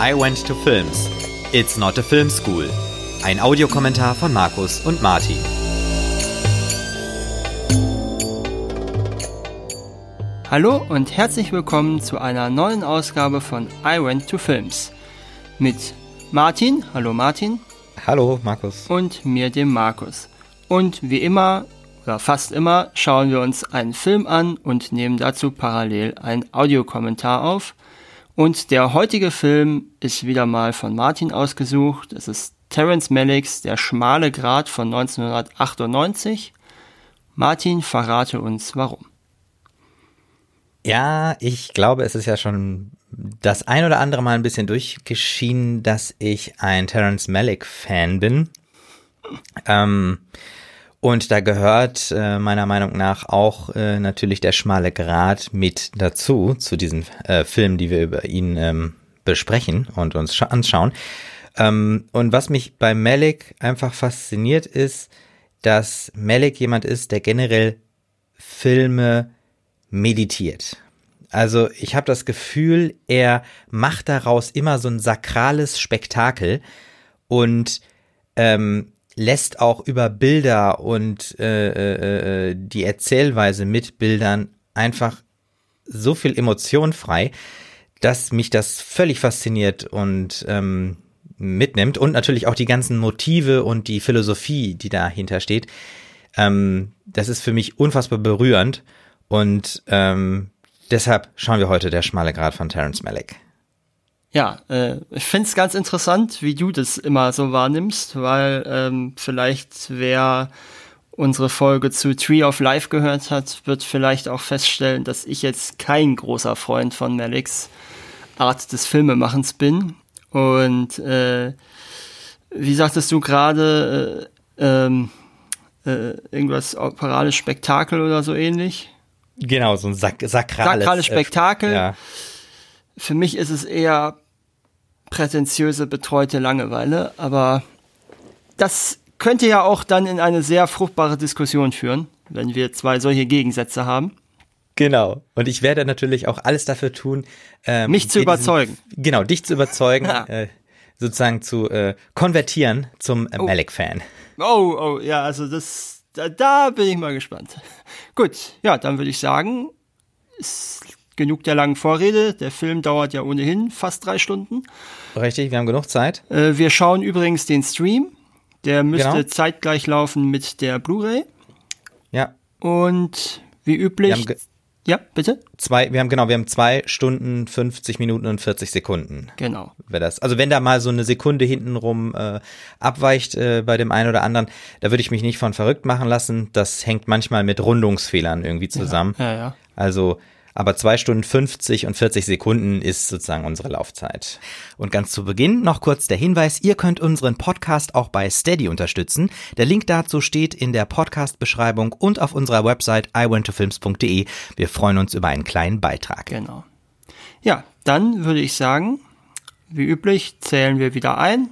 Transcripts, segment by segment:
I Went to Films. It's not a film school. Ein Audiokommentar von Markus und Martin. Hallo und herzlich willkommen zu einer neuen Ausgabe von I Went to Films. Mit Martin, hallo Martin. Hallo Markus. Und mir, dem Markus. Und wie immer, oder fast immer, schauen wir uns einen Film an und nehmen dazu parallel einen Audiokommentar auf. Und der heutige Film ist wieder mal von Martin ausgesucht. Es ist Terence Malicks Der schmale Grat von 1998. Martin, verrate uns warum. Ja, ich glaube, es ist ja schon das ein oder andere Mal ein bisschen durchgeschienen, dass ich ein Terence Malick Fan bin. Ähm, und da gehört äh, meiner Meinung nach auch äh, natürlich der schmale Grat mit dazu, zu diesen äh, Filmen, die wir über ihn ähm, besprechen und uns anschauen. Ähm, und was mich bei Malik einfach fasziniert ist, dass Malik jemand ist, der generell Filme meditiert. Also ich habe das Gefühl, er macht daraus immer so ein sakrales Spektakel und ähm, lässt auch über Bilder und äh, äh, äh, die Erzählweise mit Bildern einfach so viel Emotion frei, dass mich das völlig fasziniert und ähm, mitnimmt und natürlich auch die ganzen Motive und die Philosophie, die dahinter steht. Ähm, das ist für mich unfassbar berührend und ähm, deshalb schauen wir heute der schmale Grad von Terence Malick. Ja, äh, ich finde es ganz interessant, wie du das immer so wahrnimmst, weil ähm, vielleicht wer unsere Folge zu Tree of Life gehört hat, wird vielleicht auch feststellen, dass ich jetzt kein großer Freund von Malicks Art des Filmemachens bin. Und äh, wie sagtest du gerade, äh, ähm, äh, irgendwas operales Spektakel oder so ähnlich? Genau, so ein sak sakrales, sakrales Spektakel. Ja. Für mich ist es eher prätentiöse, betreute Langeweile, aber das könnte ja auch dann in eine sehr fruchtbare Diskussion führen, wenn wir zwei solche Gegensätze haben. Genau. Und ich werde natürlich auch alles dafür tun, ähm, mich zu überzeugen. Diesen, genau, dich zu überzeugen, ja. äh, sozusagen zu äh, konvertieren zum äh, oh. Malik-Fan. Oh, oh, ja, also das, da, da bin ich mal gespannt. Gut, ja, dann würde ich sagen, es genug der langen Vorrede. Der Film dauert ja ohnehin fast drei Stunden. Richtig, wir haben genug Zeit. Äh, wir schauen übrigens den Stream. Der müsste genau. zeitgleich laufen mit der Blu-ray. Ja. Und wie üblich. Ja, bitte? Zwei, wir haben genau, wir haben zwei Stunden, 50 Minuten und 40 Sekunden. Genau. Wer das, also wenn da mal so eine Sekunde hintenrum äh, abweicht äh, bei dem einen oder anderen, da würde ich mich nicht von verrückt machen lassen. Das hängt manchmal mit Rundungsfehlern irgendwie zusammen. Ja, ja. ja. Also aber zwei Stunden 50 und 40 Sekunden ist sozusagen unsere Laufzeit. Und ganz zu Beginn noch kurz der Hinweis, ihr könnt unseren Podcast auch bei Steady unterstützen. Der Link dazu steht in der Podcast-Beschreibung und auf unserer Website iwenttofilms.de. Wir freuen uns über einen kleinen Beitrag. Genau. Ja, dann würde ich sagen, wie üblich zählen wir wieder ein.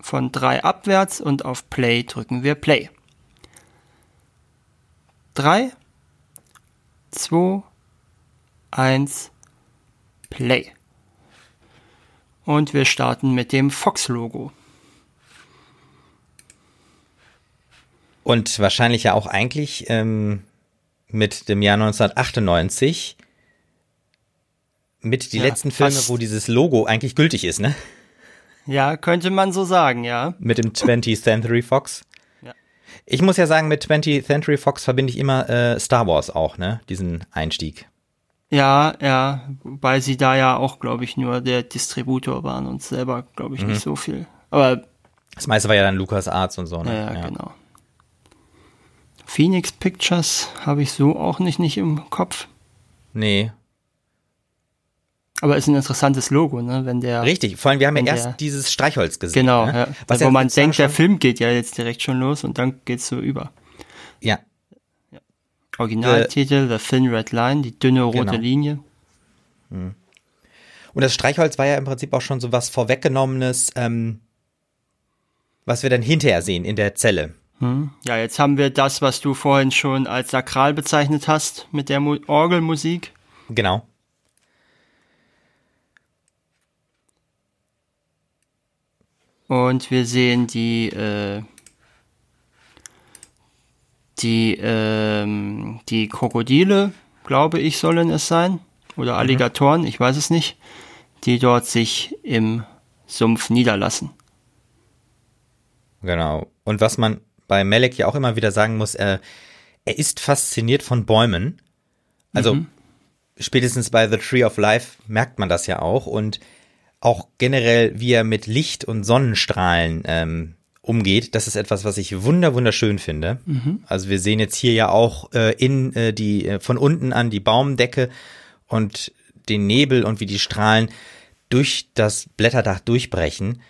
Von drei abwärts und auf Play drücken wir Play. Drei, zwei, 1, Play. Und wir starten mit dem Fox-Logo. Und wahrscheinlich ja auch eigentlich ähm, mit dem Jahr 1998 mit die ja, letzten Filme, wo dieses Logo eigentlich gültig ist, ne? Ja, könnte man so sagen, ja. Mit dem 20th Century Fox. Ja. Ich muss ja sagen, mit 20th Century Fox verbinde ich immer äh, Star Wars auch, ne? Diesen Einstieg. Ja, ja, wobei sie da ja auch, glaube ich, nur der Distributor waren und selber, glaube ich, mhm. nicht so viel. Aber das meiste war ja dann Lucas Arts und so, ne? Ja, ja, genau. Phoenix Pictures habe ich so auch nicht, nicht im Kopf. Nee. Aber ist ein interessantes Logo, ne? Wenn der. Richtig, vor allem, wir haben ja erst dieses Streichholz gesehen. Genau, ne? ja. Was wo man denkt, der Film geht ja jetzt direkt schon los und dann geht's so über. Ja, Originaltitel, The Thin Red Line, die dünne rote genau. Linie. Hm. Und das Streichholz war ja im Prinzip auch schon so was Vorweggenommenes, ähm, was wir dann hinterher sehen in der Zelle. Hm. Ja, jetzt haben wir das, was du vorhin schon als sakral bezeichnet hast, mit der Mu Orgelmusik. Genau. Und wir sehen die, äh, die, ähm, die Krokodile, glaube ich, sollen es sein. Oder Alligatoren, mhm. ich weiß es nicht, die dort sich im Sumpf niederlassen. Genau. Und was man bei Melek ja auch immer wieder sagen muss, er, er ist fasziniert von Bäumen. Also mhm. spätestens bei The Tree of Life merkt man das ja auch. Und auch generell, wie er mit Licht und Sonnenstrahlen ähm, umgeht, das ist etwas, was ich wunder wunderschön finde. Mhm. Also wir sehen jetzt hier ja auch äh, in äh, die äh, von unten an die Baumdecke und den Nebel und wie die Strahlen durch das Blätterdach durchbrechen.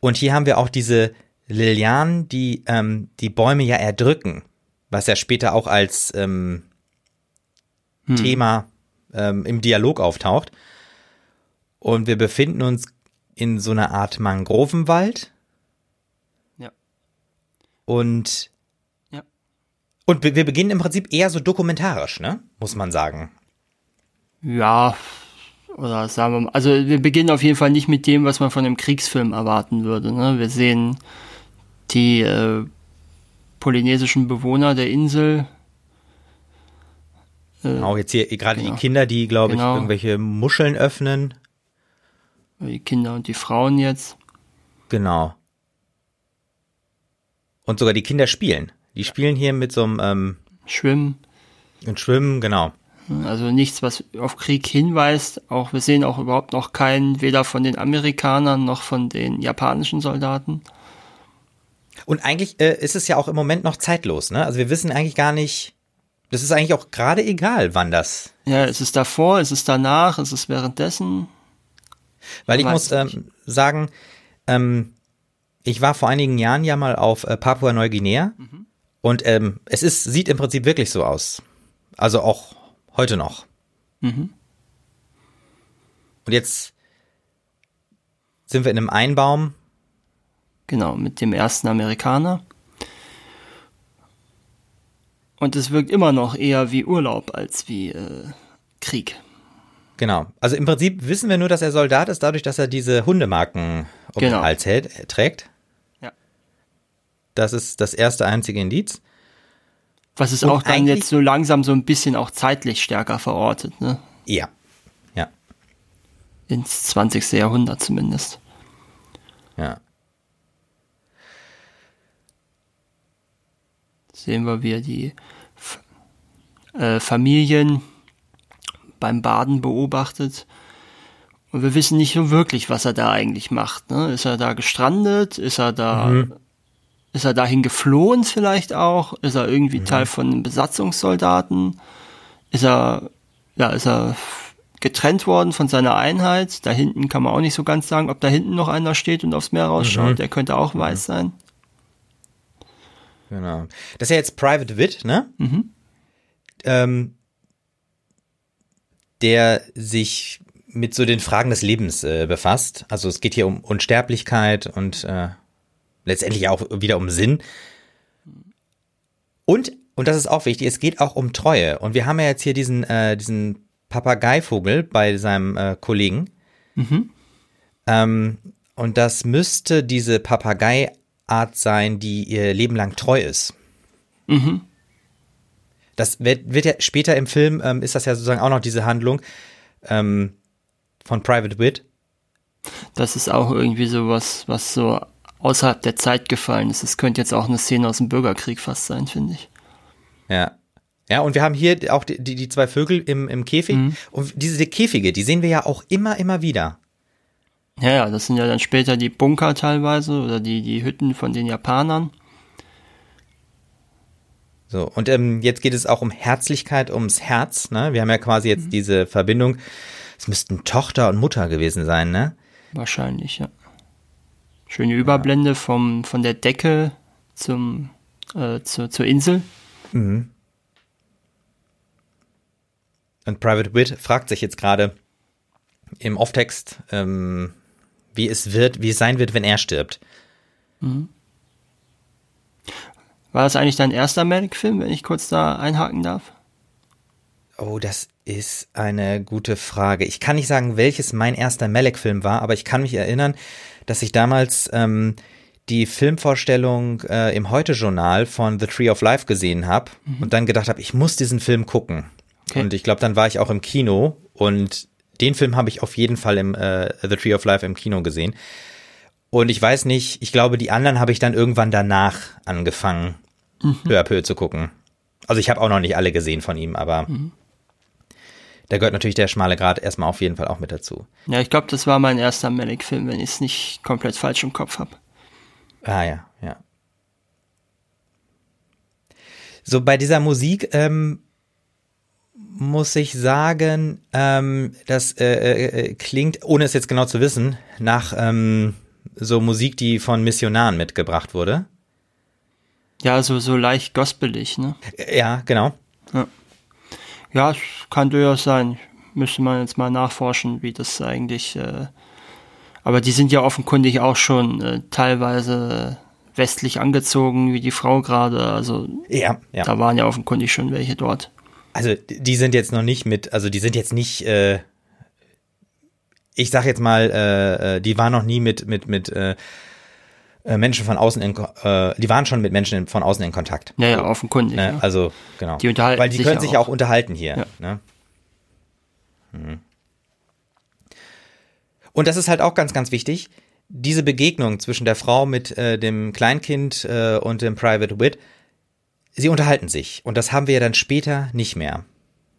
Und hier haben wir auch diese Lilianen, die ähm, die Bäume ja erdrücken, was ja später auch als ähm, hm. Thema ähm, im Dialog auftaucht. Und wir befinden uns in so einer Art Mangrovenwald. Und ja. Und wir beginnen im Prinzip eher so dokumentarisch, ne? Muss man sagen. Ja, oder sagen wir mal, also wir beginnen auf jeden Fall nicht mit dem, was man von einem Kriegsfilm erwarten würde. Ne? Wir sehen die äh, polynesischen Bewohner der Insel Genau, jetzt hier gerade genau. die Kinder, die, glaube genau. ich, irgendwelche Muscheln öffnen. Die Kinder und die Frauen jetzt. Genau. Und sogar die Kinder spielen. Die spielen hier mit so einem ähm, Schwimmen. Und Schwimmen, genau. Also nichts, was auf Krieg hinweist. Auch wir sehen auch überhaupt noch keinen, weder von den Amerikanern noch von den japanischen Soldaten. Und eigentlich äh, ist es ja auch im Moment noch zeitlos, ne? Also wir wissen eigentlich gar nicht, das ist eigentlich auch gerade egal, wann das. Ja, es ist davor, es ist danach, es ist währenddessen. Weil ich muss ähm, sagen, ähm, ich war vor einigen Jahren ja mal auf äh, Papua Neuguinea mhm. und ähm, es ist, sieht im Prinzip wirklich so aus. Also auch heute noch. Mhm. Und jetzt sind wir in einem Einbaum. Genau, mit dem ersten Amerikaner. Und es wirkt immer noch eher wie Urlaub als wie äh, Krieg. Genau. Also im Prinzip wissen wir nur, dass er Soldat ist, dadurch, dass er diese Hundemarken um genau. den Hals hält, äh, trägt. Das ist das erste einzige Indiz. Was es Und auch dann jetzt so langsam so ein bisschen auch zeitlich stärker verortet, ne? Ja. Ja. Ins 20. Jahrhundert zumindest. Ja. sehen wir, wie er die äh, Familien beim Baden beobachtet. Und wir wissen nicht so wirklich, was er da eigentlich macht. Ne? Ist er da gestrandet? Ist er da, mhm. Ist er dahin geflohen vielleicht auch? Ist er irgendwie mhm. Teil von Besatzungssoldaten? Ist er, ja, ist er getrennt worden von seiner Einheit? Da hinten kann man auch nicht so ganz sagen, ob da hinten noch einer steht und aufs Meer rausschaut. Mhm. Der könnte auch weiß mhm. sein. Genau. Das ist ja jetzt Private Wit, ne? Mhm. Ähm, der sich mit so den Fragen des Lebens äh, befasst. Also es geht hier um Unsterblichkeit und äh, letztendlich auch wieder um Sinn. Und, und das ist auch wichtig, es geht auch um Treue. Und wir haben ja jetzt hier diesen, äh, diesen Papageivogel bei seinem äh, Kollegen. Mhm. Ähm, und das müsste diese Papagei Art sein, die ihr Leben lang treu ist. Mhm. Das wird, wird ja später im Film, ähm, ist das ja sozusagen auch noch diese Handlung ähm, von Private Wit. Das ist auch irgendwie so was, was so außerhalb der Zeit gefallen ist. Es könnte jetzt auch eine Szene aus dem Bürgerkrieg fast sein, finde ich. Ja. Ja, und wir haben hier auch die, die, die zwei Vögel im, im Käfig. Mhm. Und diese Käfige, die sehen wir ja auch immer, immer wieder. Ja, ja, das sind ja dann später die Bunker teilweise oder die, die Hütten von den Japanern. So, und ähm, jetzt geht es auch um Herzlichkeit, ums Herz, ne? Wir haben ja quasi jetzt mhm. diese Verbindung. Es müssten Tochter und Mutter gewesen sein, ne? Wahrscheinlich, ja. Schöne Überblende vom, von der Decke zum, äh, zu, zur Insel. Mhm. Und Private Wit fragt sich jetzt gerade im Off-Text, ähm, wie es wird, wie es sein wird, wenn er stirbt. Mhm. War das eigentlich dein erster Medic-Film, wenn ich kurz da einhaken darf? Oh, das ist eine gute Frage. Ich kann nicht sagen, welches mein erster Malek-Film war, aber ich kann mich erinnern, dass ich damals ähm, die Filmvorstellung äh, im Heute-Journal von The Tree of Life gesehen habe mhm. und dann gedacht habe, ich muss diesen Film gucken. Okay. Und ich glaube, dann war ich auch im Kino und den Film habe ich auf jeden Fall im äh, The Tree of Life im Kino gesehen. Und ich weiß nicht, ich glaube, die anderen habe ich dann irgendwann danach angefangen, mhm. peu à peu zu gucken. Also ich habe auch noch nicht alle gesehen von ihm, aber mhm. Da gehört natürlich der schmale Grat erstmal auf jeden Fall auch mit dazu. Ja, ich glaube, das war mein erster Manic-Film, wenn ich es nicht komplett falsch im Kopf habe. Ah ja, ja. So bei dieser Musik ähm, muss ich sagen, ähm, das äh, äh, klingt, ohne es jetzt genau zu wissen, nach ähm, so Musik, die von Missionaren mitgebracht wurde. Ja, so, so leicht gospelig, ne? Ja, genau. Ja, ja kann durchaus sein. Müsste man jetzt mal nachforschen, wie das eigentlich. Äh, aber die sind ja offenkundig auch schon äh, teilweise westlich angezogen, wie die Frau gerade. Also ja, ja. da waren ja offenkundig schon welche dort. Also die sind jetzt noch nicht mit, also die sind jetzt nicht, äh, ich sag jetzt mal, äh, äh die waren noch nie mit mit mit äh, Menschen von außen, in, äh, die waren schon mit Menschen von außen in Kontakt. Ja, ja, offenkundig. Ne? Ja. Also genau, die unterhalten weil die können sich ja auch. auch unterhalten hier. Ja. Ne? Mhm. Und das ist halt auch ganz, ganz wichtig. Diese Begegnung zwischen der Frau mit äh, dem Kleinkind äh, und dem Private Wit sie unterhalten sich. Und das haben wir ja dann später nicht mehr.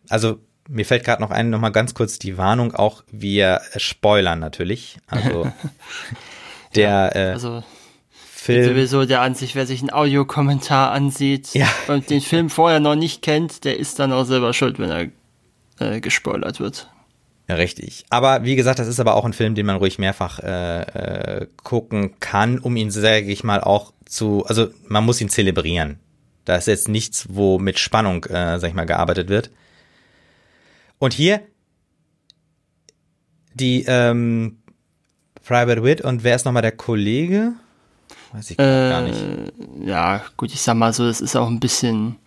Also mir fällt gerade noch ein, nochmal ganz kurz die Warnung, auch wir spoilern natürlich. Also der ja, äh, also Film. Sowieso der Ansicht, wer sich einen Audiokommentar ansieht ja. und den Film vorher noch nicht kennt, der ist dann auch selber schuld, wenn er äh, gespoilert wird. Ja, richtig. Aber wie gesagt, das ist aber auch ein Film, den man ruhig mehrfach äh, äh, gucken kann, um ihn, sage ich mal, auch zu, also man muss ihn zelebrieren. Da ist jetzt nichts, wo mit Spannung, äh, sag ich mal, gearbeitet wird. Und hier die ähm, Private Wit und wer ist nochmal der Kollege? Weiß ich äh, gar nicht. Ja, gut, ich sag mal so, das ist auch ein bisschen.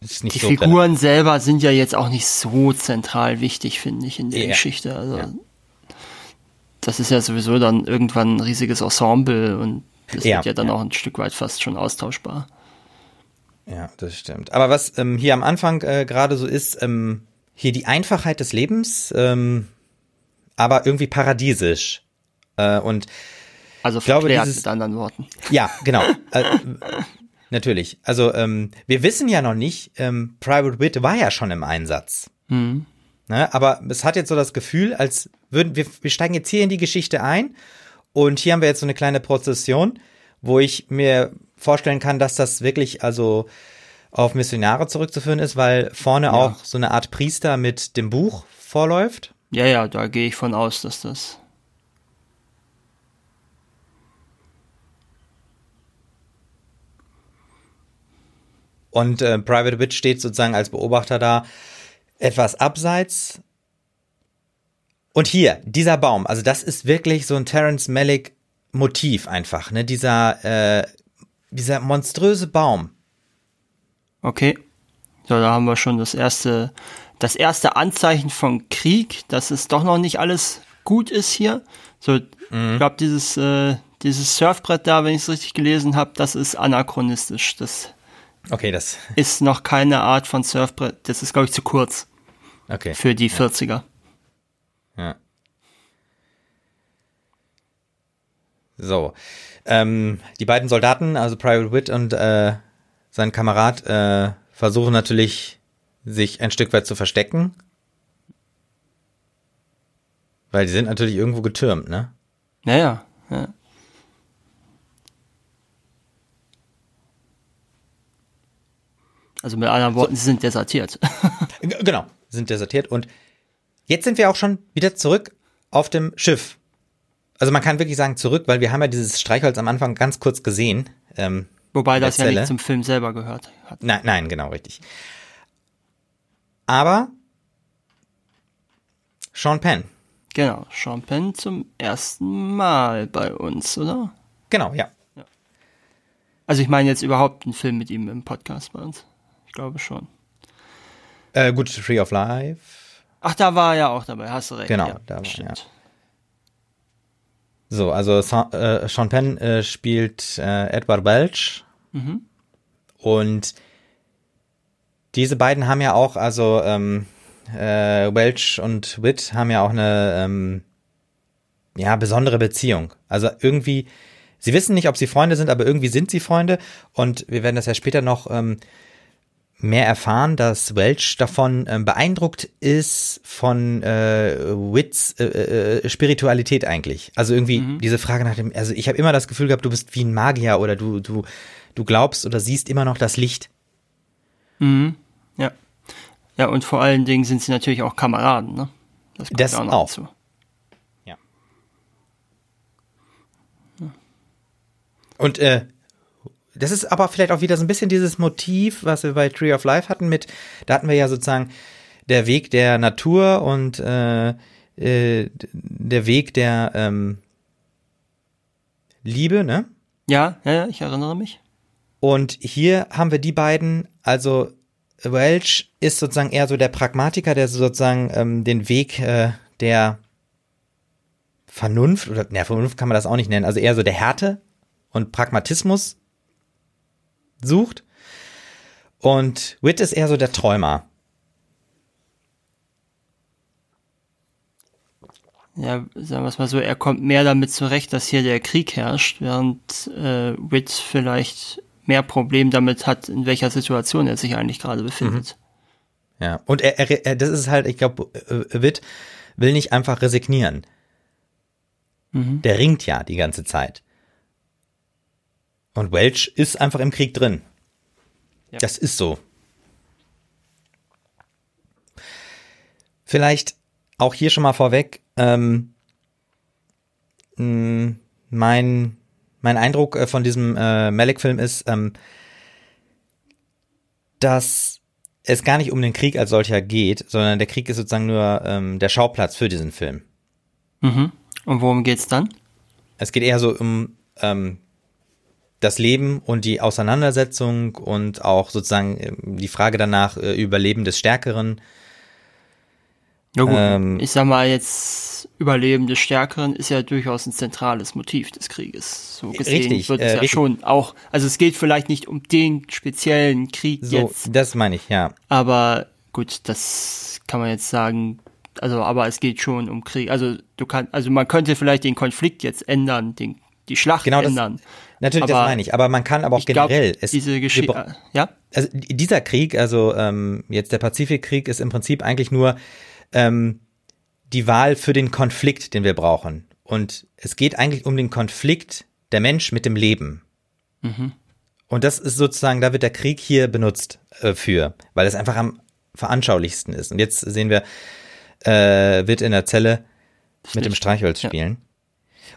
die so Figuren relevant. selber sind ja jetzt auch nicht so zentral wichtig, finde ich, in der ja. Geschichte. Also, ja. das ist ja sowieso dann irgendwann ein riesiges Ensemble und das ja, wird ja dann auch ein Stück weit fast schon austauschbar. Ja, das stimmt. Aber was ähm, hier am Anfang äh, gerade so ist, ähm, hier die Einfachheit des Lebens, ähm, aber irgendwie paradiesisch. Äh, und also ich glaube, dieses, mit anderen Worten. Ja, genau. äh, natürlich. Also ähm, wir wissen ja noch nicht, ähm, Private Wit war ja schon im Einsatz. Mhm. Ne, aber es hat jetzt so das Gefühl, als würden wir, wir steigen jetzt hier in die Geschichte ein und hier haben wir jetzt so eine kleine Prozession, wo ich mir vorstellen kann, dass das wirklich also auf Missionare zurückzuführen ist, weil vorne ja. auch so eine Art Priester mit dem Buch vorläuft. Ja, ja, da gehe ich von aus, dass das. Und äh, Private Witch steht sozusagen als Beobachter da, etwas abseits. Und hier, dieser Baum, also das ist wirklich so ein Terence Malick Motiv einfach, ne? Dieser äh, dieser monströse Baum. Okay. So, da haben wir schon das erste, das erste Anzeichen von Krieg, dass es doch noch nicht alles gut ist hier. So, mhm. ich glaube, dieses, äh, dieses Surfbrett da, wenn ich es richtig gelesen habe, das ist anachronistisch. Das okay, das ist noch keine Art von Surfbrett. Das ist, glaube ich, zu kurz. Okay. Für die 40er. Ja. So. Ähm, die beiden Soldaten, also Private Wit und äh, sein Kamerad, äh, versuchen natürlich, sich ein Stück weit zu verstecken. Weil die sind natürlich irgendwo getürmt, ne? Naja, ja. Also mit anderen Worten, so. sie sind desertiert. genau, sind desertiert. Und jetzt sind wir auch schon wieder zurück auf dem Schiff. Also man kann wirklich sagen zurück, weil wir haben ja dieses Streichholz am Anfang ganz kurz gesehen. Ähm, Wobei das ja nicht zum Film selber gehört hat. Nein, nein, genau, richtig. Aber Sean Penn. Genau, Sean Penn zum ersten Mal bei uns, oder? Genau, ja. ja. Also ich meine jetzt überhaupt einen Film mit ihm im Podcast bei uns. Ich glaube schon. Äh, gut, Tree of Life. Ach, da war er ja auch dabei, hast du recht. Genau, ja, da war stimmt. ja. So, also äh, Sean Penn äh, spielt äh, Edward Welch. Mhm. Und diese beiden haben ja auch, also ähm, äh, Welch und Witt haben ja auch eine ähm, ja, besondere Beziehung. Also irgendwie, sie wissen nicht, ob sie Freunde sind, aber irgendwie sind sie Freunde. Und wir werden das ja später noch ähm, mehr erfahren, dass Welch davon ähm, beeindruckt ist von äh, Wits äh, äh, Spiritualität eigentlich. Also irgendwie diese Frage nach dem, also ich habe immer das Gefühl gehabt, du bist wie ein Magier oder du du du glaubst oder siehst immer noch das Licht. Mhm. Ja. Ja, und vor allen Dingen sind sie natürlich auch Kameraden, ne? kommt Das noch auch. dazu. Ja. Und äh, das ist aber vielleicht auch wieder so ein bisschen dieses Motiv, was wir bei Tree of Life hatten mit, da hatten wir ja sozusagen der Weg der Natur und äh, äh, der Weg der ähm, Liebe, ne? Ja, ja, ja, ich erinnere mich. Und hier haben wir die beiden, also Welch ist sozusagen eher so der Pragmatiker, der sozusagen ähm, den Weg äh, der Vernunft, oder na, Vernunft kann man das auch nicht nennen, also eher so der Härte und Pragmatismus sucht. Und Witt ist eher so der Träumer. Ja, sagen wir es mal so, er kommt mehr damit zurecht, dass hier der Krieg herrscht, während äh, Witt vielleicht mehr Problem damit hat, in welcher Situation er sich eigentlich gerade befindet. Ja, und er, er, er das ist halt, ich glaube, Witt will nicht einfach resignieren. Der ringt ja die ganze Zeit. Und Welch ist einfach im Krieg drin. Ja. Das ist so. Vielleicht auch hier schon mal vorweg, ähm, mein, mein Eindruck äh, von diesem äh, Malik-Film ist, ähm, dass es gar nicht um den Krieg als solcher geht, sondern der Krieg ist sozusagen nur ähm, der Schauplatz für diesen Film. Mhm. Und worum geht's dann? Es geht eher so um ähm, das Leben und die Auseinandersetzung und auch sozusagen ähm, die Frage danach äh, Überleben des Stärkeren. Ja gut, Ähm, ich sag mal jetzt, Überleben des Stärkeren ist ja durchaus ein zentrales Motiv des Krieges. So gesehen Richtig, wird äh, es ja richtig. schon auch, also es geht vielleicht nicht um den speziellen Krieg So, jetzt, das meine ich, ja. aber gut, das kann man jetzt sagen, also aber es geht schon um Krieg. Also du kannst, also man könnte vielleicht den Konflikt jetzt ändern, den, die Schlacht Genau das- ändern. Natürlich, das Aber meine ich. Aber man kann aber auch generell. es- diese Geschichte, ja, also dieser Krieg, also ähm, jetzt der Pazifikkrieg, ist im Prinzip eigentlich nur ähm, die Wahl für den Konflikt, den wir brauchen. Und es geht eigentlich um den Konflikt der Mensch mit dem Leben. Und das ist sozusagen, da wird der Krieg hier benutzt äh, für, weil es einfach am veranschaulichsten ist. Und jetzt sehen wir, äh, wird in der Zelle mit dem. Streichholz Ja. spielen.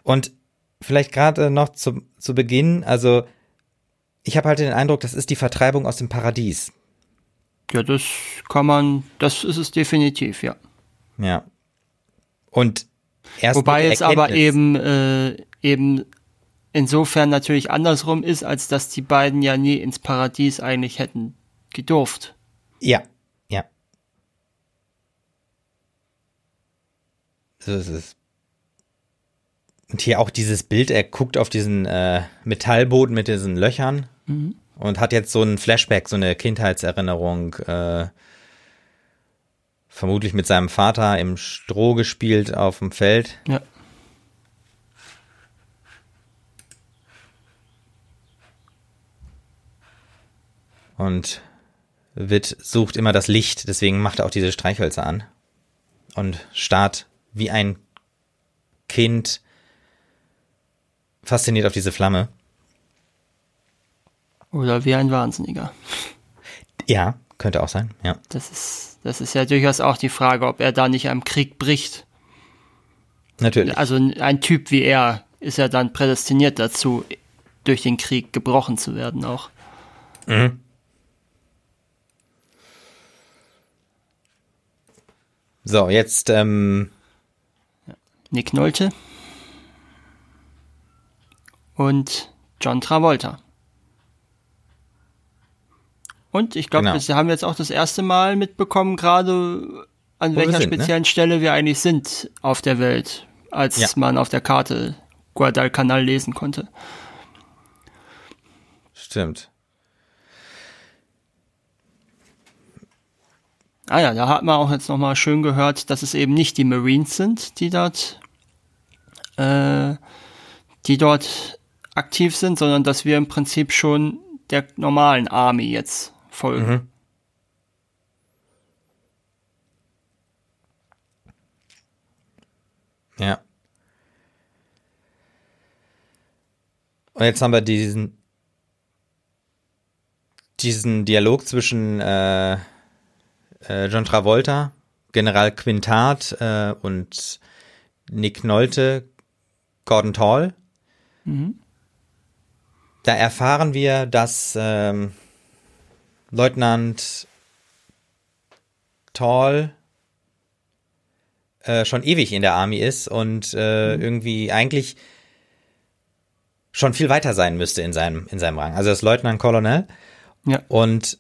Und vielleicht gerade noch zu, zu Beginn, also ich habe halt den Eindruck, das ist die Vertreibung aus dem Paradies. ja, das kann man, das ist es definitiv, ja. Ja. Und erst Wobei jetzt aber eben, äh, eben insofern natürlich andersrum ist, als dass die beiden ja nie ins Paradies eigentlich hätten gedurft. Ja, ja. So ist es. Und hier auch dieses Bild, er guckt auf diesen äh, Metallboden mit diesen Löchern und hat jetzt so ein Flashback, so eine Kindheitserinnerung, äh, vermutlich mit seinem Vater im Stroh gespielt auf dem Feld. Ja. Und Witt sucht immer das Licht, deswegen macht er auch diese Streichhölzer an. Und starrt wie ein Kind fasziniert auf diese Flamme. Oder wie ein Wahnsinniger. Ja, könnte auch sein, ja. Das ist, das ist ja durchaus auch die Frage, ob er da nicht am Krieg bricht. Natürlich. Also ein Typ wie er ist ja dann prädestiniert dazu, durch den Krieg gebrochen zu werden auch. So, jetzt, ähm, Nick Nolte und John Travolta. Und ich glaube, Genau. wir haben jetzt auch das erste Mal mitbekommen, gerade an Wo welcher sind, ne? speziellen Stelle wir eigentlich sind auf der Welt, als Ja. man auf der Karte Guadalcanal lesen konnte. Stimmt. Ah ja, da hat man auch jetzt nochmal schön gehört, dass es eben nicht die Marines sind, die dort, äh, die dort aktiv sind, sondern dass wir im Prinzip schon der normalen Army jetzt folgen. Mhm. Ja. Und jetzt haben wir diesen diesen Dialog zwischen äh, äh, John Travolta, General Quintard äh, und Nick Nolte, Gordon Tall. Da erfahren wir, dass ähm, Leutnant Tall äh, schon ewig in der Army ist und äh, irgendwie eigentlich schon viel weiter sein müsste in seinem, in seinem Rang. Also das Leutnant Colonel. Ja. Und,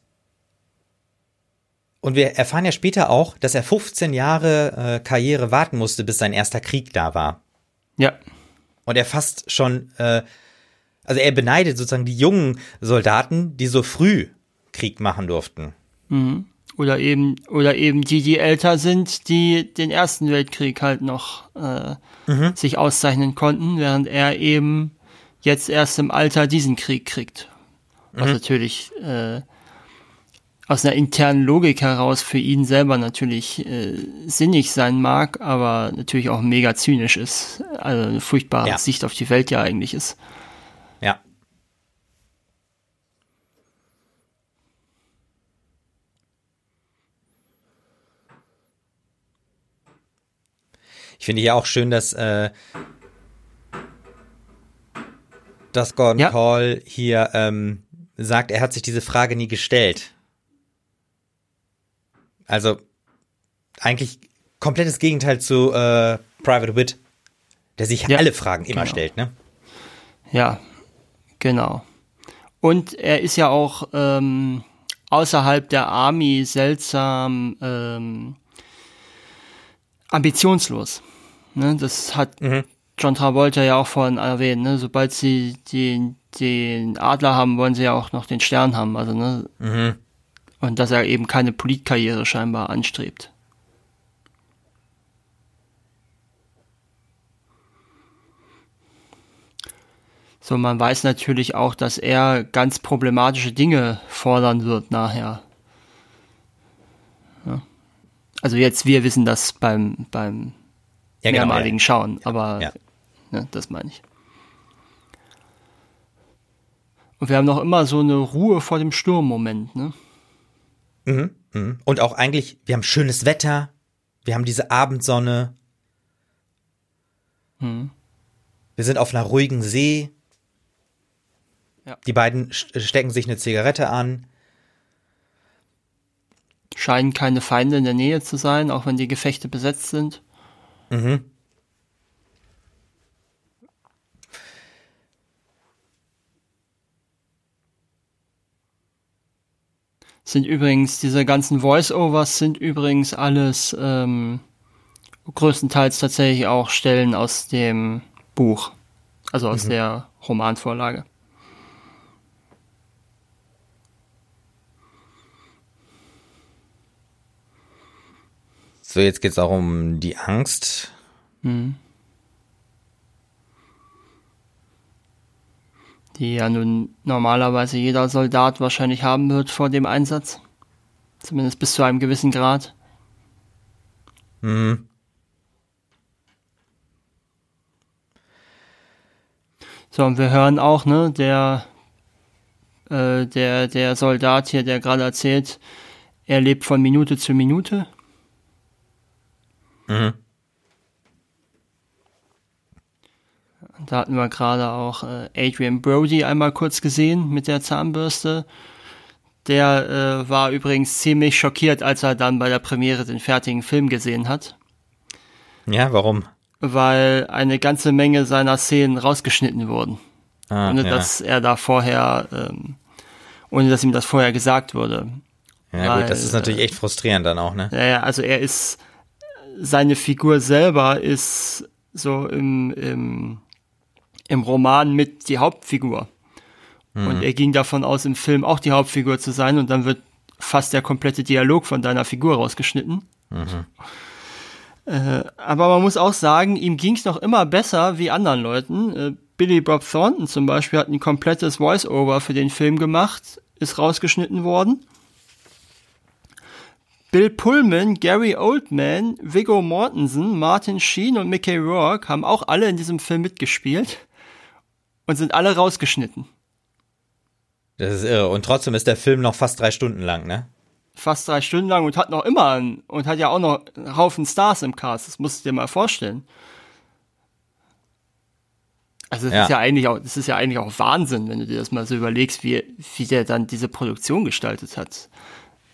und wir erfahren ja später auch, dass er 15 Jahre äh, Karriere warten musste, bis sein erster Krieg da war. Ja, Und er fast schon, äh, also er beneidet sozusagen die jungen Soldaten, die so früh Krieg machen durften. oder eben, oder eben die, die älter sind, die den Ersten Weltkrieg halt noch äh, sich auszeichnen konnten, während er eben jetzt erst im Alter diesen Krieg kriegt. Was natürlich äh, aus einer internen Logik heraus für ihn selber natürlich äh, sinnig sein mag, aber natürlich auch mega zynisch ist. Also eine furchtbare Ja. Sicht auf die Welt ja eigentlich ist. Ich finde hier auch schön, dass, äh, dass Gordon Ja. Paul hier ähm, sagt, er hat sich diese Frage nie gestellt. Also eigentlich komplettes Gegenteil zu äh, Private Wit, der sich Ja. alle Fragen immer Genau. stellt, ne? Ja, genau. Und er ist ja auch ähm, außerhalb der Army seltsam ähm, ambitionslos. Ne? Das hat John Travolta ja auch vorhin erwähnt. Ne? Sobald sie den, den Adler haben, wollen sie ja auch noch den Stern haben. Also, ne? Und dass er eben keine Politkarriere scheinbar anstrebt. So, man weiß natürlich auch, dass er ganz problematische Dinge fordern wird nachher. Ja. Also jetzt, wir wissen das beim, beim Ja, genau, mehrmaligen Schauen, aber Ja. ne, das meine ich. Und wir haben noch immer so eine Ruhe vor dem Sturm-Moment, ne? Mhm. Und auch eigentlich, wir haben schönes Wetter, wir haben diese Abendsonne. Hm. Wir sind auf einer ruhigen See. Ja. Die beiden st- stecken sich eine Zigarette an. Scheinen keine Feinde in der Nähe zu sein, auch wenn die Gefechte besetzt sind. Sind übrigens, diese ganzen Voice-Overs sind übrigens alles ähm, größtenteils tatsächlich auch Stellen aus dem Buch. Also aus der Romanvorlage. So, jetzt geht's auch um die Angst. Die ja nun normalerweise jeder Soldat wahrscheinlich haben wird vor dem Einsatz. Zumindest bis zu einem gewissen Grad. So, und wir hören auch, ne, der, äh, der, der Soldat hier, der gerade erzählt, er lebt von Minute zu Minute. Da hatten wir gerade auch äh, Adrian Brody einmal kurz gesehen mit der Zahnbürste. Der äh, war übrigens ziemlich schockiert, als er dann bei der Premiere den fertigen Film gesehen hat, Ja, warum? weil eine ganze Menge seiner Szenen rausgeschnitten wurden. Ah, ohne ja. dass er da vorher ähm, ohne dass ihm das vorher gesagt wurde. Ja Weil, gut, das ist natürlich echt frustrierend dann auch, ne? Ja, also er ist, seine Figur selber ist so im, im, im Roman mit die Hauptfigur. Mhm. Und er ging davon aus, im Film auch die Hauptfigur zu sein und dann wird fast der komplette Dialog von deiner Figur rausgeschnitten. Mhm. Äh, aber man muss auch sagen, ihm ging es noch immer besser wie anderen Leuten. Äh, Billy Bob Thornton zum Beispiel hat ein komplettes Voice-Over für den Film gemacht, ist rausgeschnitten worden. Bill Pullman, Gary Oldman, Viggo Mortensen, Martin Sheen und Mickey Rourke haben auch alle in diesem Film mitgespielt und sind alle rausgeschnitten. Das ist irre. Und trotzdem ist der Film noch fast drei Stunden lang, ne? Fast drei Stunden lang und hat noch immer einen, und hat ja auch noch einen Haufen Stars im Cast. Das musst du dir mal vorstellen. Also das ja. ist ja eigentlich auch, das ist ja eigentlich auch Wahnsinn, wenn du dir das mal so überlegst, wie, wie der dann diese Produktion gestaltet hat.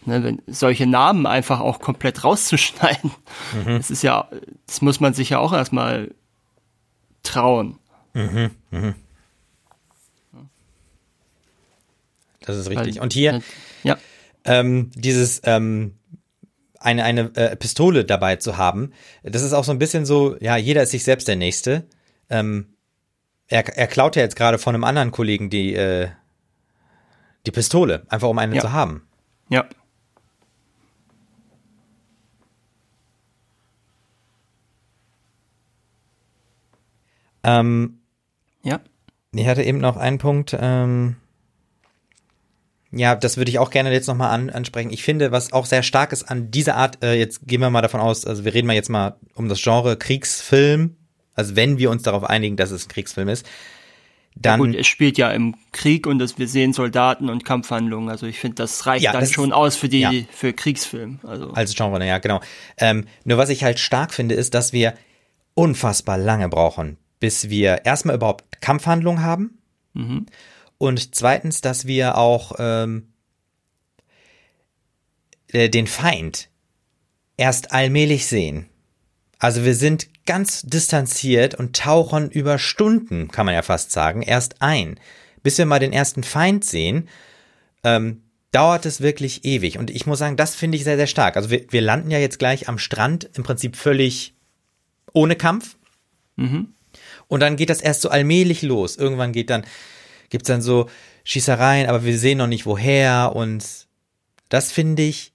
Ne, wenn solche Namen einfach auch komplett rauszuschneiden. Mhm. Das ist ja, das muss man sich ja auch erstmal trauen. Mhm. Mhm. Das ist richtig. Und hier, ja. ähm, dieses, ähm, eine, eine äh, Pistole dabei zu haben, das ist auch so ein bisschen so, ja, jeder ist sich selbst der Nächste. Ähm, er, er klaut ja jetzt gerade von einem anderen Kollegen die, äh, die Pistole, einfach um eine ja. zu haben. Ja. Ähm, ja. Ich hatte eben noch einen Punkt. Ähm, ja, das würde ich auch gerne jetzt nochmal an, ansprechen. Ich finde, was auch sehr stark ist an dieser Art, äh, jetzt gehen wir mal davon aus, also wir reden mal jetzt mal um das Genre Kriegsfilm, also wenn wir uns darauf einigen, dass es ein Kriegsfilm ist, dann. Ja gut, es spielt ja im Krieg und das, wir sehen Soldaten und Kampfhandlungen. Also ich finde, das reicht ja, dann das schon ist, aus für die, ja. für Kriegsfilm. Also. Als Genre, ja, genau. Ähm, nur was ich halt stark finde, ist, dass wir unfassbar lange brauchen, bis wir erstmal überhaupt Kampfhandlungen haben. Mhm. Und zweitens, dass wir auch ähm, äh, den Feind erst allmählich sehen. Also wir sind ganz distanziert und tauchen über Stunden, kann man ja fast sagen, erst ein. Bis wir mal den ersten Feind sehen, ähm, dauert es wirklich ewig. Und ich muss sagen, das finde ich sehr, sehr stark. Also wir, wir landen ja jetzt gleich am Strand, im Prinzip völlig ohne Kampf. Mhm. Und dann geht das erst so allmählich los. Irgendwann geht dann, gibt's dann so Schießereien, aber wir sehen noch nicht woher. Und das finde ich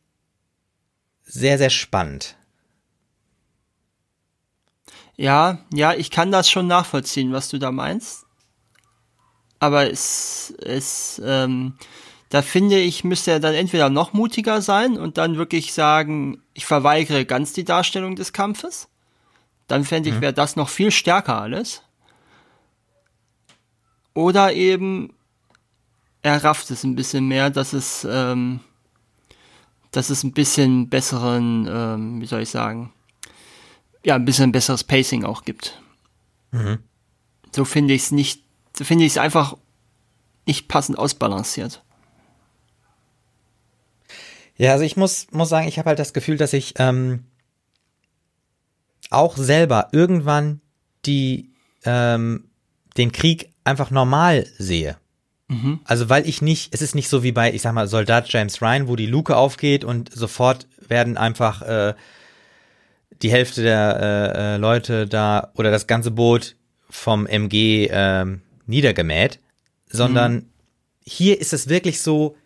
sehr, sehr spannend. Ja, ja, ich kann das schon nachvollziehen, was du da meinst. Aber es, es, ähm, da finde ich, müsste er dann entweder noch mutiger sein und dann wirklich sagen, ich verweigere ganz die Darstellung des Kampfes. Dann fände ich, mhm. wäre das noch viel stärker alles. Oder eben, er rafft es ein bisschen mehr, dass es, ähm, dass es ein bisschen besseren, ähm, wie soll ich sagen, ja, ein bisschen besseres Pacing auch gibt. Mhm. So finde ich es nicht, so finde ich es einfach nicht passend ausbalanciert. Ja, also ich muss, muss sagen, ich habe halt das Gefühl, dass ich ähm, auch selber irgendwann die, ähm, den Krieg einfach normal sehe. Mhm. Also weil ich nicht, es ist nicht so wie bei, ich sag mal, Soldat James Ryan, wo die Luke aufgeht und sofort werden einfach äh, die Hälfte der äh, äh, Leute da oder das ganze Boot vom MG äh, niedergemäht, sondern mhm. hier ist es wirklich so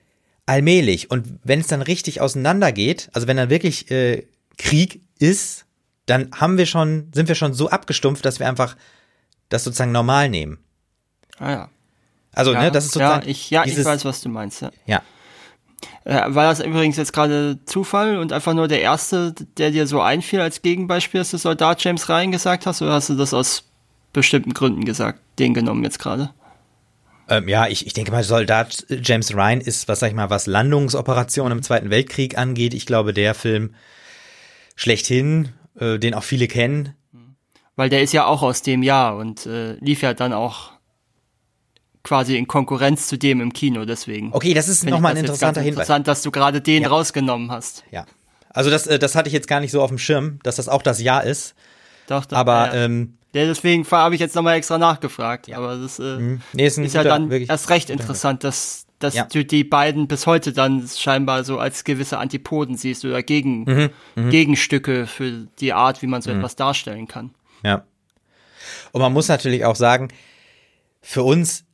allmählich. Und wenn es dann richtig auseinandergeht, also wenn dann wirklich äh, Krieg ist, dann haben wir schon, sind wir schon so abgestumpft, dass wir einfach das sozusagen normal nehmen. Ah ja. Also, ja, ne, das ist sozusagen. Ja, ich, ja, dieses, ich weiß, was du meinst, ja. Ja. Äh, war das übrigens jetzt gerade Zufall und einfach nur der erste, der dir so einfiel als Gegenbeispiel, dass du Soldat James Ryan gesagt hast, oder hast du das aus bestimmten Gründen gesagt, den genommen jetzt gerade? Ähm, ja, ich, ich denke mal, Soldat James Ryan ist, was sag ich mal, was Landungsoperationen im Zweiten Weltkrieg angeht, ich glaube, der Film schlechthin, äh, den auch viele kennen. Weil der ist ja auch aus dem Jahr und äh, lief ja dann auch quasi in Konkurrenz zu dem im Kino, deswegen. Okay, das ist nochmal ein interessanter Hinweis. Interessant, dass du gerade den ja. rausgenommen hast. Ja. Also das, äh, das hatte ich jetzt gar nicht so auf dem Schirm, dass das auch das Jahr ist. Doch, doch. Aber ja. ähm, ja, deswegen habe ich jetzt nochmal extra nachgefragt. Ja. Aber das äh, mhm. nee, ist, ist ja dann erst recht interessant, dass dass Ja. du die beiden bis heute dann scheinbar so als gewisse Antipoden siehst oder Gegen, Mhm, Gegenstücke für die Art, wie man so etwas darstellen kann. Ja. Und man muss natürlich auch sagen, für uns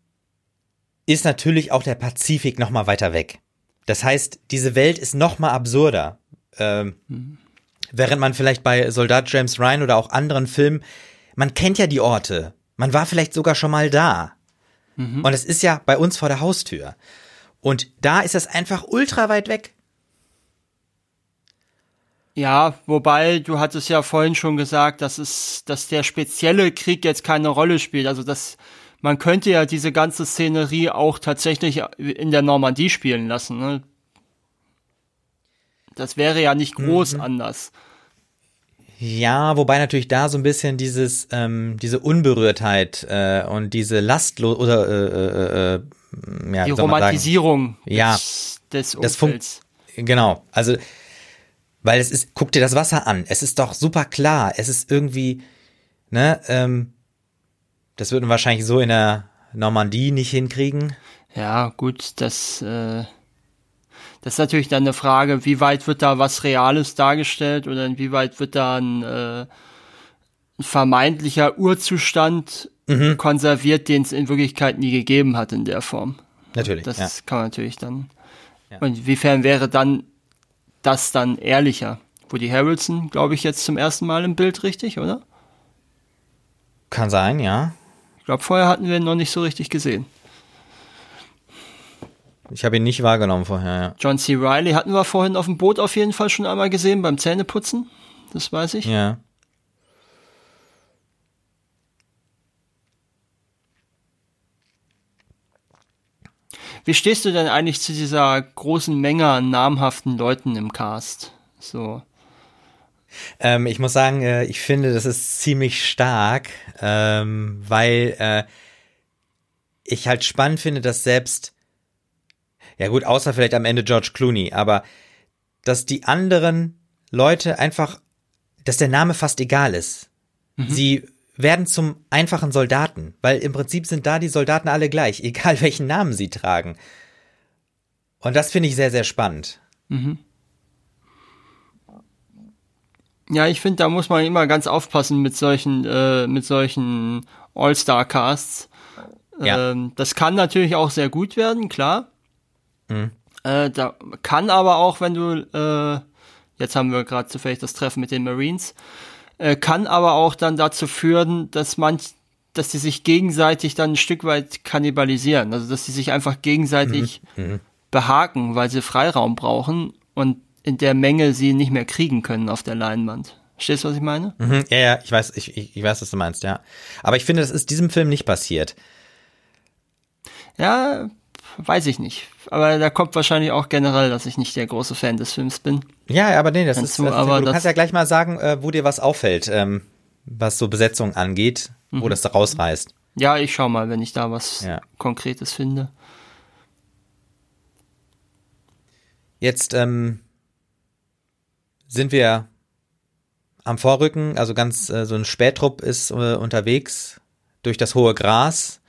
ist natürlich auch der Pazifik noch mal weiter weg. Das heißt, diese Welt ist noch mal absurder. Ähm, Während man vielleicht bei Soldat James Ryan oder auch anderen Filmen, man kennt ja die Orte. Man war vielleicht sogar schon mal da. Und es ist ja bei uns vor der Haustür. Und da ist es einfach ultra weit weg. Ja, wobei du hattest ja vorhin schon gesagt, dass es, dass der spezielle Krieg jetzt keine Rolle spielt. Also dass man könnte ja diese ganze Szenerie auch tatsächlich in der Normandie spielen lassen. Ne? Das wäre ja nicht groß anders. Ja, wobei natürlich da so ein bisschen dieses, ähm, diese Unberührtheit äh, und diese Lastlo oder äh, äh, äh, ja, Die? Romantisierung Ja, des, des das fun- Umfelds. Genau, also weil es ist, guck dir das Wasser an. Es ist doch super klar. Es ist irgendwie, ne, ähm, das würden wir wahrscheinlich so in der Normandie nicht hinkriegen. Ja, gut, das, äh, das ist natürlich dann eine Frage, wie weit wird da was Reales dargestellt oder inwieweit wird da ein, äh, ein vermeintlicher Urzustand Mhm. konserviert, den es in Wirklichkeit nie gegeben hat in der Form. Natürlich. Das ja. kann man natürlich dann. Ja. Und inwiefern wäre dann das dann ehrlicher? Woody Harrelson, glaube ich, jetzt zum ersten Mal im Bild, richtig, oder? Kann sein, ja. Ich glaube, vorher hatten wir ihn noch nicht so richtig gesehen. Ich habe ihn nicht wahrgenommen vorher, ja. John C. Riley hatten wir vorhin auf dem Boot auf jeden Fall schon einmal gesehen beim Zähneputzen. Das weiß ich. Ja. Wie stehst du denn eigentlich zu dieser großen Menge an namhaften Leuten im Cast? So. Ähm, ich muss sagen, äh, ich finde, das ist ziemlich stark, ähm, weil äh, ich halt spannend finde, dass selbst, ja gut, außer vielleicht am Ende George Clooney, aber dass die anderen Leute einfach, dass der Name fast egal ist. Sie werden zum einfachen Soldaten, weil im Prinzip sind da die Soldaten alle gleich, egal welchen Namen sie tragen. Und das finde ich sehr, sehr spannend. Ja, ich finde, da muss man immer ganz aufpassen mit solchen, äh, mit solchen All-Star-Casts. Ja. Ähm, das kann natürlich auch sehr gut werden, klar. Äh, da kann aber auch, wenn du, äh, jetzt haben wir gerade zufällig das Treffen mit den Marines, äh, kann aber auch dann dazu führen, dass manch, dass die sich gegenseitig dann ein Stück weit kannibalisieren. Also dass die sich einfach gegenseitig behaken, weil sie Freiraum brauchen und in der Menge sie nicht mehr kriegen können auf der Leinwand. Verstehst du, was ich meine? Mhm, ja, ja, ich weiß, ich, ich, ich weiß, was du meinst, ja. Aber ich finde, das ist diesem Film nicht passiert. Ja, weiß ich nicht. Aber da kommt wahrscheinlich auch generell, dass ich nicht der große Fan des Films bin. Ja, aber nee, das Kannst ist, du, das ist aber du kannst ja gleich mal sagen, äh, wo dir was auffällt, ähm, was so Besetzung angeht, wo das da rausreißt. Ja, ich schau mal, wenn ich da was Ja. Konkretes finde. Jetzt ähm, sind wir am Vorrücken, also ganz äh, so ein Spähtrupp ist äh, unterwegs durch das hohe Gras.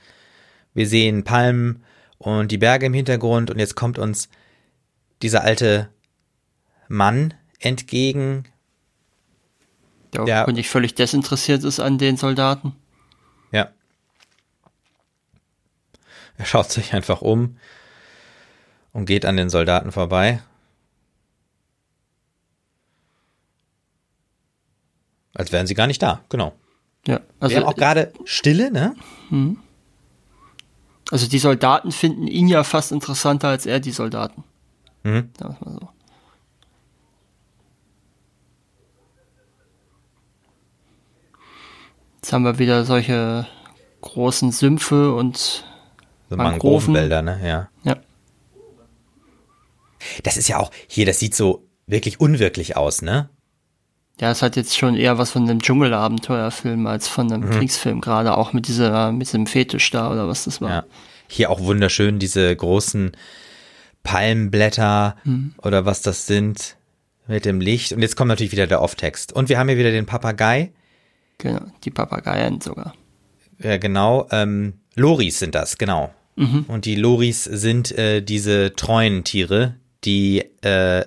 Wir sehen Palmen und die Berge im Hintergrund und jetzt kommt uns dieser alte Mann entgegen. Der Ja. offenkundig völlig desinteressiert ist an den Soldaten. Ja. Er schaut sich einfach um und geht an den Soldaten vorbei. Als wären sie gar nicht da, genau. Ja, also, Wir haben auch gerade Stille, ne? Also die Soldaten finden ihn ja fast interessanter als er die Soldaten. Mhm. Sagen wir's mal so. Jetzt haben wir wieder solche großen Sümpfe und So Mangroven. Mangrovenwälder, ne? Ja. ja, Das ist ja auch, hier, das sieht so wirklich unwirklich aus, ne? Ja, es hat jetzt schon eher was von einem Dschungelabenteuerfilm als von einem Mhm. Kriegsfilm, gerade auch mit dieser, mit diesem Fetisch da oder was das war. Ja. Hier auch wunderschön diese großen Palmblätter Mhm. oder was das sind mit dem Licht. Und jetzt kommt natürlich wieder der Off-Text. Und wir haben hier wieder den Papagei. Genau, die Papageien sogar. Ja, genau. Ähm, Loris sind das, genau. Mhm. Und die Loris sind äh, diese treuen Tiere, die, äh,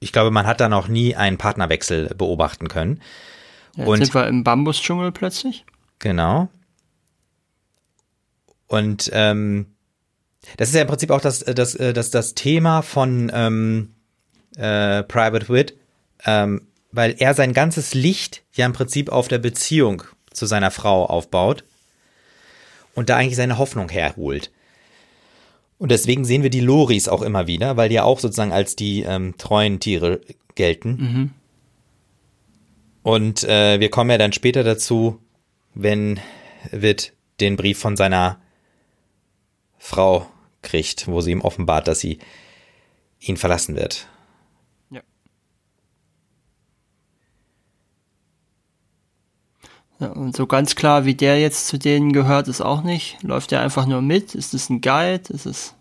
ich glaube, man hat da noch nie einen Partnerwechsel beobachten können. Jetzt und sind wir im Bambusdschungel plötzlich. Genau. Und ähm, das ist ja im Prinzip auch das, das, das, das Thema von ähm, äh, Private Wit, ähm, weil er sein ganzes Licht ja im Prinzip auf der Beziehung zu seiner Frau aufbaut und da eigentlich seine Hoffnung herholt. Und deswegen sehen wir die Loris auch immer wieder, weil die ja auch sozusagen als die ähm, treuen Tiere gelten. Mhm. Und äh, wir kommen ja dann später dazu, wenn Witt den Brief von seiner Frau kriegt, wo sie ihm offenbart, dass sie ihn verlassen wird. Ja. Ja. Und so ganz klar, wie der jetzt zu denen gehört, ist auch nicht. Läuft er einfach nur mit? Ist es ein Guide? Ist es.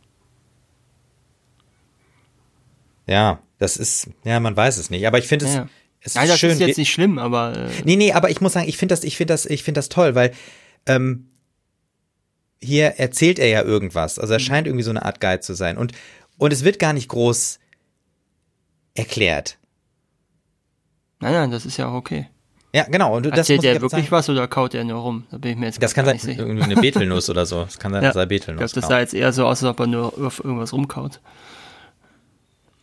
Ja, das ist, ja, man weiß es nicht. Aber ich finde es, ja. es Nein, das schön. ist jetzt nicht schlimm, aber. Äh nee, nee, aber ich muss sagen, ich finde das, ich finde das, ich finde das toll, weil ähm, hier erzählt er ja irgendwas. Also er mhm. scheint irgendwie so eine Art Guide zu sein. Und, und es wird gar nicht groß erklärt. Nein, nein, das ist ja auch okay. Ja, genau. Und Erzählt er wirklich sagen. was oder kaut er nur rum? Da bin ich mir jetzt Das kann sein, irgendwie eine Betelnuss oder so. Das kann sein, ja, sei Betelnuss. Ich glaube, das sah jetzt eher so aus, als ob er nur auf irgendwas rumkaut.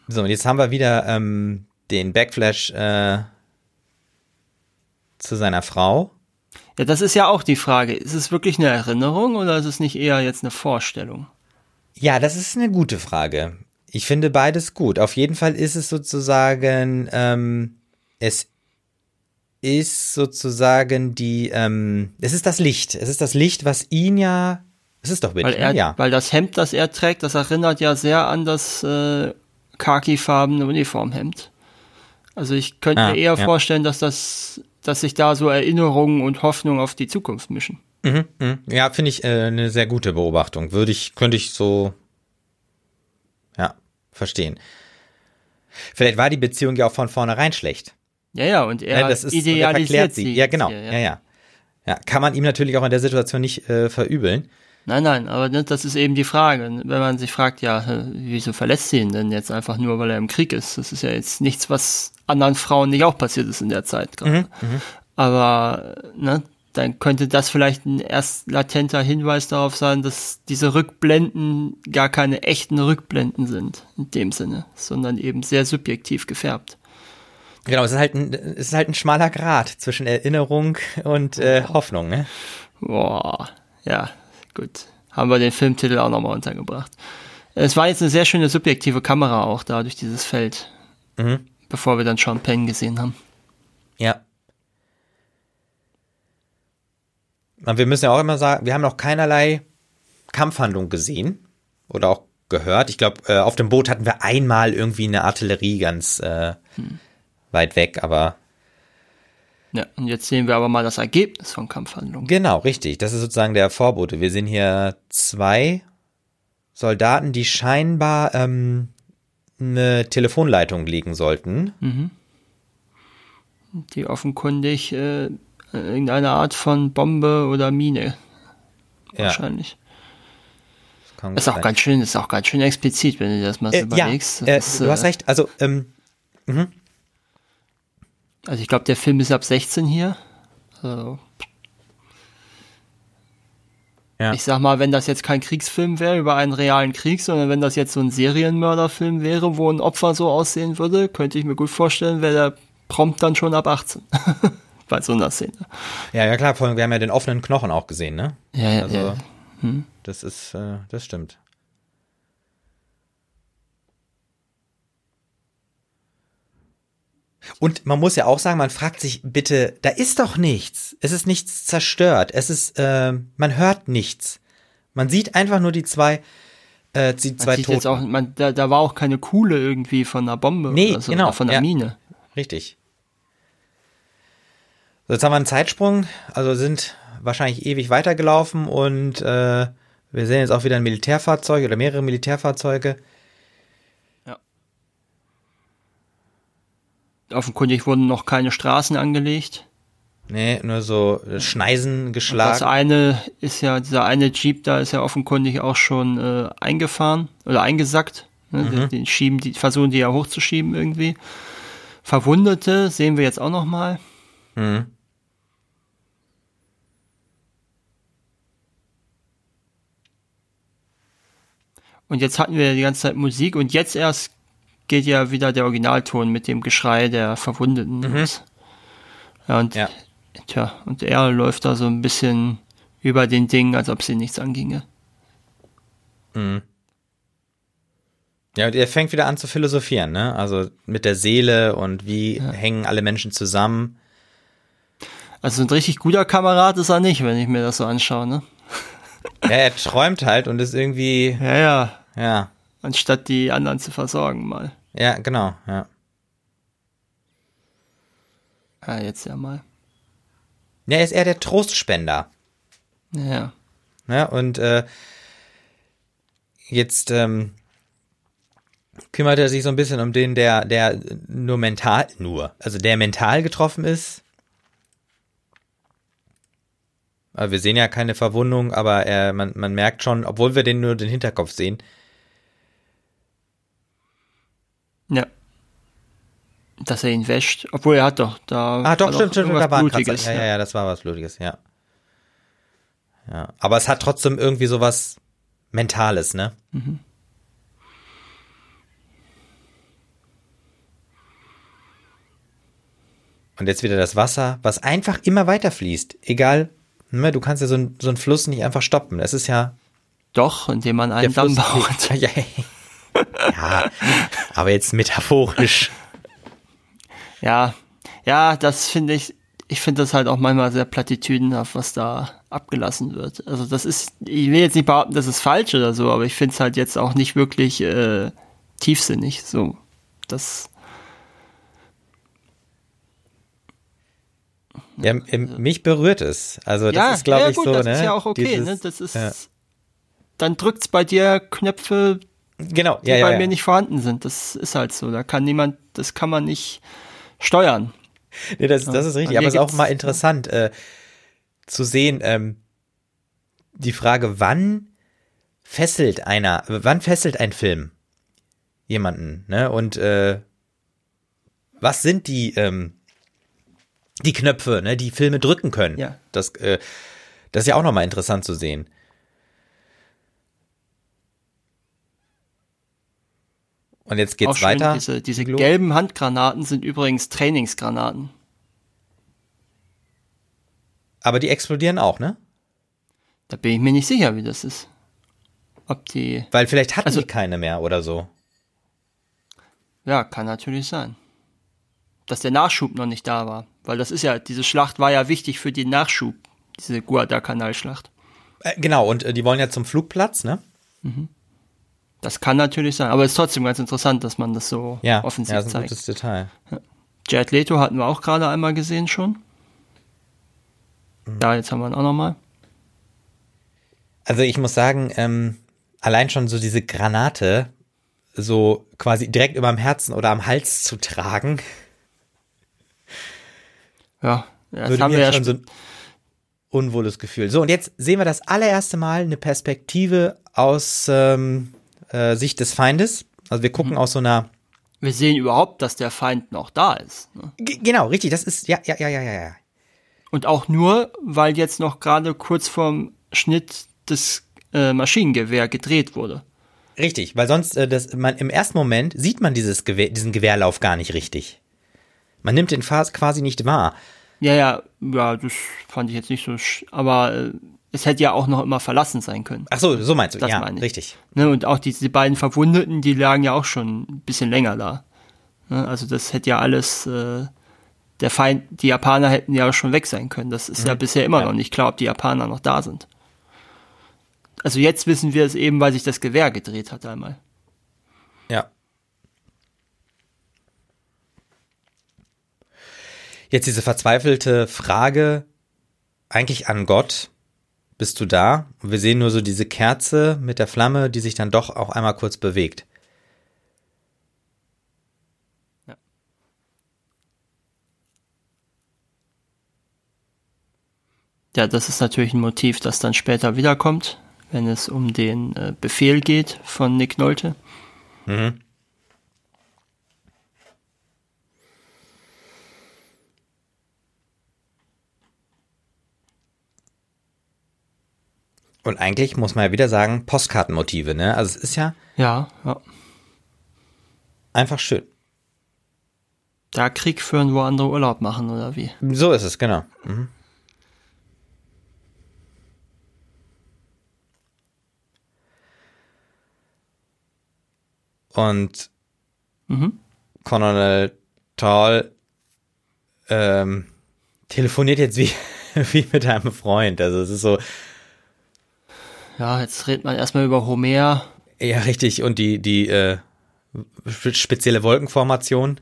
So, und jetzt haben wir wieder ähm, den Backflash äh, zu seiner Frau. Ja, das ist ja auch die Frage. Ist es wirklich eine Erinnerung oder ist es nicht eher jetzt eine Vorstellung? Ja, das ist eine gute Frage. Ich finde beides gut. Auf jeden Fall ist es sozusagen, ähm, es ist sozusagen die, ähm, es ist das Licht. Es ist das Licht, was ihn ja, es ist doch bitte, weil, er, ja. weil das Hemd, das er trägt, das erinnert ja sehr an das äh, khakifarbene Uniformhemd. Also ich könnte ah, mir eher ja. vorstellen, dass das dass sich da so Erinnerungen und Hoffnung auf die Zukunft mischen. Mhm, mh. Ja, finde ich äh, eine sehr gute Beobachtung. Würde ich, könnte ich so, ja, verstehen. Vielleicht war die Beziehung ja auch von vornherein schlecht. Ja, ja, und er ja, das ist, idealisiert sie. Ja, genau, ja, ja. ja, ja. kann man ihm natürlich auch in der Situation nicht äh, verübeln. Nein, nein, aber das ist eben die Frage. Wenn man sich fragt, ja, wieso verlässt sie ihn denn jetzt einfach nur, weil er im Krieg ist? Das ist ja jetzt nichts, was anderen Frauen nicht auch passiert ist in der Zeit gerade. Mhm, mhm, aber, ne, dann könnte das vielleicht ein erst latenter Hinweis darauf sein, dass diese Rückblenden gar keine echten Rückblenden sind, in dem Sinne, sondern eben sehr subjektiv gefärbt. Genau, es ist halt ein, es ist halt ein schmaler Grad zwischen Erinnerung und äh, Hoffnung, ne? Boah, ja, Gut, haben wir den Filmtitel auch nochmal untergebracht. Es war jetzt eine sehr schöne subjektive Kamera auch da durch dieses Feld, mhm. bevor wir dann Sean Penn gesehen haben. Ja. Und wir müssen ja auch immer sagen, wir haben noch keinerlei Kampfhandlung gesehen oder auch gehört. Ich glaube, äh, auf dem Boot hatten wir einmal irgendwie eine Artillerie ganz äh, hm. Weit weg, aber ja, und jetzt sehen wir aber mal das Ergebnis von Kampfhandlungen. Genau, richtig. Das ist sozusagen der Vorbote. Wir sehen hier zwei Soldaten, die scheinbar ähm, eine Telefonleitung legen sollten. Mhm. Die offenkundig äh, irgendeine Art von Bombe oder Mine. Ja. Wahrscheinlich. Das ist auch sein. ganz schön, ist auch ganz schön explizit, wenn du das mal so äh, überlegst. Ja, äh, ist, du hast äh, recht. Also, ähm, mh. Also ich glaube, der Film ist ab 16 hier. Also ja. Ich sag mal, wenn das jetzt kein Kriegsfilm wäre über einen realen Krieg, sondern wenn das jetzt so ein Serienmörderfilm wäre, wo ein Opfer so aussehen würde, könnte ich mir gut vorstellen, wäre der prompt dann schon ab 18. Bei so einer Szene. Ja, ja klar, wir haben ja den offenen Knochen auch gesehen, ne? Ja, ja. Also, ja. Hm. Das ist, äh, das stimmt. Und man muss ja auch sagen, man fragt sich bitte, da ist doch nichts. Es ist nichts zerstört. Es ist, äh, man hört nichts. Man sieht einfach nur die zwei, äh, die man zwei Toten. Auch, man, da, da war auch keine Kuhle irgendwie von einer Bombe nee, oder so, genau, von einer ja, Mine. Richtig. So, jetzt haben wir einen Zeitsprung, also sind wahrscheinlich ewig weitergelaufen und äh, wir sehen jetzt auch wieder ein Militärfahrzeug oder mehrere Militärfahrzeuge. Offenkundig wurden noch keine Straßen angelegt. Nee, nur so Schneisen geschlagen. Das eine ist ja, dieser eine Jeep da ist ja offenkundig auch schon äh, eingefahren oder eingesackt. Ne? Mhm. Den schieben, die versuchen die ja hochzuschieben irgendwie. Verwundete sehen wir jetzt auch noch mal. Mhm. Und jetzt hatten wir die ganze Zeit Musik und jetzt erst geht ja wieder der Originalton mit dem Geschrei der Verwundeten mhm. los. Ja, und, ja. tja, und er läuft da so ein bisschen über den Ding, als ob sie nichts anginge. Mhm. Ja, und er fängt wieder an zu philosophieren, ne? Also mit der Seele und wie ja. hängen alle Menschen zusammen. Also ein richtig guter Kamerad ist er nicht, wenn ich mir das so anschaue, ne? Ja, er träumt halt und ist irgendwie. Ja, ja. Ja. Anstatt die anderen zu versorgen mal. Ja, genau, ja. Ja, jetzt ja mal. Ja, er ist eher der Trostspender. Ja. Ja, und äh, jetzt ähm, kümmert er sich so ein bisschen um den, der, der nur mental, nur, also der mental getroffen ist. Wir sehen ja keine Verwundung, aber er, man, man merkt schon, obwohl wir den nur den Hinterkopf sehen, ja. Dass er ihn wäscht. Obwohl er hat doch da. Ah, doch, stimmt, stimmt, da war ein Blutiges, ja, ja, ja, das war was Blutiges, ja. Ja. Aber es hat trotzdem irgendwie sowas Mentales, ne? Mhm. Und jetzt wieder das Wasser, was einfach immer weiter fließt. Egal, ne, du kannst ja so, ein, so einen Fluss nicht einfach stoppen. Das ist ja. Doch, indem man einen Damm baut. Ja, ja, aber jetzt metaphorisch. Ja, ja, das finde ich, ich finde das halt auch manchmal sehr platitüdenhaft, was da abgelassen wird. Also das ist, ich will jetzt nicht behaupten, das ist falsch oder so, aber ich finde es halt jetzt auch nicht wirklich äh, tiefsinnig. So, das. Ja, mich berührt es. Also das ja, ist, glaube ja, ich, gut, so. Das ne? ist ja auch okay. Dieses, ne? Das ist. Ja. Dann drückt's bei dir Knöpfe genau, die ja, bei ja, mir nicht vorhanden sind. Das ist halt so. Da kann niemand, das kann man nicht steuern. Nee, das, das ist richtig. Aber es ist auch mal interessant äh, zu sehen, ähm, die Frage, wann fesselt einer, wann fesselt ein Film jemanden, ne? Und äh, was sind die, ähm, die Knöpfe, ne, die Filme drücken können? Ja. Das, äh, das ist ja auch nochmal interessant zu sehen. Und jetzt geht's schön, weiter. Diese, diese gelben Handgranaten sind übrigens Trainingsgranaten. Aber die explodieren auch, ne? Da bin ich mir nicht sicher, wie das ist. Ob die. Weil vielleicht hatten also, die keine mehr oder so. Ja, kann natürlich sein. Dass der Nachschub noch nicht da war. Weil das ist ja, diese Schlacht war ja wichtig für den Nachschub, diese Guadalcanal-Schlacht. Äh, genau, und äh, die wollen ja zum Flugplatz, ne? Mhm. Das kann natürlich sein, aber es ist trotzdem ganz interessant, dass man das so ja, offensiv ja, das ist ein Gutes Detail. Ja. Jared Leto hatten wir auch gerade einmal gesehen schon. Mhm. Da, jetzt haben wir ihn auch nochmal. Also ich muss sagen, ähm, allein schon so diese Granate so quasi direkt über dem Herzen oder am Hals zu tragen. Ja, das würde haben mir wir ja schon so ein unwohles Gefühl. So, und jetzt sehen wir das allererste Mal eine Perspektive aus ähm, äh, Sicht des Feindes. Also wir gucken mhm. aus so einer. Wir sehen überhaupt, dass der Feind noch da ist. Ne? Genau, richtig. Das ist ja, ja, ja, ja, ja. Und auch nur, weil jetzt noch gerade kurz vorm Schnitt das äh, Maschinengewehr gedreht wurde. Richtig, weil sonst äh, das, man, im ersten Moment sieht man dieses Gewehr, diesen Gewehrlauf gar nicht richtig. Man nimmt den quasi nicht wahr. Ja, ja, ja, das fand ich jetzt nicht so, aber äh, es hätte ja auch noch immer verlassen sein können. Ach so, so meinst du, das ja, richtig. Ne, und auch diese beiden Verwundeten, die lagen ja auch schon ein bisschen länger da. Ne, also das hätte ja alles, äh, der Feind, die Japaner hätten ja auch schon weg sein können. Das ist mhm. ja bisher immer ja. noch nicht klar, ob die Japaner noch da sind. Also jetzt wissen wir es eben, weil sich das Gewehr gedreht hat einmal. Ja. Jetzt diese verzweifelte Frage eigentlich an Gott, bist du da und wir sehen nur so diese Kerze mit der Flamme, die sich dann doch auch einmal kurz bewegt. Ja. Ja, das ist natürlich ein Motiv, das dann später wiederkommt, wenn es um den äh, Befehl geht von Nick Nolte. Mhm. Und eigentlich muss man ja wieder sagen, Postkartenmotive, ne? Also es ist ja. Ja, ja. Einfach schön. Da Krieg führen, wo andere Urlaub machen, oder wie? So ist es, genau. Mhm. Und mhm. Colonel Tall ähm, telefoniert jetzt wie, wie mit einem Freund. Also es ist so, ja, jetzt redet man erstmal über Homer. Ja, richtig. Und die, die äh, spezielle Wolkenformation.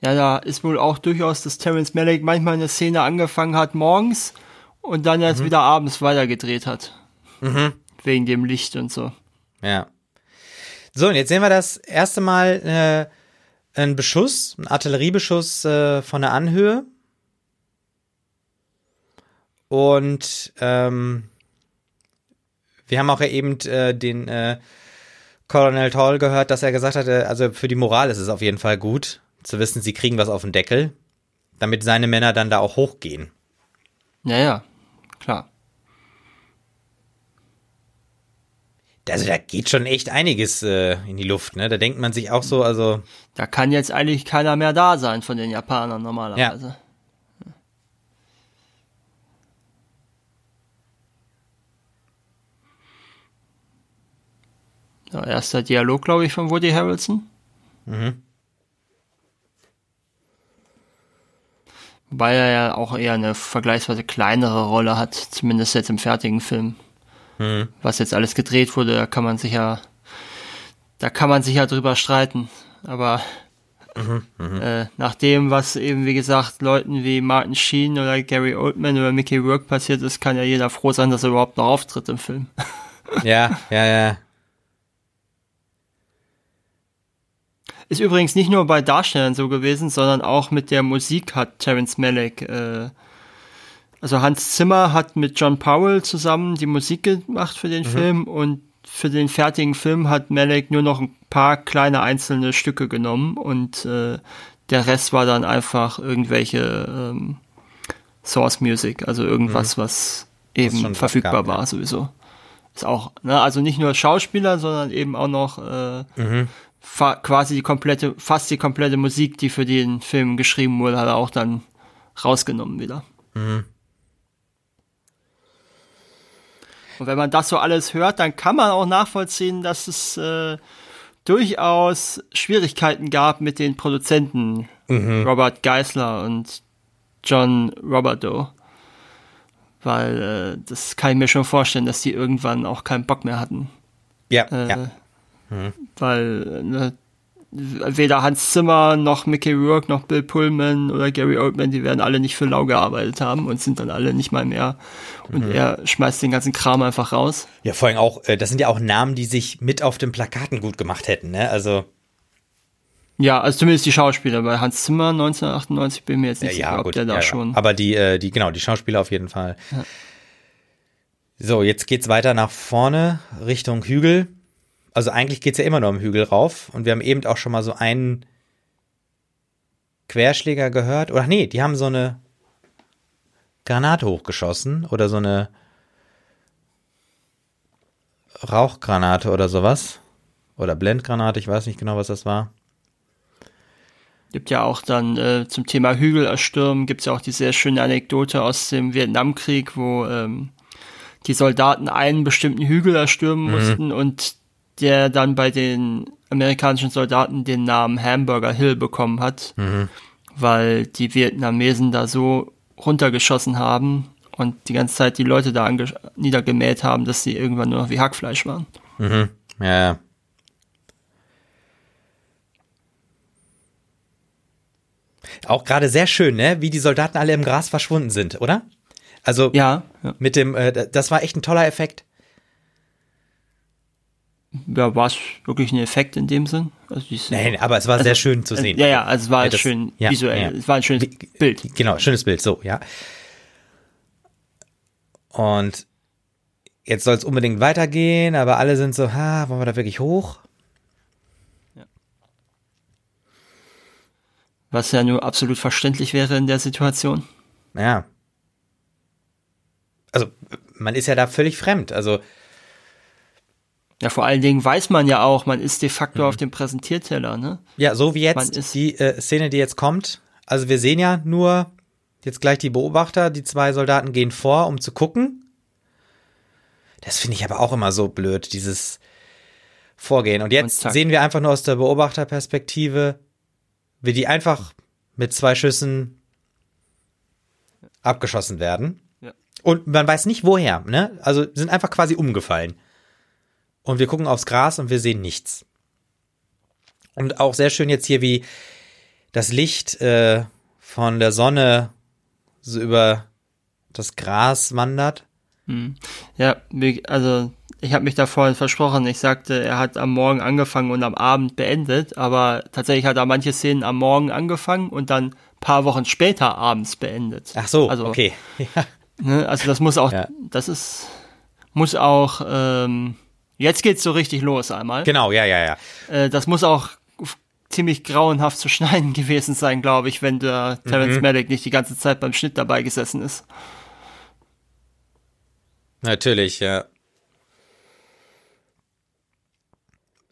Ja, da ist wohl auch durchaus, dass Terence Malick manchmal eine Szene angefangen hat morgens und dann jetzt mhm. wieder abends weitergedreht hat. Mhm. Wegen dem Licht und so. Ja. So, und jetzt sehen wir das erste Mal äh, einen Beschuss, einen Artilleriebeschuss äh, von der Anhöhe. Und ähm, wir haben auch eben äh, den äh, Colonel Toll gehört, dass er gesagt hatte, also für die Moral ist es auf jeden Fall gut, zu wissen, sie kriegen was auf den Deckel, damit seine Männer dann da auch hochgehen. Ja, ja, klar. Also da geht schon echt einiges äh, in die Luft, ne? Da denkt man sich auch so, also. Da kann jetzt eigentlich keiner mehr da sein von den Japanern normalerweise. Ja. Ja, erster Dialog, glaube ich, von Woody Harrelson. Mhm. Wobei er ja auch eher eine vergleichsweise kleinere Rolle hat, zumindest jetzt im fertigen Film. Mhm. Was jetzt alles gedreht wurde, da kann man sich ja, da kann man sich ja drüber streiten. Aber mhm, mhm. äh, nach dem, was eben, wie gesagt, Leuten wie Martin Sheen oder Gary Oldman oder Mickey Rourke passiert ist, kann ja jeder froh sein, dass er überhaupt noch auftritt im Film. Ja, ja, ja. Ist übrigens nicht nur bei Darstellern so gewesen, sondern auch mit der Musik hat Terence Malick, äh, also Hans Zimmer hat mit John Powell zusammen die Musik gemacht für den mhm. Film und für den fertigen Film hat Malick nur noch ein paar kleine einzelne Stücke genommen und äh, der Rest war dann einfach irgendwelche ähm, Source Music, also irgendwas, mhm. was eben verfügbar gab, war ja. sowieso. Ist auch, ne, also nicht nur Schauspieler, sondern eben auch noch äh, mhm quasi die komplette, fast die komplette Musik, die für den Film geschrieben wurde, hat er auch dann rausgenommen wieder. Mhm. Und wenn man das so alles hört, dann kann man auch nachvollziehen, dass es äh, durchaus Schwierigkeiten gab mit den Produzenten mhm. Robert Geisler und John Roberto. Weil äh, das kann ich mir schon vorstellen, dass die irgendwann auch keinen Bock mehr hatten. Ja, äh, ja. Mhm. Weil ne, weder Hans Zimmer noch Mickey Rourke noch Bill Pullman oder Gary Oldman, die werden alle nicht für lau gearbeitet haben und sind dann alle nicht mal mehr. Und mhm. er schmeißt den ganzen Kram einfach raus. Ja, vor allem auch, äh, das sind ja auch Namen, die sich mit auf den Plakaten gut gemacht hätten, ne? Also. Ja, also zumindest die Schauspieler. Bei Hans Zimmer 1998 bin ich mir jetzt nicht ja, sicher, ja, ob der da ja, schon. Aber die, äh, die, genau, die Schauspieler auf jeden Fall. So, jetzt geht's weiter nach vorne Richtung Hügel also eigentlich geht's ja immer nur am Hügel rauf und wir haben eben auch schon mal so einen Querschläger gehört. Oder nee, die haben so eine Granate hochgeschossen oder so eine Rauchgranate oder sowas. Oder Blendgranate, ich weiß nicht genau, was das war. Gibt ja auch dann äh, zum Thema Hügel erstürmen, gibt's ja auch die sehr schöne Anekdote aus dem Vietnamkrieg, wo ähm, die Soldaten einen bestimmten Hügel erstürmen mhm. mussten und der dann bei den amerikanischen Soldaten den Namen Hamburger Hill bekommen hat, mhm. weil die Vietnamesen da so runtergeschossen haben und die ganze Zeit die Leute da niedergemäht haben, dass sie irgendwann nur noch wie Hackfleisch waren. Mhm. Ja. Auch gerade sehr schön, ne? Wie die Soldaten alle im Gras verschwunden sind, oder? Also ja, ja. mit dem, äh, das war echt ein toller Effekt ja, war es wirklich ein Effekt in dem Sinn? Also Nein, aber es war also, sehr schön zu sehen. ja, ja, also es war ja, das, schön ja, visuell. Ja. Es war ein schönes Bild. Genau, schönes Bild, so, ja. Und jetzt soll es unbedingt weitergehen, aber alle sind so, ha, wollen wir da wirklich hoch? Was ja nur absolut verständlich wäre in der Situation. Ja. Also, man ist ja da völlig fremd. Also, ja, vor allen Dingen weiß man ja auch, man ist de facto mhm. auf dem Präsentierteller, ne? Ja, so wie jetzt die äh, Szene, die jetzt kommt. Also wir sehen ja nur jetzt gleich die Beobachter, die zwei Soldaten gehen vor, um zu gucken. Das finde ich aber auch immer so blöd, dieses Vorgehen. Und jetzt Und sehen wir einfach nur aus der Beobachterperspektive, wie die einfach mit zwei Schüssen abgeschossen werden. Ja. Und man weiß nicht woher, ne? Also sind einfach quasi umgefallen. Und wir gucken aufs Gras und wir sehen nichts. Und auch sehr schön jetzt hier, wie das Licht äh, von der Sonne so über das Gras wandert. Hm. Ja, also ich habe mich da vorhin versprochen. Ich sagte, er hat am Morgen angefangen und am Abend beendet, aber tatsächlich hat er manche Szenen am Morgen angefangen und dann paar Wochen später abends beendet. Ach so, also, okay. Ja. Ne, also das muss auch, ja. das ist, muss auch, ähm, jetzt geht's so richtig los einmal. Genau, ja, ja, ja. Äh, das muss auch ziemlich grauenhaft zu schneiden gewesen sein, glaube ich, wenn der Terence mhm. Malick nicht die ganze Zeit beim Schnitt dabei gesessen ist. Natürlich, ja.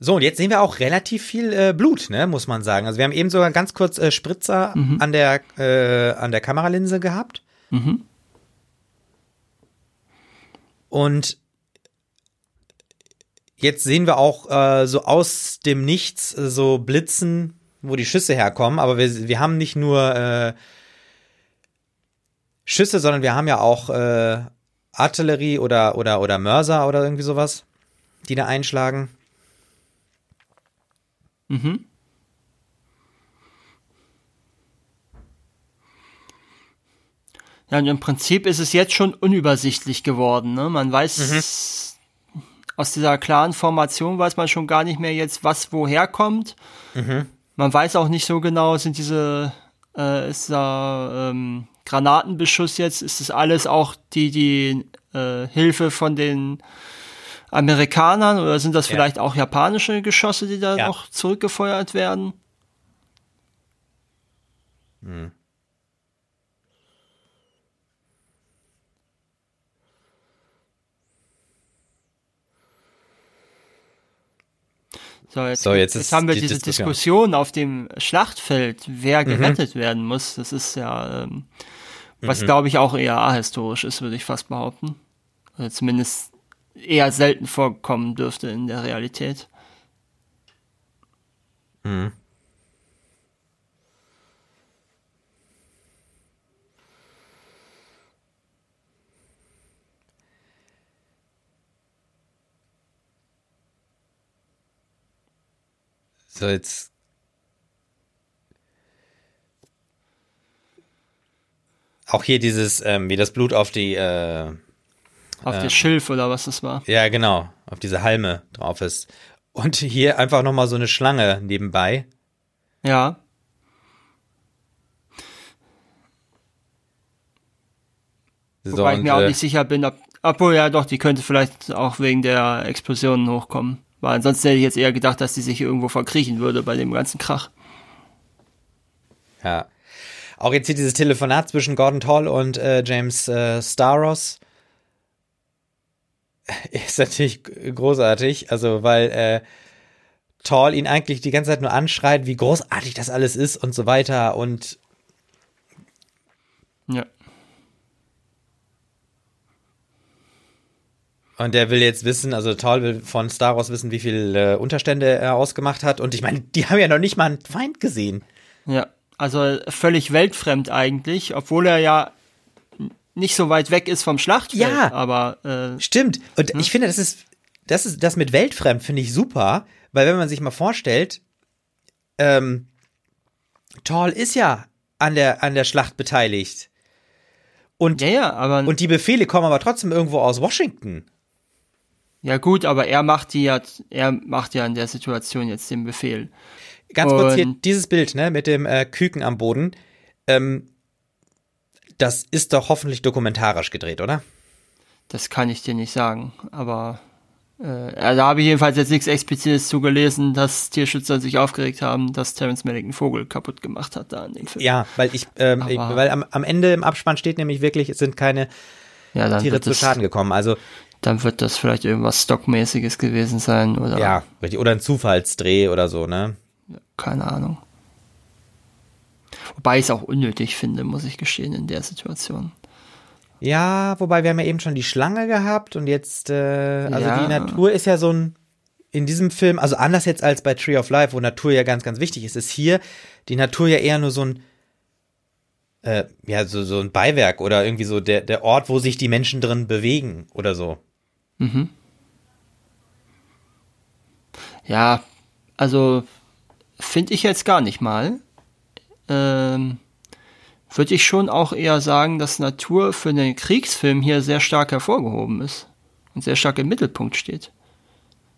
So, und jetzt sehen wir auch relativ viel äh, Blut, ne, muss man sagen. Also wir haben eben sogar ganz kurz äh, Spritzer mhm. an der äh, an der Kameralinse gehabt. Mhm. Und jetzt sehen wir auch äh, so aus dem Nichts äh, so Blitzen, wo die Schüsse herkommen. Aber wir, wir haben nicht nur äh, Schüsse, sondern wir haben ja auch äh, Artillerie oder oder oder Mörser oder irgendwie sowas, die da einschlagen. Mhm. Ja, und im Prinzip ist es jetzt schon unübersichtlich geworden. Ne? Man weiß, mhm. Aus dieser klaren Formation weiß man schon gar nicht mehr jetzt, was woher kommt. Mhm. Man weiß auch nicht so genau, sind diese, äh, ist da ähm, Granatenbeschuss jetzt, ist das alles auch die, die äh, Hilfe von den Amerikanern oder sind das ja. vielleicht auch japanische Geschosse, die da ja. noch zurückgefeuert werden? Hm. So, jetzt, so, jetzt, jetzt haben wir die diese Diskussion. Auf dem Schlachtfeld, wer mhm. gerettet mhm. werden muss. Das ist ja, ähm, was mhm. glaube ich auch eher ahistorisch ist, würde ich fast behaupten. Oder zumindest eher selten vorkommen dürfte in der Realität. Mhm. So, jetzt. Auch hier dieses, ähm, wie das Blut auf die äh, auf ähm, das Schilf oder was das war. Ja, genau. Auf diese Halme drauf ist. Und hier einfach nochmal so eine Schlange nebenbei. Ja. So, Wobei ich mir auch äh, nicht sicher bin, ob, obwohl ja doch, die könnte vielleicht auch wegen der Explosionen hochkommen. Weil ansonsten hätte ich jetzt eher gedacht, dass die sich irgendwo verkriechen würde bei dem ganzen Krach. Ja. Auch jetzt hier dieses Telefonat zwischen Gordon Toll und äh, James äh, Staros ist natürlich großartig, also weil äh, Tall ihn eigentlich die ganze Zeit nur anschreit, wie großartig das alles ist und so weiter und ja. Und der will jetzt wissen, also Tall will von Star Wars wissen, wie viele äh, Unterstände er ausgemacht hat. Und ich meine, die haben ja noch nicht mal einen Feind gesehen. Ja, also völlig weltfremd eigentlich, obwohl er ja nicht so weit weg ist vom Schlachtfeld. Ja, aber äh, stimmt. Und hm? ich finde, das ist das ist das mit weltfremd finde ich super, weil wenn man sich mal vorstellt, ähm, Tall ist ja an der an der Schlacht beteiligt. Und, ja, ja, aber, und die Befehle kommen aber trotzdem irgendwo aus Washington. Ja gut, aber er macht die ja, er macht ja in der Situation jetzt den Befehl. Ganz kurz hier dieses Bild, ne, mit dem äh, Küken am Boden. Ähm, das ist doch hoffentlich dokumentarisch gedreht, oder? Das kann ich dir nicht sagen, aber äh, da habe ich jedenfalls jetzt nichts Explizites zugelesen, dass Tierschützer sich aufgeregt haben, dass Terence Malick einen Vogel kaputt gemacht hat da in dem Film. Ja, weil ich, ähm, ich weil am, am Ende im Abspann steht nämlich wirklich, es sind keine ja, Tiere zu Schaden gekommen. Also dann wird das vielleicht irgendwas Stockmäßiges gewesen sein oder ja, richtig oder ein Zufallsdreh oder so, ne? Keine Ahnung. Wobei ich es auch unnötig finde, muss ich gestehen in der Situation. Ja, wobei wir haben ja eben schon die Schlange gehabt und jetzt, äh, also ja. die Natur ist ja so ein, in diesem Film, also anders jetzt als bei Tree of Life, wo Natur ja ganz, ganz wichtig ist, ist hier die Natur ja eher nur so ein, äh, ja, so, so ein Beiwerk oder irgendwie so der, der Ort, wo sich die Menschen drin bewegen oder so. Mhm. Ja, also finde ich jetzt gar nicht mal. Ähm, würde ich schon auch eher sagen, dass Natur für den Kriegsfilm hier sehr stark hervorgehoben ist und sehr stark im Mittelpunkt steht.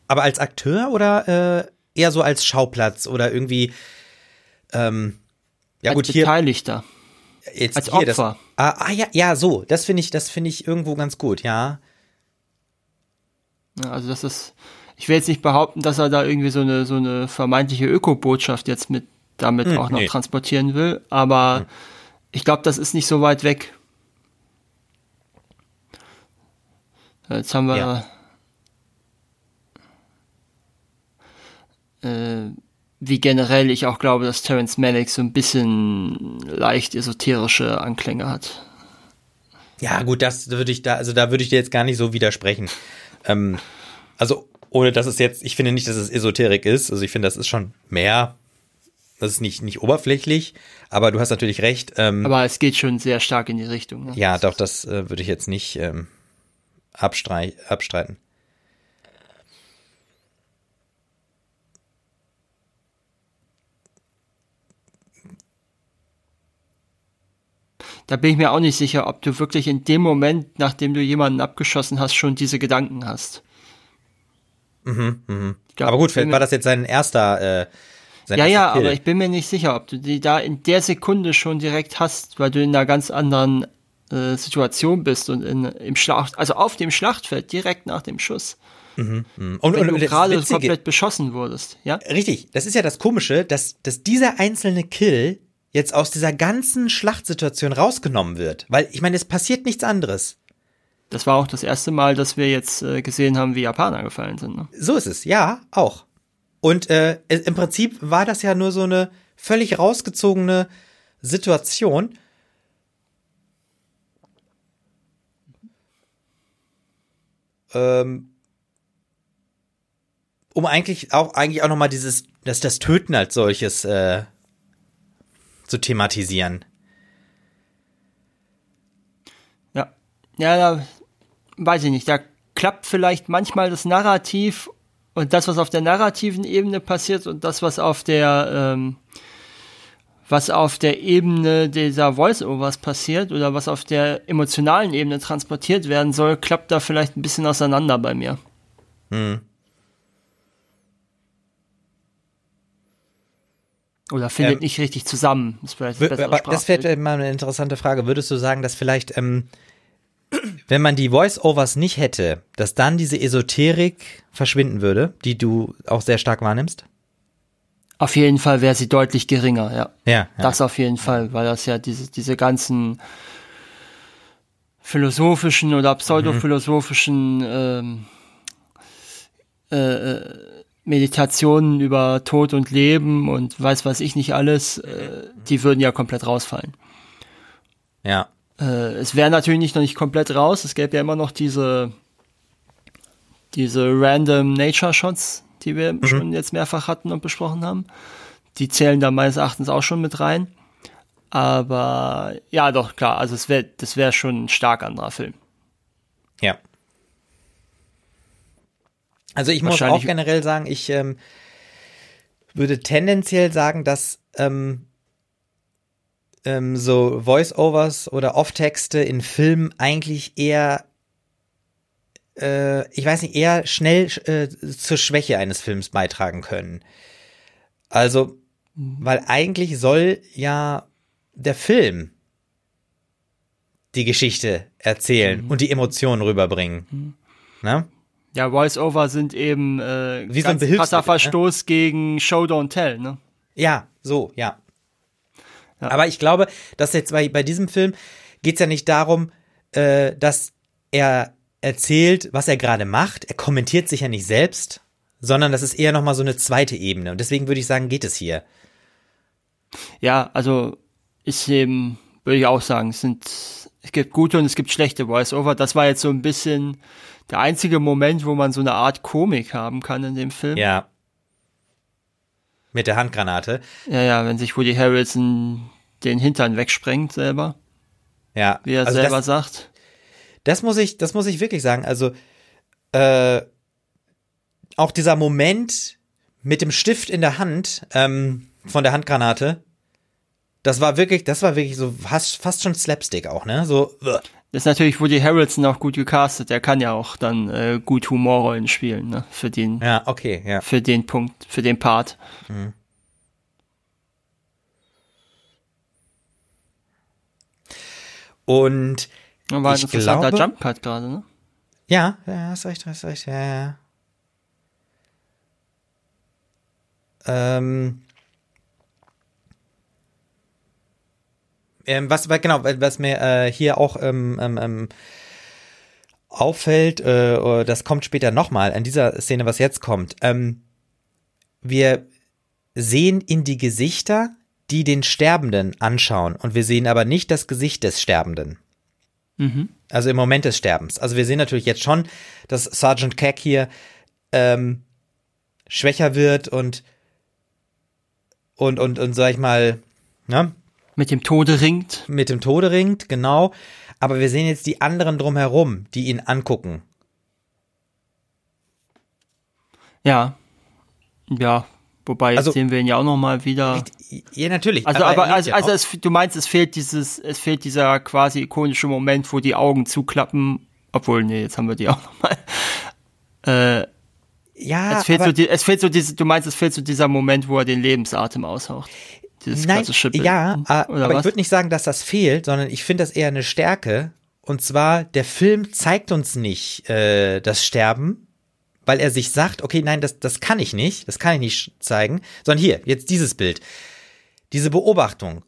Aber als Akteur oder äh, eher so als Schauplatz oder irgendwie ähm, ja als gut hier Beteiligter. Jetzt als hier, Opfer. Das, ah, ah, ja ja so das finde ich das finde ich irgendwo ganz gut ja. Also das ist ich will jetzt nicht behaupten, dass er da irgendwie so eine so eine vermeintliche Ökobotschaft jetzt mit damit hm, auch noch nee. transportieren will, aber hm ich glaube, das ist nicht so weit weg. Jetzt haben wir ja. äh, wie generell ich auch glaube, dass Terence Malick so ein bisschen leicht esoterische Anklänge hat. Ja, gut, das würde ich da, also da würde ich dir jetzt gar nicht so widersprechen. Ähm, also, ohne dass es jetzt, ich finde nicht, dass es Esoterik ist. Also ich finde, das ist schon mehr das ist nicht, nicht oberflächlich, aber du hast natürlich recht. Ähm, aber es geht schon sehr stark in die Richtung. Ne? Ja, doch, das äh, würde ich jetzt nicht ähm, abstreiten. Da bin ich mir auch nicht sicher, ob du wirklich in dem Moment, nachdem du jemanden abgeschossen hast, schon diese Gedanken hast. Mhm, mhm. Glaub, aber gut, war das jetzt sein erster äh, ja, ja, aber ich bin mir nicht sicher, ob du die da in der Sekunde schon direkt hast, weil du in einer ganz anderen äh, Situation bist und in, im Schlacht, also auf dem Schlachtfeld direkt nach dem Schuss. Mhm, mh. Und, wenn und, du gerade komplett beschossen wurdest, ja? Richtig, das ist ja das Komische, dass, dass dieser einzelne Kill jetzt aus dieser ganzen Schlachtsituation rausgenommen wird. Weil, ich meine, es passiert nichts anderes. Das war auch das erste Mal, dass wir jetzt äh, gesehen haben, wie Japaner gefallen sind. Ne? So ist es, ja, auch. Und äh, im Prinzip war das ja nur so eine völlig rausgezogene Situation. Ähm, um eigentlich auch eigentlich auch noch mal dieses das das Töten als solches äh, zu thematisieren. Ja, ja, da weiß ich nicht. Da klappt vielleicht manchmal das Narrativ und das, was auf der narrativen Ebene passiert und das, was auf der, ähm, was auf der Ebene dieser Voice-Overs passiert oder was auf der emotionalen Ebene transportiert werden soll, klappt da vielleicht ein bisschen auseinander bei mir. Hm. Oder findet ähm, nicht richtig zusammen. Das, das wäre mal eine interessante Frage. Würdest du sagen, dass vielleicht ähm, wenn man die Voice-Overs nicht hätte, dass dann diese Esoterik verschwinden würde, die du auch sehr stark wahrnimmst? Auf jeden Fall wäre sie deutlich geringer, ja. ja. Ja, Das auf jeden Fall, weil das ja diese, diese ganzen philosophischen oder pseudophilosophischen mhm. ähm, äh, äh, Meditationen über Tod und Leben und weiß was ich nicht alles, äh, die würden ja komplett rausfallen. Ja. Äh, es wäre natürlich nicht noch nicht komplett raus. Es gäbe ja immer noch diese, diese random Nature Shots, die wir mhm. schon jetzt mehrfach hatten und besprochen haben. Die zählen da meines Erachtens auch schon mit rein. Aber ja, doch, klar, also es wäre, das wäre schon ein stark anderer Film. Ja. Also ich muss auch generell sagen, ich ähm, würde tendenziell sagen, dass ähm, ähm, so Voice-Overs oder Off-Texte in Filmen eigentlich eher, äh, ich weiß nicht, eher schnell äh, zur Schwäche eines Films beitragen können. Also, weil eigentlich soll ja der Film die Geschichte erzählen und die Emotionen rüberbringen. Ne? Ja, Voice-Over sind eben äh, Wie so ein ganz krasser Behilfsmittel, ne? Verstoß gegen Show Don't Tell, ne? Ja, so, ja. Ja. Aber ich glaube, dass jetzt bei, bei diesem Film geht's ja nicht darum, äh, dass er erzählt, was er gerade macht. Er kommentiert sich ja nicht selbst, sondern das ist eher nochmal so eine zweite Ebene. Und deswegen würde ich sagen, geht es hier. Ja, also ist eben, würde ich auch sagen, es sind, es gibt gute und es gibt schlechte Voice-Over. Das war jetzt so ein bisschen der einzige Moment, wo man so eine Art Komik haben kann in dem Film. Ja. Mit der Handgranate. Ja, ja, wenn sich Woody Harrelson den Hintern wegsprengt selber, Ja. wie er also selber das, sagt. das muss ich, das muss ich wirklich sagen. Also, äh, auch dieser Moment mit dem Stift in der Hand, ähm, von der Handgranate, das war wirklich, das war wirklich so fast, fast schon Slapstick auch, ne? So, uah. Das ist natürlich Woody Harrelson auch gut gecastet. Der kann ja auch dann äh, gut Humorrollen spielen, ne? Für den, ja, okay, ja. für den Punkt, für den Part. Und Da war ein Ich interessanter glaube- Jump Cut gerade, ne? ja, ja, hast recht, hast recht, ja, ja. Ähm, ähm, was, genau, was mir äh, hier auch ähm, ähm, ähm, auffällt, äh, oder das kommt später nochmal an dieser Szene, was jetzt kommt. Ähm, wir sehen in die Gesichter, die den Sterbenden anschauen, und wir sehen aber nicht das Gesicht des Sterbenden. Also im Moment des Sterbens. Also wir sehen natürlich jetzt schon, dass Sergeant Keck hier ähm, schwächer wird und und und und sag ich mal, ne, Mit dem Tode ringt. mit dem Tode ringt, genau. Aber wir sehen jetzt die anderen drumherum, die ihn angucken. Ja. Ja. Wobei, jetzt Also- sehen wir ihn ja auch noch mal wieder. Ja, natürlich. Also, aber, er lebt also, also es, du meinst, es fehlt dieses, es fehlt dieser quasi ikonische Moment, wo die Augen zuklappen. Obwohl, nee, jetzt haben wir die auch noch mal. Äh, ja, es fehlt aber, so, die, es fehlt so diese, du meinst, es fehlt so dieser Moment, wo er den Lebensatem aushaucht. Dieses nein, klassische Bild. ja, äh, Oder aber was? ich würde nicht sagen, dass das fehlt, sondern ich finde das eher eine Stärke. Und zwar, der Film zeigt uns nicht äh, das Sterben, weil er sich sagt, okay, nein, das, das kann ich nicht, das kann ich nicht zeigen, sondern hier, jetzt dieses Bild. Diese Beobachtung.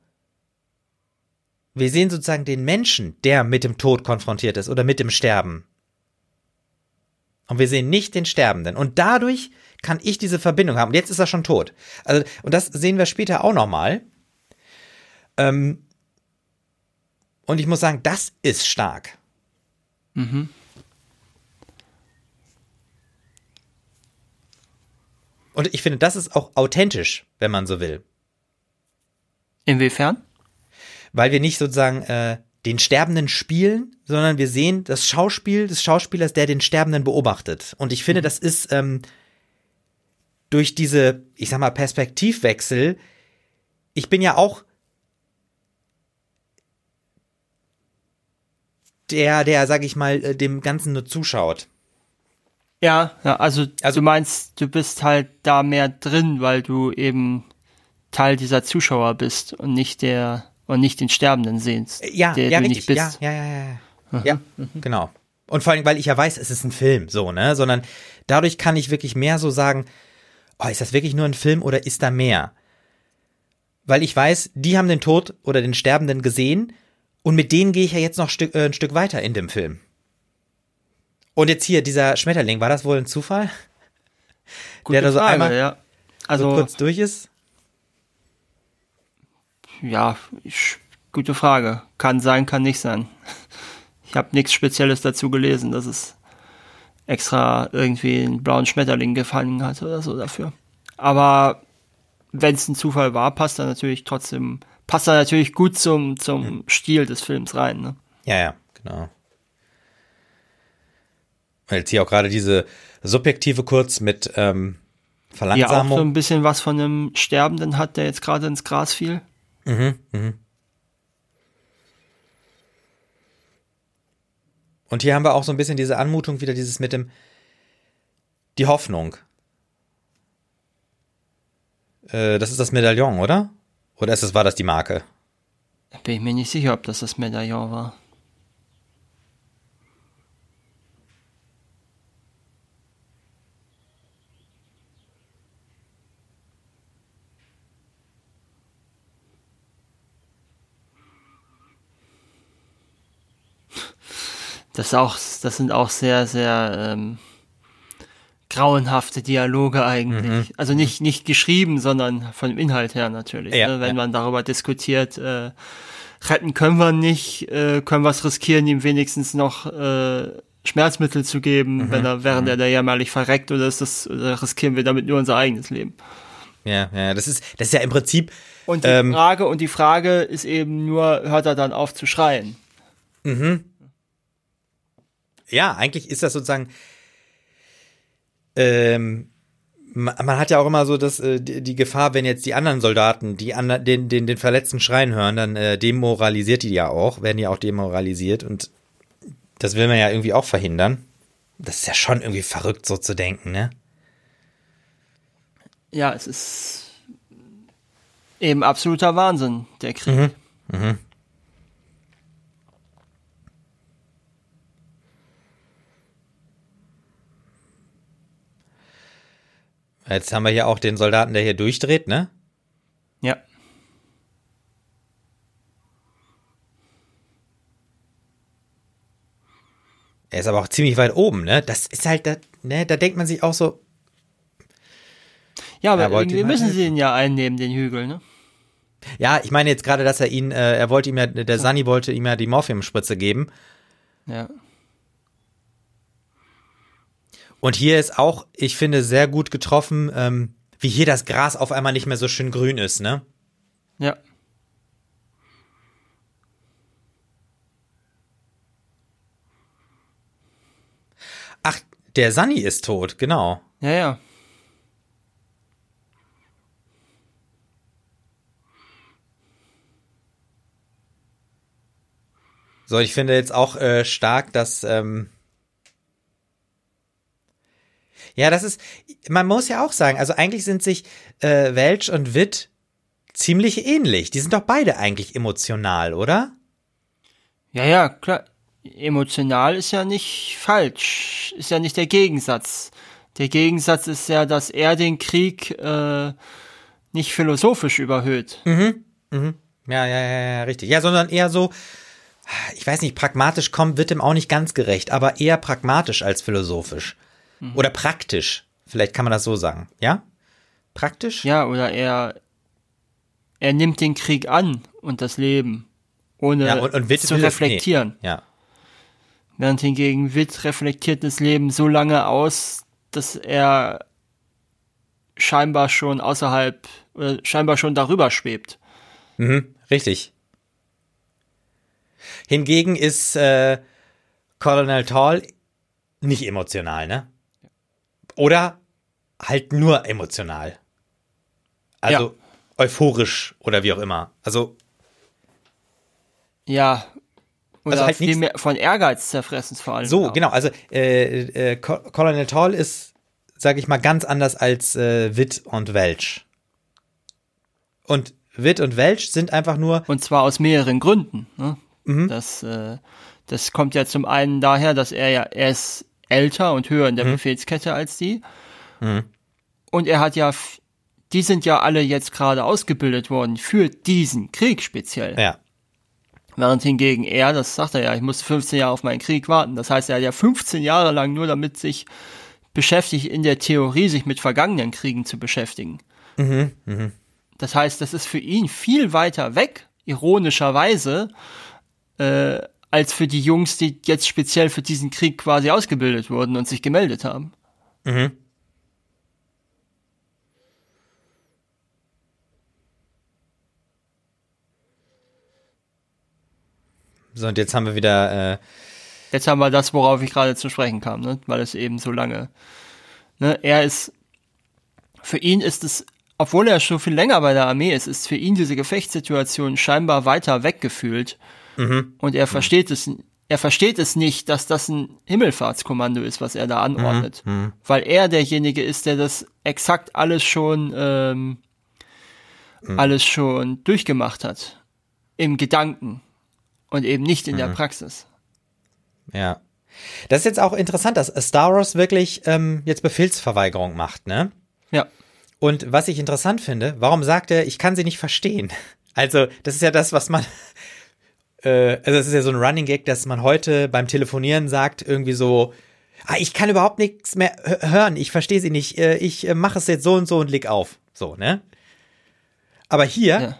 Wir sehen sozusagen den Menschen, der mit dem Tod konfrontiert ist oder mit dem Sterben. Und wir sehen nicht den Sterbenden. Und dadurch kann ich diese Verbindung haben. Und jetzt ist er schon tot. Also, und das sehen wir später auch nochmal. Ähm, und ich muss sagen, das ist stark. Und ich finde, das ist auch authentisch, wenn man so will. Inwiefern? Weil wir nicht sozusagen äh, den Sterbenden spielen, sondern wir sehen das Schauspiel des Schauspielers, der den Sterbenden beobachtet. Und ich finde, das ist ähm, durch diese, ich sag mal, Perspektivwechsel, ich bin ja auch der, der, sag ich mal, äh, dem Ganzen nur zuschaut. Ja, ja, also, Also- du meinst, du bist halt da mehr drin, weil du eben Teil dieser Zuschauer bist und nicht der und nicht den Sterbenden sehnst. Ja, der ja, du richtig. nicht bist. Ja, ja, ja, ja. Ja, genau. Und vor allem, weil ich ja weiß, es ist ein Film, so, ne? Sondern dadurch kann ich wirklich mehr so sagen, oh, ist das wirklich nur ein Film oder ist da mehr? Weil ich weiß, die haben den Tod oder den Sterbenden gesehen und mit denen gehe ich ja jetzt noch ein Stück, äh, ein Stück weiter in dem Film. Und jetzt hier, dieser Schmetterling, war das wohl ein Zufall? Gute der da so Frage, einmal ja. Also, so kurz durch ist? ja, ich, gute Frage. Kann sein, kann nicht sein. Ich habe nichts Spezielles dazu gelesen, dass es extra irgendwie einen blauen Schmetterling gefangen hat oder so dafür. Aber wenn es ein Zufall war, passt er natürlich trotzdem, passt er natürlich gut zum, zum Stil des Films rein. Ne? Ja, ja, genau. Und Jetzt hier auch gerade diese subjektive kurz mit ähm, Ja, auch Verlangsamung. so ein bisschen was von einem Sterbenden hat, der jetzt gerade ins Gras fiel. Und hier haben wir auch so ein bisschen diese Anmutung, wieder dieses mit dem, die Hoffnung. Äh, das ist das Medaillon, oder? Oder ist das, war das die Marke? Bin ich mir nicht sicher, ob das das Medaillon war. Das, auch, das sind auch sehr, sehr ähm, grauenhafte Dialoge eigentlich. Mhm. Also nicht, nicht geschrieben, sondern von dem Inhalt her natürlich. Ja, ne? Wenn ja. man darüber diskutiert, äh, retten können wir nicht, äh, können wir es riskieren, ihm wenigstens noch äh, Schmerzmittel zu geben, mhm. wenn er, während mhm. er da jämmerlich verreckt, oder ist das, oder riskieren wir damit nur unser eigenes Leben? Ja, ja, das ist, das ist ja im Prinzip. Und die ähm, Frage, und die Frage ist eben nur, hört er dann auf zu schreien? Mhm. Ja, eigentlich ist das sozusagen, ähm, man hat ja auch immer so dass äh, die Gefahr, wenn jetzt die anderen Soldaten die anderen den den den Verletzten schreien hören, dann äh, demoralisiert die ja auch, werden die auch demoralisiert und das will man ja irgendwie auch verhindern. Das ist ja schon irgendwie verrückt so zu denken, ne? Ja, es ist eben absoluter Wahnsinn der Krieg. Mhm. Mhm. Jetzt haben wir hier auch den Soldaten, der hier durchdreht, ne? Ja. Er ist aber auch ziemlich weit oben, ne? Das ist halt, da, ne, da denkt man sich auch so. Ja, aber irgendwie müssen sie ihn ja einnehmen, den Hügel, ne? Ja, ich meine jetzt gerade, dass er ihn, äh, er wollte ihm ja, der Sunny wollte ihm ja die Morphiumspritze geben. Ja. Und hier ist auch, ich finde, sehr gut getroffen, ähm, wie hier das Gras auf einmal nicht mehr so schön grün ist, ne? Ja. Ach, der Sunny ist tot, genau. Ja, ja. So, ich finde jetzt auch äh, stark, dass ähm, Ja, das ist, man muss ja auch sagen, also eigentlich sind sich äh, Welch und Witt ziemlich ähnlich. Die sind doch beide eigentlich emotional, oder? Ja, ja, klar. Emotional ist ja nicht falsch, ist ja nicht der Gegensatz. Der Gegensatz ist ja, dass er den Krieg äh, nicht philosophisch überhöht. Mhm. Mhm. Ja, ja, ja, ja, richtig. Ja, sondern eher so, ich weiß nicht, pragmatisch kommt, wird ihm auch nicht ganz gerecht, aber eher pragmatisch als philosophisch. Mhm. Oder praktisch. Vielleicht kann man das so sagen. Ja? Praktisch? Ja, oder er, er nimmt den Krieg an und das Leben, ohne ja, und, und zu reflektieren. Nee. Ja. Während hingegen Witt reflektiert das Leben so lange aus, dass er scheinbar schon außerhalb, oder scheinbar schon darüber schwebt. Mhm, richtig. Hingegen ist äh, Colonel Tall nicht emotional, ne? Oder halt nur emotional. Also ja. euphorisch oder wie auch immer. Also. Ja. Oder also halt viel mehr von Ehrgeiz zerfressen vor allem. So, auch. genau. Also äh, äh, Colonel Tall ist, sag ich mal, ganz anders als äh, Witt und Welch. Und Witt und Welch sind einfach nur. Und zwar aus mehreren Gründen. Ne? Mhm. Das, äh, das kommt ja zum einen daher, dass er ja, er ist älter und höher in der mhm. Befehlskette als die. Mhm. Und er hat ja, die sind ja alle jetzt gerade ausgebildet worden für diesen Krieg speziell. Ja. Während hingegen er, das sagt er ja, ich muss 15 Jahre auf meinen Krieg warten. Das heißt, er hat ja 15 Jahre lang nur damit sich beschäftigt, in der Theorie sich mit vergangenen Kriegen zu beschäftigen. Mhm, mh. Das heißt, das ist für ihn viel weiter weg, ironischerweise, äh, als für die Jungs, die jetzt speziell für diesen Krieg quasi ausgebildet wurden und sich gemeldet haben. Mhm. So, und jetzt haben wir wieder. Äh jetzt haben wir das, worauf ich gerade zu sprechen kam, ne? weil es eben so lange. Ne? Er ist. Für ihn ist es, obwohl er schon viel länger bei der Armee ist, ist für ihn diese Gefechtssituation scheinbar weiter weggefühlt Mhm. Und er versteht es, er versteht es nicht, dass das ein Himmelfahrtskommando ist, was er da anordnet. Mhm. mhm. Weil er derjenige ist, der das exakt alles schon, ähm, mhm. alles schon durchgemacht hat. Im Gedanken. Und eben nicht in der mhm. Praxis. Ja. Das ist jetzt auch interessant, dass Star Wars wirklich ähm, jetzt Befehlsverweigerung macht, ne? Ja. Und was ich interessant finde, warum sagt er, ich kann sie nicht verstehen? Also, das ist ja das, was man äh, also es ist ja so ein Running Gag, dass man heute beim Telefonieren sagt, irgendwie so, ah, ich kann überhaupt nichts mehr hören, ich verstehe sie nicht, äh, ich äh, mache es jetzt so und so und leg auf. So, ne? Aber hier ja.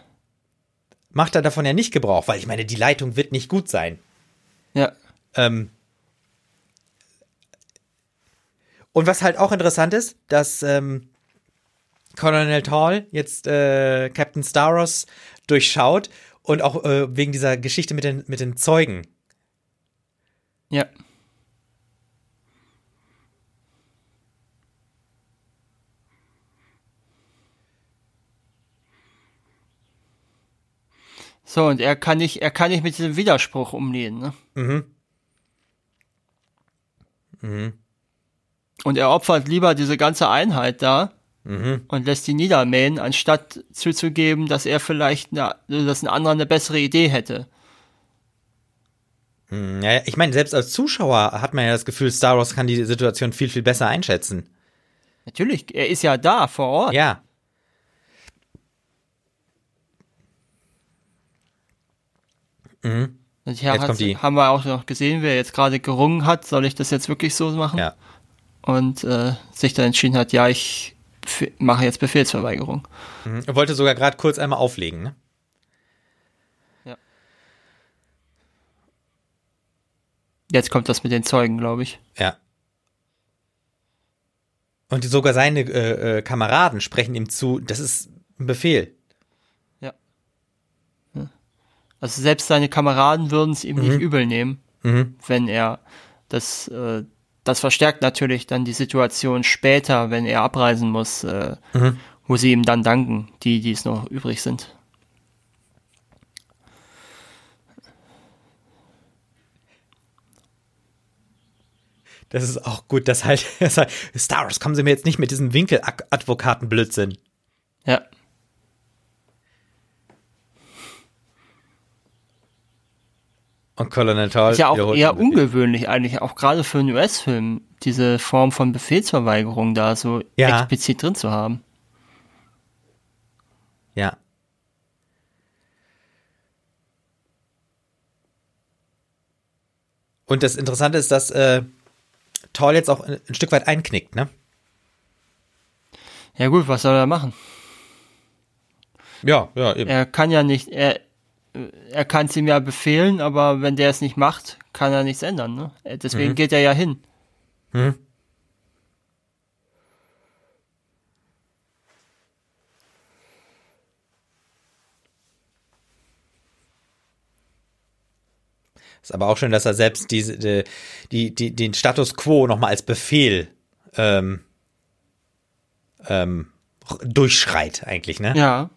macht er davon ja nicht Gebrauch, weil ich meine, die Leitung wird nicht gut sein. Ja. Ähm, und was halt auch interessant ist, dass ähm, Colonel Tall jetzt äh, Captain Staros durchschaut und auch äh, wegen dieser Geschichte mit den, mit den Zeugen. Ja. So, und er kann nicht, er kann nicht mit diesem Widerspruch umgehen, ne? Mhm. Mhm. Und er opfert lieber diese ganze Einheit da mhm. und lässt die niedermähen, anstatt zuzugeben, dass er vielleicht, eine, dass ein anderer eine bessere Idee hätte. Mhm. Ja, ich meine, selbst als Zuschauer hat man ja das Gefühl, Star Wars kann die Situation viel, viel besser einschätzen. Natürlich, er ist ja da vor Ort. Ja. Mhm. Und hier haben wir auch noch gesehen, wer jetzt gerade gerungen hat, soll ich das jetzt wirklich so machen? Ja. Und äh, sich dann entschieden hat, ja, ich mache jetzt Befehlsverweigerung. Mhm. Er wollte sogar gerade kurz einmal auflegen, ne? Ja. Jetzt kommt das mit den Zeugen, glaube ich. Ja. Und sogar seine äh, äh, Kameraden sprechen ihm zu, das ist ein Befehl. Ja. Also selbst seine Kameraden würden es ihm mhm. nicht übel nehmen, mhm. wenn er das äh, das verstärkt natürlich dann die Situation später, wenn er abreisen muss, äh, mhm. wo sie ihm dann danken, die, die es noch übrig sind. Das ist auch gut, dass halt, Star Wars, kommen Sie mir jetzt nicht mit diesem Winkeladvokatenblödsinn. Ja. Und Colonel Tall ist ja auch eher ungewöhnlich eigentlich, auch gerade für einen US-Film, diese Form von Befehlsverweigerung da so ja. explizit drin zu haben. Ja. Und das Interessante ist, dass äh, Tall jetzt auch ein Stück weit einknickt, ne? Ja gut, was soll er machen? Ja, ja, eben. Er kann ja nicht, er, er kann es ihm ja befehlen, aber wenn der es nicht macht, kann er nichts ändern. Ne? Äh, deswegen mhm. geht er ja hin. Mhm. Ist aber auch schön, dass er selbst diese, die, die, die den Status quo nochmal als Befehl ähm, ähm, durchschreit, eigentlich, ne? Ja.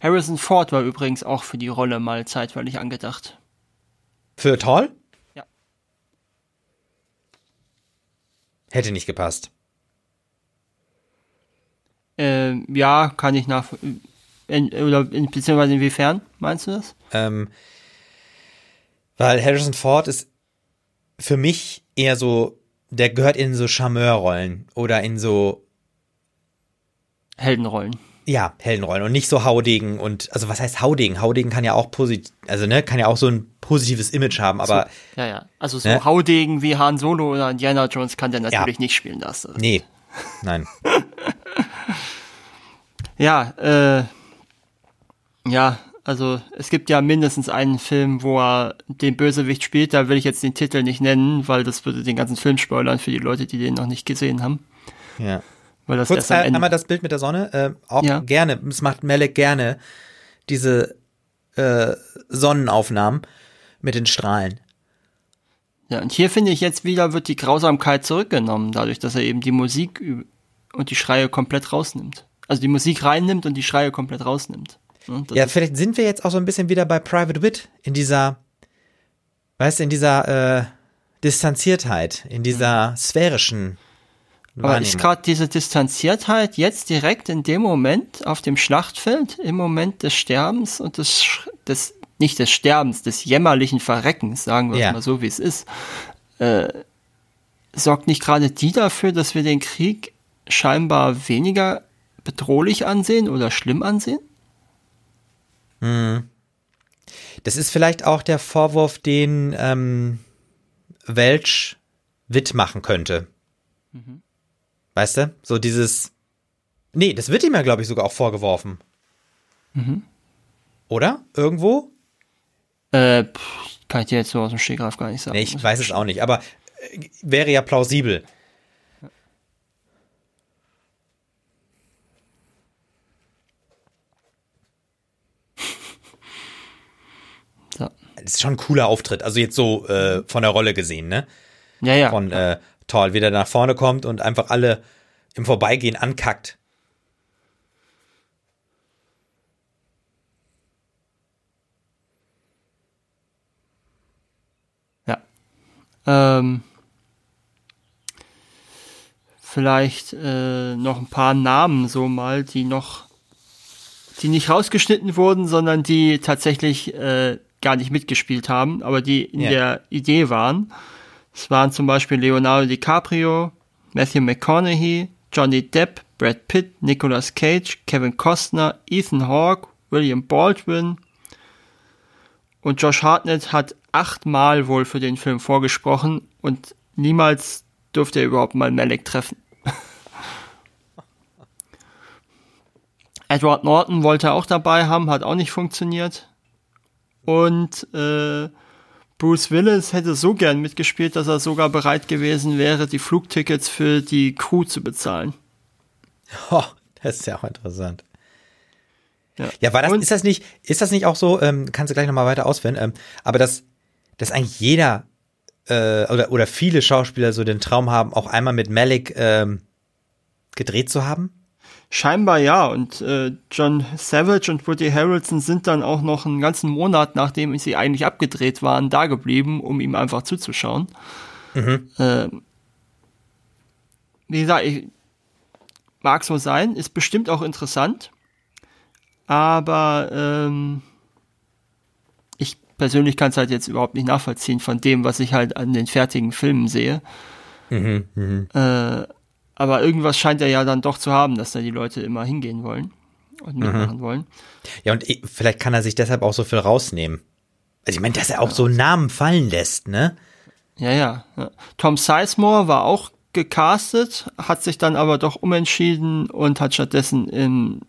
Harrison Ford war übrigens auch für die Rolle mal zeitweilig angedacht. Für Tall? Ja. Hätte nicht gepasst. Äh, ja, kann ich nach. In, oder in, beziehungsweise inwiefern meinst du das? Ähm, weil Harrison Ford ist für mich eher so, der gehört in so Charmeurrollen oder in so Heldenrollen ja, Heldenrollen und nicht so Haudegen und, also was heißt Haudegen? Haudegen kann ja auch positiv, also ne, kann ja auch so ein positives Image haben, aber. So, ja, ja. Also so ne? Haudegen wie Han Solo oder Indiana Jones kann der natürlich ja. nicht spielen lassen. Nee. Nein. ja, äh, ja, also es gibt ja mindestens einen Film, wo er den Bösewicht spielt, da will ich jetzt den Titel nicht nennen, weil das würde den ganzen Film spoilern für die Leute, die den noch nicht gesehen haben. Ja. Weil das Kurz äh, einmal das Bild mit der Sonne. Äh, auch ja. gerne, es macht Melek gerne diese äh, Sonnenaufnahmen mit den Strahlen. Ja, und hier finde ich jetzt wieder wird die Grausamkeit zurückgenommen, dadurch, dass er eben die Musik und die Schreie komplett rausnimmt. Also die Musik reinnimmt und die Schreie komplett rausnimmt. Ja, ja vielleicht sind wir jetzt auch so ein bisschen wieder bei Private Wit in dieser, weißt du, in dieser äh, Distanziertheit, in dieser sphärischen aber ist gerade diese Distanziertheit jetzt direkt in dem Moment auf dem Schlachtfeld, im Moment des Sterbens und des, des nicht des Sterbens, des jämmerlichen Verreckens, sagen wir ja. es mal so, wie es ist, äh, sorgt nicht gerade die dafür, dass wir den Krieg scheinbar weniger bedrohlich ansehen oder schlimm ansehen. Das ist vielleicht auch der Vorwurf, den ähm, Welch Witt machen könnte. Weißt du? So dieses. Nee, das wird ihm ja, glaube ich, sogar auch vorgeworfen. Oder? Irgendwo? Äh, pff, kann ich dir jetzt so aus dem Stegreif gar nicht sagen. Nee, ich weiß es auch nicht, aber äh, wäre ja plausibel. So. Das ist schon ein cooler Auftritt. Also jetzt so äh, von der Rolle gesehen, ne? Ja, ja. Von äh, Toll, wie der nach vorne kommt und einfach alle im Vorbeigehen ankackt. Ja. Ähm, vielleicht äh, noch ein paar Namen so mal, die noch, die nicht rausgeschnitten wurden, sondern die tatsächlich äh, gar nicht mitgespielt haben, aber die in Ja. der Idee waren. Es waren zum Beispiel Leonardo DiCaprio, Matthew McConaughey, Johnny Depp, Brad Pitt, Nicolas Cage, Kevin Costner, Ethan Hawke, William Baldwin, und Josh Hartnett hat achtmal wohl für den Film vorgesprochen und niemals durfte er überhaupt mal Malek treffen. Edward Norton wollte er auch dabei haben, hat auch nicht funktioniert. Und äh, Bruce Willis hätte so gern mitgespielt, dass er sogar bereit gewesen wäre, die Flugtickets für die Crew zu bezahlen. Oh, das ist ja auch interessant. Ja, Ja, war das, Und- ist das nicht, ist das nicht auch so, ähm, kannst du gleich nochmal weiter ausführen, ähm, aber dass, dass eigentlich jeder äh, oder, oder viele Schauspieler so den Traum haben, auch einmal mit Malik ähm, gedreht zu haben? Scheinbar ja. Und äh, John Savage und Woody Harrelson sind dann auch noch einen ganzen Monat, nachdem sie eigentlich abgedreht waren, da geblieben, um ihm einfach zuzuschauen. Ähm, wie gesagt, ich, mag so sein, ist bestimmt auch interessant. Aber ähm, ich persönlich kann es halt jetzt überhaupt nicht nachvollziehen von dem, was ich halt an den fertigen Filmen sehe. Äh, aber irgendwas scheint er ja dann doch zu haben, dass da die Leute immer hingehen wollen und mitmachen wollen. Ja, und vielleicht kann er sich deshalb auch so viel rausnehmen. Also ich meine, dass er auch so Namen fallen lässt, ne? Ja, ja, ja. Tom Sizemore war auch gecastet, hat sich dann aber doch umentschieden und hat stattdessen im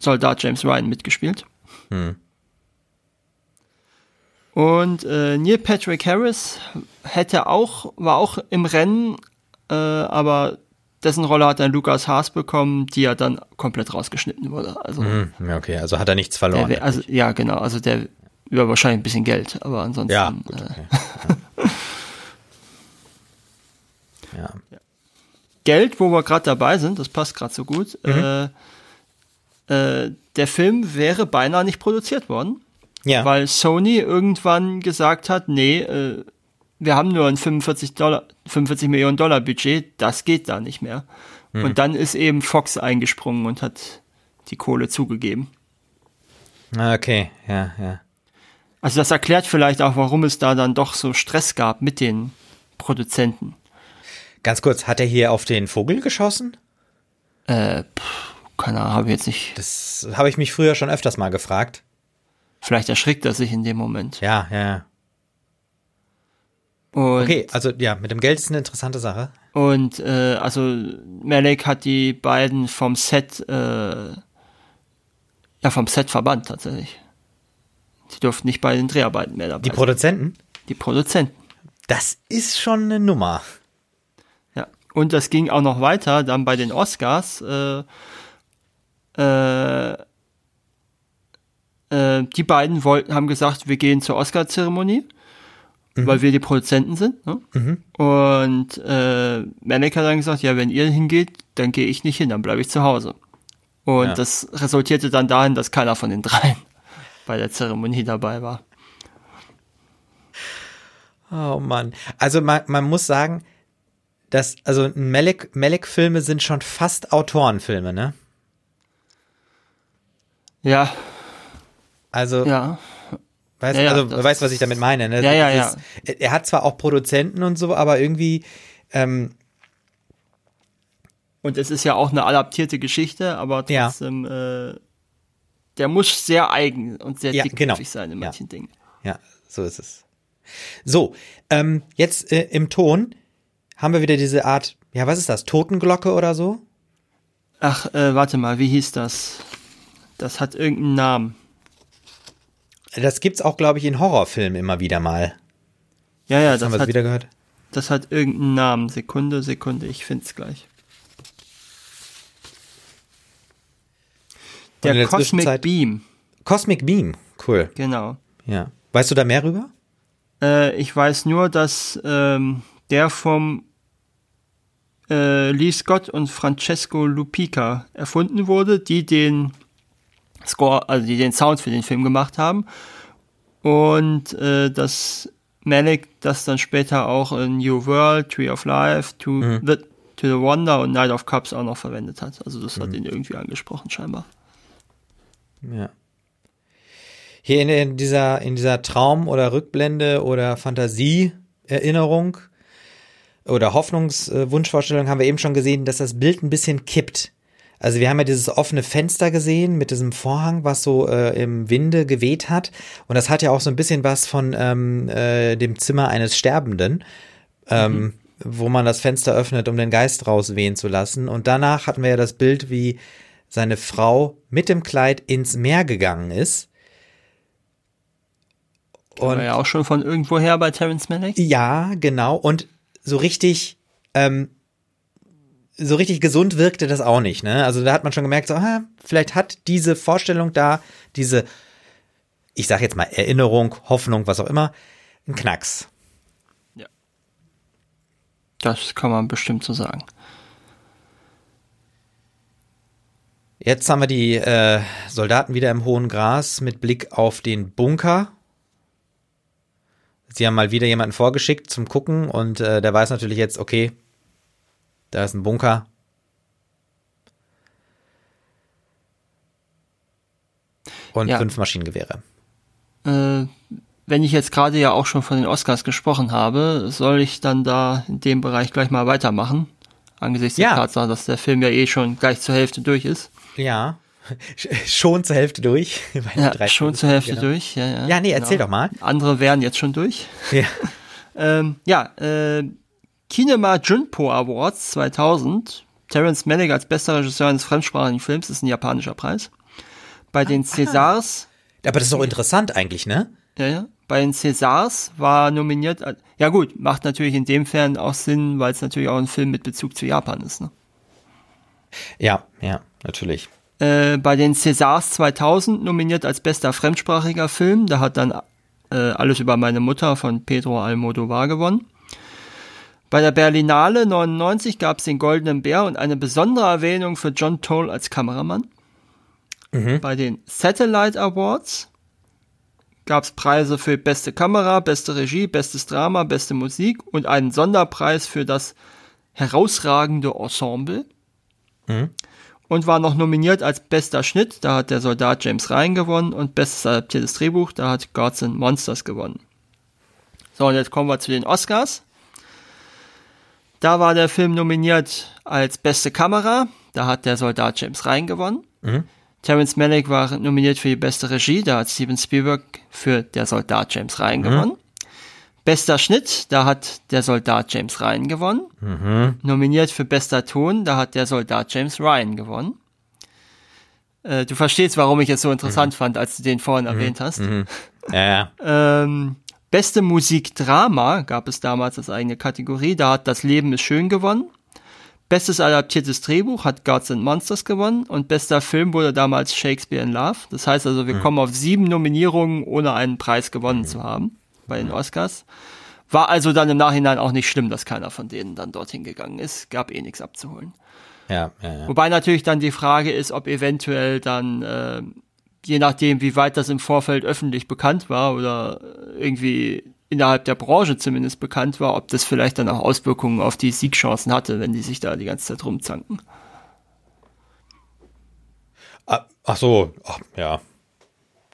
Soldat James Ryan mitgespielt. Und äh, Neil Patrick Harris hätte auch, war auch im Rennen, äh, aber dessen Rolle hat dann Lukas Haas bekommen, die ja dann komplett rausgeschnitten wurde. Also, Hm, ja, okay, also hat er nichts der verloren. wär, also ja, genau, also der über wahrscheinlich ein bisschen Geld, aber ansonsten. ja, gut, äh, okay. Ja. ja. Geld, wo wir gerade dabei sind, das passt gerade so gut. Äh, äh, der Film wäre beinahe nicht produziert worden, Ja. weil Sony irgendwann gesagt hat, nee, äh, wir haben nur ein 45, Dollar, 45 Millionen Dollar Budget, das geht da nicht mehr. Und dann ist eben Fox eingesprungen und hat die Kohle zugegeben. Ah, okay, ja, ja. Also das erklärt vielleicht auch, warum es da dann doch so Stress gab mit den Produzenten. Ganz kurz, hat er hier auf den Vogel geschossen? Äh, pff, keine Ahnung, habe ich jetzt nicht. Das habe ich mich früher schon öfters mal gefragt. Vielleicht erschrickt er sich in dem Moment. Ja, ja, ja. Und, Okay, also ja, mit dem Geld ist eine interessante Sache. und äh, also Malek hat die beiden vom Set, äh, ja vom Set verbannt tatsächlich. Die durften nicht bei den Dreharbeiten mehr dabei Die sein. Produzenten, die Produzenten. das ist schon eine Nummer. Ja. Und das ging auch noch weiter, dann bei den Oscars. Äh, äh, äh, die beiden wollten, haben gesagt, wir gehen zur Oscar-Zeremonie, weil wir die Produzenten sind. Ne? Und äh, Malek hat dann gesagt, ja, wenn ihr hingeht, dann gehe ich nicht hin, dann bleibe ich zu Hause. Und Ja. das resultierte dann dahin, dass keiner von den dreien bei der Zeremonie dabei war. Oh Mann. Also man, man muss sagen, dass, also Melek, Melek-Filme sind schon fast Autorenfilme, ne? Ja, Also, ja. Weißt, Ja, ja, also das- weißt, was ich damit meine, ne? Ja, ja, ist- Er hat zwar auch Produzenten und so, aber irgendwie, ähm, Und es ist ja auch eine adaptierte Geschichte, aber Ja. trotzdem, äh, der muss sehr eigen und sehr Ja, genau. sein in Ja. manchen Dingen. Ja, so ist es. So, ähm, jetzt äh, im Ton haben wir wieder diese Art, ja, was ist das? Totenglocke oder so? Ach, äh, warte mal, wie hieß das? Das hat irgendeinen Namen. Das gibt's auch, glaube ich, in Horrorfilmen immer wieder mal. Ja, ja, Das haben wir hat, wieder gehört. das hat irgendeinen Namen. Sekunde, Sekunde, ich find's gleich. Der der Cosmic Beam, Cosmic Beam, cool. genau. Ja. Weißt du da mehr rüber? Äh, ich weiß nur, dass ähm, der vom äh, Lee Scott und Francesco Lupica erfunden wurde, die den Score, also die den Sound für den Film gemacht haben. Und äh, dass Malik das dann später auch in New World, Tree of Life, To, the, to the Wonder und Night of Cups auch noch verwendet hat. Also das hat ihn irgendwie angesprochen scheinbar. Ja. Hier in, in dieser, in dieser Traum- oder Rückblende oder Fantasie-Erinnerung oder Hoffnungswunschvorstellung haben wir eben schon gesehen, dass das Bild ein bisschen kippt. Also wir haben ja dieses offene Fenster gesehen mit diesem Vorhang, was so äh, im Winde geweht hat. Und das hat ja auch so ein bisschen was von ähm, äh, dem Zimmer eines Sterbenden, ähm, wo man das Fenster öffnet, um den Geist rauswehen zu lassen. Und danach hatten wir ja das Bild, wie seine Frau mit dem Kleid ins Meer gegangen ist. Und ja auch schon von irgendwoher bei Terrence Malick. Ja, genau. Und so richtig, ähm, so richtig gesund wirkte das auch nicht. Ne? Also da hat man schon gemerkt, so, ah, vielleicht hat diese Vorstellung da, diese, ich sag jetzt mal Erinnerung, Hoffnung, was auch immer, einen Knacks. Das kann man bestimmt so sagen. Jetzt haben wir die äh, Soldaten wieder im hohen Gras mit Blick auf den Bunker. Sie haben mal wieder jemanden vorgeschickt zum Gucken und äh, der weiß natürlich jetzt, okay, da ist ein Bunker. Und Ja. fünf Maschinengewehre. Äh, wenn ich jetzt gerade ja auch schon von den Oscars gesprochen habe, soll ich dann da in dem Bereich gleich mal weitermachen? Angesichts Ja. der Tatsache, dass der Film ja eh schon gleich zur Hälfte durch ist. Ja, schon zur Hälfte durch. Ja, schon Stunden, zur Hälfte genau. durch. Ja, ja, Ja, nee, erzähl doch mal. Andere wären jetzt schon durch. Ja. Ähm, ja, äh, Kinema Junpo Awards 2000. Terence Malick als bester Regisseur eines fremdsprachigen Films ist ein japanischer Preis. Bei den Césars Aber das ist doch interessant eigentlich, ne? Ja, ja. Bei den Césars war nominiert, ja gut, macht natürlich in dem Fern auch Sinn, weil es natürlich auch ein Film mit Bezug zu Japan ist. Ne? Ja, ja, natürlich. Äh, bei den Césars 2000 nominiert als bester fremdsprachiger Film, da hat dann äh, Alles über meine Mutter von Pedro Almodovar gewonnen. Bei der Berlinale 99 gab es den Goldenen Bär und eine besondere Erwähnung für John Toll als Kameramann. Bei den Satellite Awards gab es Preise für beste Kamera, beste Regie, bestes Drama, beste Musik und einen Sonderpreis für das herausragende Ensemble. Und war noch nominiert als bester Schnitt, da hat der Soldat James Ryan gewonnen und bestes adaptiertes Drehbuch, da hat Gods and Monsters gewonnen. So, und jetzt kommen wir zu den Oscars. Da war der Film nominiert als beste Kamera, da hat der Soldat James Ryan gewonnen. Terence Malick war nominiert für die beste Regie, da hat Steven Spielberg für Der Soldat James Ryan gewonnen. Bester Schnitt, da hat Der Soldat James Ryan gewonnen. Nominiert für bester Ton, da hat Der Soldat James Ryan gewonnen. Äh, du verstehst, warum ich es so interessant fand, als du den vorhin erwähnt hast. Ja, ja. Ähm, beste Musikdrama gab es damals als eigene Kategorie. Da hat Das Leben ist schön gewonnen. Bestes adaptiertes Drehbuch hat Gods and Monsters gewonnen und bester Film wurde damals Shakespeare in Love. Das heißt also, wir kommen auf sieben Nominierungen, ohne einen Preis gewonnen zu haben bei den Oscars. War also dann im Nachhinein auch nicht schlimm, dass keiner von denen dann dorthin gegangen ist. Gab eh nichts abzuholen. Ja, ja, ja. Wobei natürlich dann die Frage ist, ob eventuell dann, äh, je nachdem, wie weit das im Vorfeld öffentlich bekannt war oder irgendwie innerhalb der Branche zumindest bekannt war, ob das vielleicht dann auch Auswirkungen auf die Siegchancen hatte, wenn die sich da die ganze Zeit rumzanken. Ah, Ach so, ach, ja.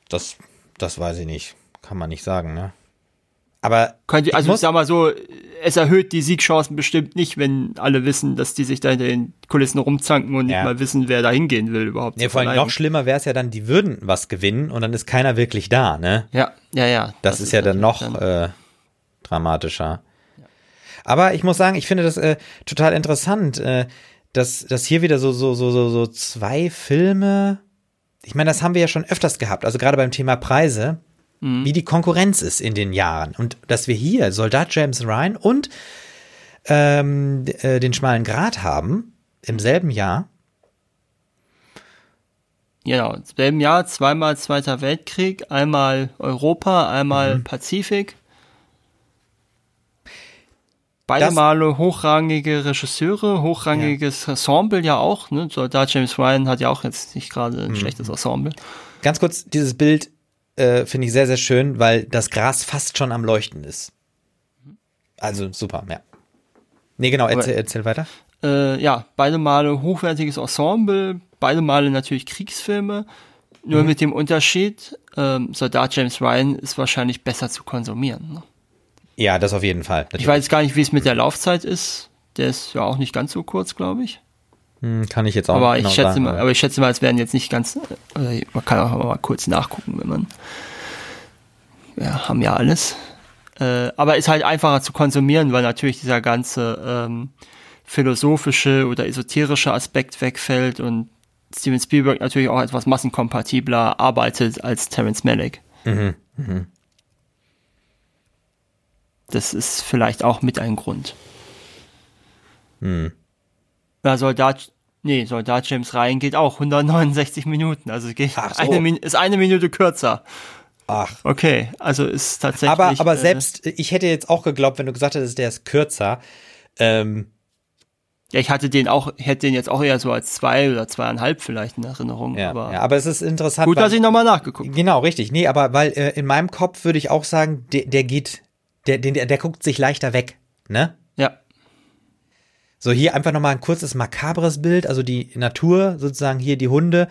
Das, das weiß ich nicht. Kann man nicht sagen, ne? Aber Könnte, also ich sag mal so, es erhöht die Siegchancen bestimmt nicht, wenn alle wissen, dass die sich da hinter den Kulissen rumzanken und Ja. nicht mal wissen, wer da hingehen will überhaupt. Zur vor allem noch schlimmer wäre es ja dann, die würden was gewinnen und dann ist keiner wirklich da, ne? Ja, ja, ja. Das, ist ja dann noch dann- äh, dramatischer. Aber ich muss sagen, ich finde das äh, total interessant, äh, dass, dass hier wieder so, so, so, so, so zwei Filme, ich meine, das haben wir ja schon öfters gehabt, also gerade beim Thema Preise, wie die Konkurrenz ist in den Jahren. Und dass wir hier Soldat James Ryan und ähm, äh, den schmalen Grat haben im selben Jahr. Genau, im selben Jahr zweimal Zweiter Weltkrieg, einmal Europa, einmal Mhm. Pazifik. Beide Das- Male hochrangige Regisseure, hochrangiges Ensemble ja auch. Ne? Soldat James Ryan hat ja auch jetzt nicht gerade Mhm. ein schlechtes Ensemble. Ganz kurz, dieses Bild äh, finde ich sehr, sehr schön, weil das Gras fast schon am Leuchten ist. Also super, ja. Nee, genau, erzähl, erzähl weiter. Äh, ja, beide Male hochwertiges Ensemble, beide Male natürlich Kriegsfilme. Nur Mhm. mit dem Unterschied, ähm, Soldat James Ryan ist wahrscheinlich besser zu konsumieren. Ne? Ja, das auf jeden Fall. Ich weiß gar nicht, wie es mit der Laufzeit ist. Der ist ja auch nicht ganz so kurz, glaube ich. Hm, Kann ich jetzt auch Aber ich genau schätze sagen. mal, aber ich schätze mal, es werden jetzt nicht ganz. Äh, man kann auch mal kurz nachgucken, wenn man. Wir haben ja alles. Äh, aber ist halt einfacher zu konsumieren, weil natürlich dieser ganze ähm, philosophische oder esoterische Aspekt wegfällt und Steven Spielberg natürlich auch etwas massenkompatibler arbeitet als Terrence Malick. Mhm, Das ist vielleicht auch mit ein Grund. Hm. Ja, Soldat, nee, Soldat James Ryan geht auch 169 Minuten, also es geht so. eine, ist eine Minute kürzer. Ach. Okay, also ist tatsächlich. Aber, aber äh, selbst, ich hätte jetzt auch geglaubt, wenn du gesagt hättest, der ist kürzer. Ähm, Ja, ich hatte den auch, hätte den jetzt auch eher so als zwei oder zweieinhalb vielleicht in Erinnerung. ja, aber ja, aber es ist interessant. gut, weil- dass ich nochmal nachgeguckt. Genau, richtig. Nee, aber weil äh, in meinem Kopf würde ich auch sagen, der, der geht, der, der, der guckt sich leichter weg, ne? Ja, So, hier einfach nochmal ein kurzes makabres Bild, also die Natur, sozusagen hier die Hunde,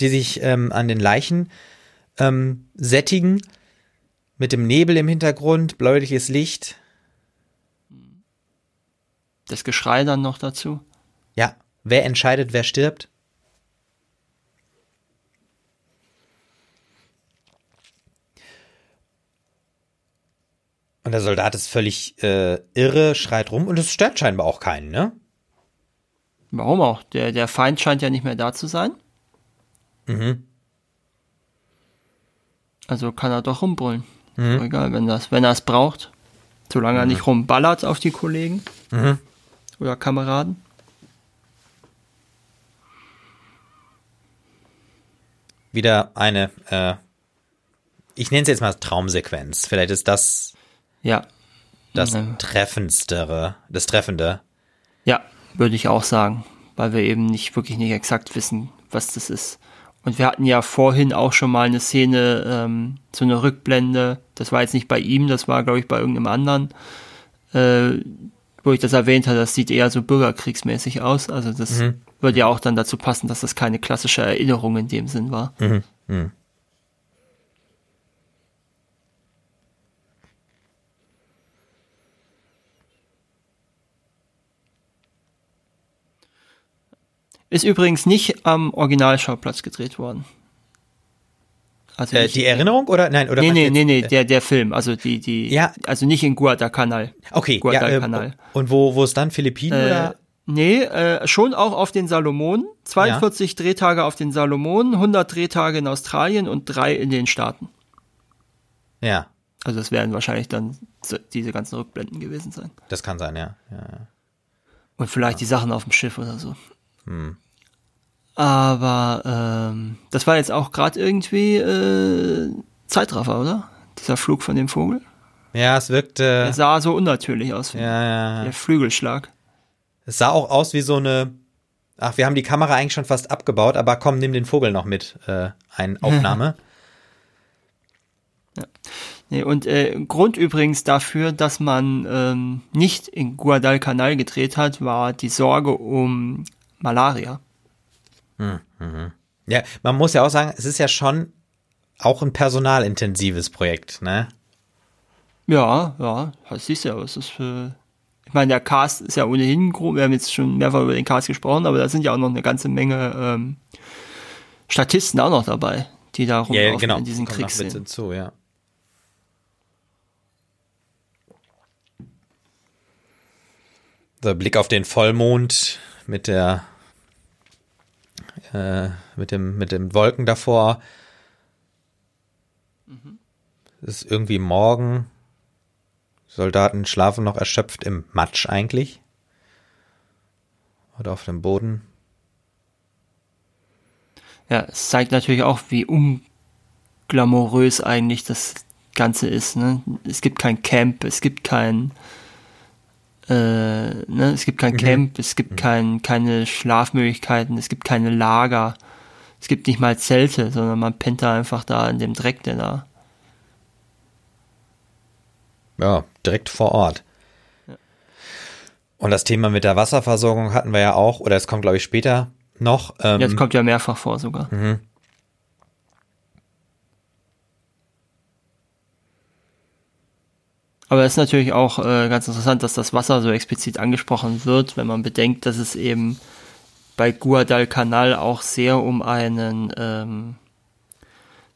die sich ähm, an den Leichen ähm, sättigen, mit dem Nebel im Hintergrund, bläuliches Licht. das Geschrei dann noch dazu. Ja, wer entscheidet, wer stirbt? Und der Soldat ist völlig äh, irre, schreit rum und es stört scheinbar auch keinen, ne? Warum auch? Der, der Feind scheint ja nicht mehr da zu sein. Mhm. Also kann er doch rumbrüllen. So egal, wenn das, wenn er es braucht. Solange er nicht rumballert auf die Kollegen. Oder Kameraden. Wieder eine, äh, ich nenne es jetzt mal Traumsequenz. Vielleicht ist das Ja. das Mhm. Treffendere, das Treffende. Ja, würde ich auch sagen, weil wir eben nicht wirklich nicht exakt wissen, was das ist. Und wir hatten ja vorhin auch schon mal eine Szene, ähm, so eine Rückblende. Das war jetzt nicht bei ihm, das war, glaube ich, bei irgendeinem anderen, äh, wo ich das erwähnt habe. Das sieht eher so bürgerkriegsmäßig aus. Also das würde ja auch dann dazu passen, dass das keine klassische Erinnerung in dem Sinn war. Ist übrigens nicht am Originalschauplatz gedreht worden. Also Äh, die Erinnerung oder nein oder Nee, nee, nee, nee, der, der Film, also die, die, Ja. also nicht in Guadalcanal. Okay, ja, äh, Guadalcanal. und wo wo ist dann Philippinen Äh, oder? nee, äh, schon auch auf den Salomonen. 42 Drehtage auf den Salomonen, 100 Drehtage in Australien und drei in den Staaten. Ja, Also das werden wahrscheinlich dann diese ganzen Rückblenden gewesen sein. das kann sein, ja. ja. ja. Und vielleicht die Sachen auf dem Schiff oder so. Hm. Aber ähm, das war jetzt auch gerade irgendwie äh, Zeitraffer, oder? Dieser Flug von dem Vogel. Ja, es wirkte, Er sah so unnatürlich aus. ja, ja, ja. Der Flügelschlag. Es sah auch aus wie so eine, ach, wir haben die Kamera eigentlich schon fast abgebaut, aber komm, nimm den Vogel noch mit, äh, ein Aufnahme. Nee, und äh, Grund übrigens dafür, dass man ähm, nicht in Guadalcanal gedreht hat, war die Sorge um Malaria. ja, man muss ja auch sagen, es ist ja schon auch ein personalintensives Projekt, ne? Ja, ja, das siehst du ja, was ist für. Ich meine, der Cast ist ja ohnehin groß, wir haben jetzt schon mehrfach über den Cast gesprochen, aber da sind ja auch noch eine ganze Menge ähm, Statisten auch noch dabei, die da rumlaufen Ja, genau. in diesen Kriegsszenen. hinzu, ja. So, Blick auf den Vollmond mit der äh, mit dem mit den Wolken davor. Es ist irgendwie morgen. Soldaten schlafen noch erschöpft im Matsch eigentlich. Oder auf dem Boden. Ja, es zeigt natürlich auch, wie unglamourös eigentlich das Ganze ist. Ne? Es gibt kein Camp, es gibt kein, äh, ne? es gibt kein Mhm. Camp, es gibt kein, keine Schlafmöglichkeiten, es gibt keine Lager, es gibt nicht mal Zelte, sondern man pennt da einfach da in dem Dreck, der da. Ja, direkt vor Ort. Und das Thema mit der Wasserversorgung hatten wir ja auch, oder es kommt, glaube ich, später noch. Ähm, Jetzt kommt ja mehrfach vor sogar. Aber es ist natürlich auch äh, ganz interessant, dass das Wasser so explizit angesprochen wird, wenn man bedenkt, dass es eben bei Guadalcanal auch sehr um einen ähm,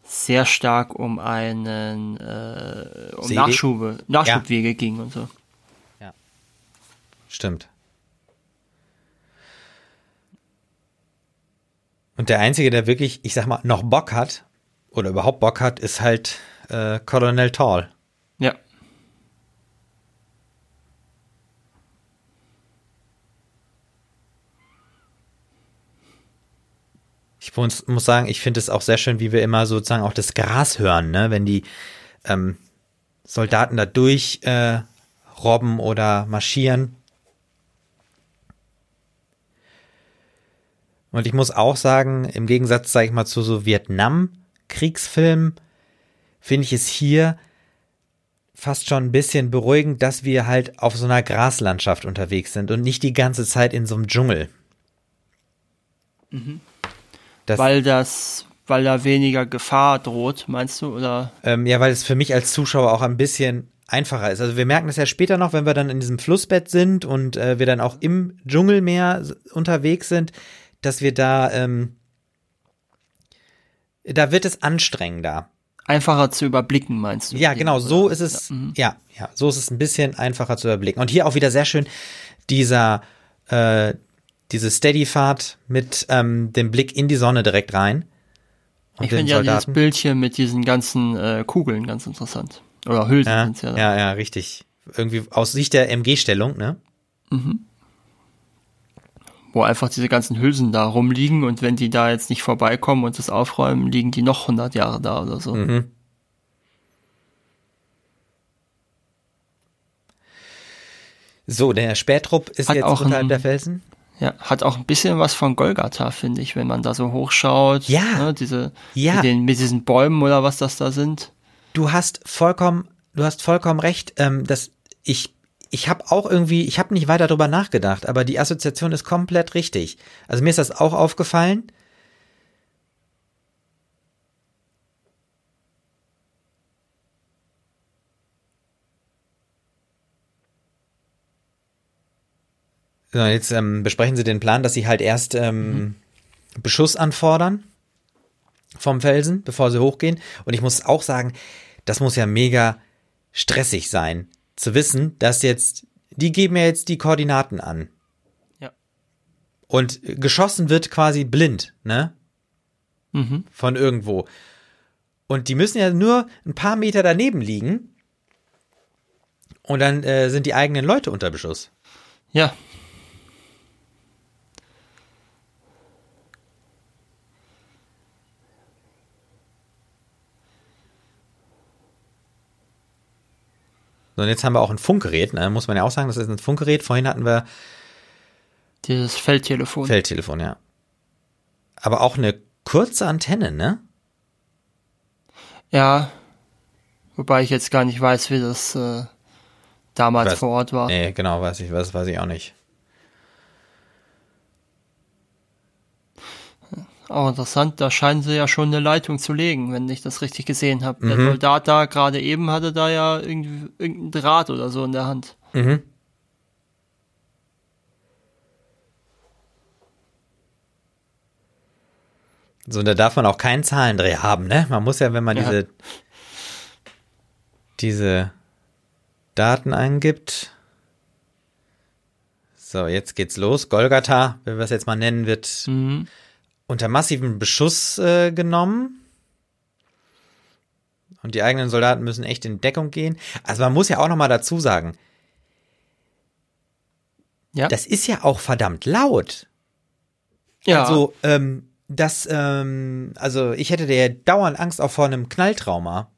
sehr stark um einen äh, um? Nachschube, Nachschubwege ging und so. Stimmt. Und der Einzige, der wirklich, ich sag mal, noch Bock hat, oder überhaupt Bock hat, ist halt äh, Colonel Tall. Ja. Ich muss, muss sagen, ich finde es auch sehr schön, wie wir immer sozusagen auch das Gras hören, ne? wenn die ähm, Soldaten da durch äh, robben oder marschieren. Und ich muss auch sagen, im Gegensatz, sage ich mal, zu so Vietnam-Kriegsfilmen, finde ich es hier fast schon ein bisschen beruhigend, dass wir halt auf so einer Graslandschaft unterwegs sind und nicht die ganze Zeit in so einem Dschungel. Das, Weil das, weil da weniger Gefahr droht, meinst du? Oder Ähm, ja, weil es für mich als Zuschauer auch ein bisschen einfacher ist. Also wir merken das ja später noch, wenn wir dann in diesem Flussbett sind und äh, wir dann auch im Dschungelmeer unterwegs sind, dass wir da, ähm, da wird es anstrengender. einfacher zu überblicken, meinst du? Ja, genau, so Oder- ist es, Ja, mhm. ja, ja, so ist es ein bisschen einfacher zu überblicken. Und hier auch wieder sehr schön dieser, äh, diese Steady-Fahrt mit ähm, dem Blick in die Sonne direkt rein. Und Ich finde ja dieses Soldaten. Bildchen mit diesen ganzen äh, Kugeln ganz interessant. Oder Hülsen Ja, sind's ja. da. ja, ja, richtig. Irgendwie aus Sicht der MG-Stellung, ne? Wo einfach diese ganzen Hülsen da rumliegen und wenn die da jetzt nicht vorbeikommen und das aufräumen, liegen die noch 100 Jahre da oder so. Mhm. So, der Spähtrupp ist Hat jetzt auch unterhalb der Felsen. Ja, hat auch ein bisschen was von Golgatha, finde ich, wenn man da so hochschaut. Ja. Ne, diese, Ja. Mit, den, mit diesen Bäumen oder was das da sind. Du hast vollkommen, du hast vollkommen recht. Ähm, dass ich, ich habe auch irgendwie, ich habe nicht weiter drüber nachgedacht, aber die Assoziation ist komplett richtig. Also mir ist das auch aufgefallen. So, jetzt ähm, besprechen Sie den Plan, dass Sie halt erst ähm, Beschuss anfordern vom Felsen, bevor Sie hochgehen. Und ich muss auch sagen, das muss ja mega stressig sein, zu wissen, dass jetzt, die geben ja jetzt die Koordinaten an. Ja. Und geschossen wird quasi blind, ne? Mhm. Von irgendwo. Und die müssen ja nur ein paar Meter daneben liegen. Und dann äh, sind die eigenen Leute unter Beschuss. Ja. So, und jetzt haben wir auch ein Funkgerät, ne? muss man ja auch sagen, das ist ein Funkgerät. Vorhin hatten wir Dieses Feldtelefon. Feldtelefon, ja. Aber auch eine kurze Antenne, ne? Ja. Wobei ich jetzt gar nicht weiß, wie das äh, damals Was? vor Ort war. Nee, genau, weiß ich, was weiß ich auch nicht. Auch interessant, da scheinen sie ja schon eine Leitung zu legen, wenn ich das richtig gesehen habe. Mhm. Der Soldat da gerade eben hatte da ja irgendwie irgendein Draht oder so in der Hand. Mhm. So, und da darf man auch keinen Zahlendreh haben, ne? Man muss ja, wenn man Ja. diese, diese Daten eingibt. So, jetzt geht's los. Golgatha, wenn wir es jetzt mal nennen, wird Mhm. Unter massivem Beschuss äh, genommen. Und die eigenen Soldaten müssen echt in Deckung gehen. Also man muss ja auch noch mal dazu sagen, Ja. das ist ja auch verdammt laut. ja. Also, ähm, das, ähm, also ich hätte ja dauernd Angst auch vor einem Knalltrauma.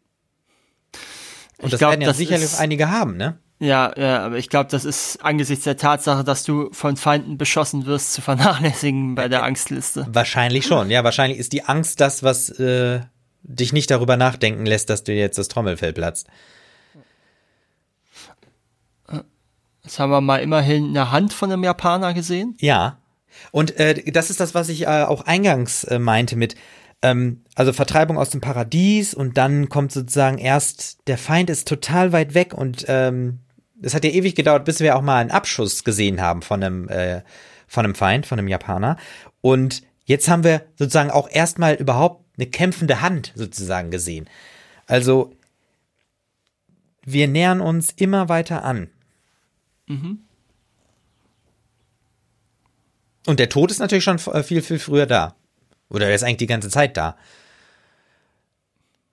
Und Ich das glaub, werden ja sicherlich einige haben, ne? Ja, ja, aber ich glaube, das ist angesichts der Tatsache, dass du von Feinden beschossen wirst, zu vernachlässigen bei der Angstliste. Wahrscheinlich schon. Ja, wahrscheinlich ist die Angst das, was äh, dich nicht darüber nachdenken lässt, dass du jetzt das Trommelfell platzt. Jetzt haben wir mal immerhin eine Hand von einem Japaner gesehen. Ja. Und äh, das ist das, was ich äh, auch eingangs äh, meinte mit, ähm, also Vertreibung aus dem Paradies und dann kommt sozusagen erst, der Feind ist total weit weg und ähm, es hat ja ewig gedauert, bis wir auch mal einen Abschuss gesehen haben von einem, äh, von einem Feind, von einem Japaner. Und jetzt haben wir sozusagen auch erstmal überhaupt eine kämpfende Hand sozusagen gesehen. Also wir nähern uns immer weiter an. Und der Tod ist natürlich schon äh, viel, viel früher da. Oder er ist eigentlich die ganze Zeit da.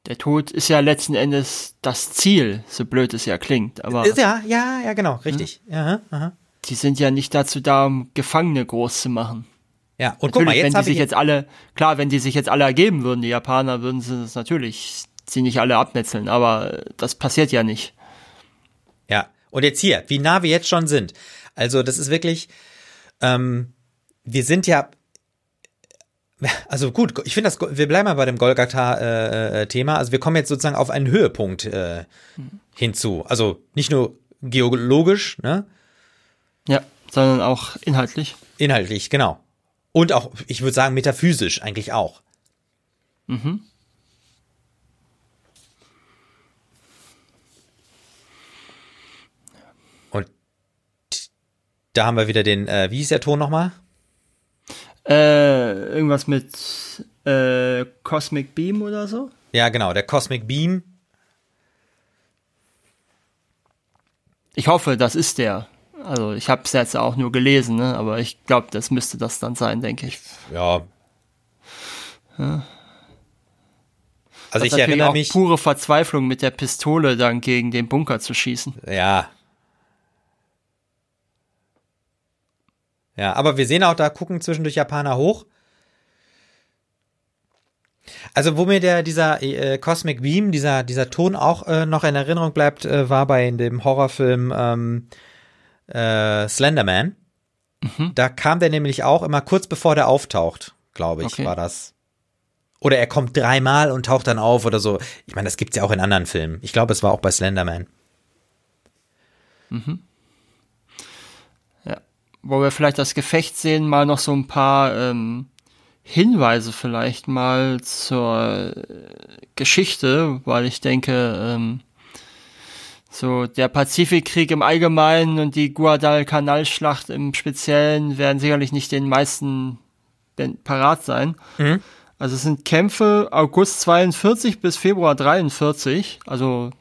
Der Tod ist ja letzten Endes das Ziel, so blöd es ja klingt. Aber Ist Ja, ja, ja, genau, richtig. Ja, aha. die sind ja nicht dazu da, um Gefangene groß zu machen. ja. und guck mal, Natürlich, jetzt wenn die sich ich jetzt alle, klar, wenn die sich jetzt alle ergeben würden, die Japaner, würden sie das natürlich, sie nicht alle abmetzeln, aber das passiert ja nicht. Ja, und jetzt hier, wie nah wir jetzt schon sind. Also das ist wirklich, ähm, wir sind ja, also gut, ich finde das, wir bleiben mal bei dem Golgatha-Thema. also wir kommen jetzt sozusagen auf einen Höhepunkt äh, hinzu. Also nicht nur geologisch, ne, Ja, sondern auch inhaltlich. inhaltlich, genau. Und auch, ich würde sagen, metaphysisch eigentlich auch. Und da haben wir wieder den, äh, wie hieß der Ton nochmal? Äh, irgendwas mit äh, Cosmic Beam oder so? Ja, genau, der Cosmic Beam. Ich hoffe, das ist der. Also ich habe es jetzt auch nur gelesen, ne? aber ich glaube, das müsste das dann sein, denke ich. Ja. Also Das ich erinnere auch mich. pure Verzweiflung, mit der Pistole dann gegen den Bunker zu schießen. Ja. Ja, aber wir sehen auch, da gucken zwischendurch Japaner hoch. Also, wo mir der, dieser äh, Cosmic Beam, dieser, dieser Ton auch äh, noch in Erinnerung bleibt, äh, war bei dem Horrorfilm ähm, äh, Slenderman. Da kam der nämlich auch immer kurz bevor der auftaucht, glaube ich, Okay. war das. Oder er kommt dreimal und taucht dann auf oder so. Ich meine, das gibt's ja auch in anderen Filmen. Ich glaube, es war auch bei Slenderman. Ja. Wo wir vielleicht das Gefecht sehen, mal noch so ein paar ähm, Hinweise vielleicht mal zur äh, Geschichte, weil ich denke, ähm, so der Pazifikkrieg im Allgemeinen und die Guadalcanal-Schlacht im Speziellen werden sicherlich nicht den meisten parat sein. Also es sind Kämpfe August 42 bis Februar 43, also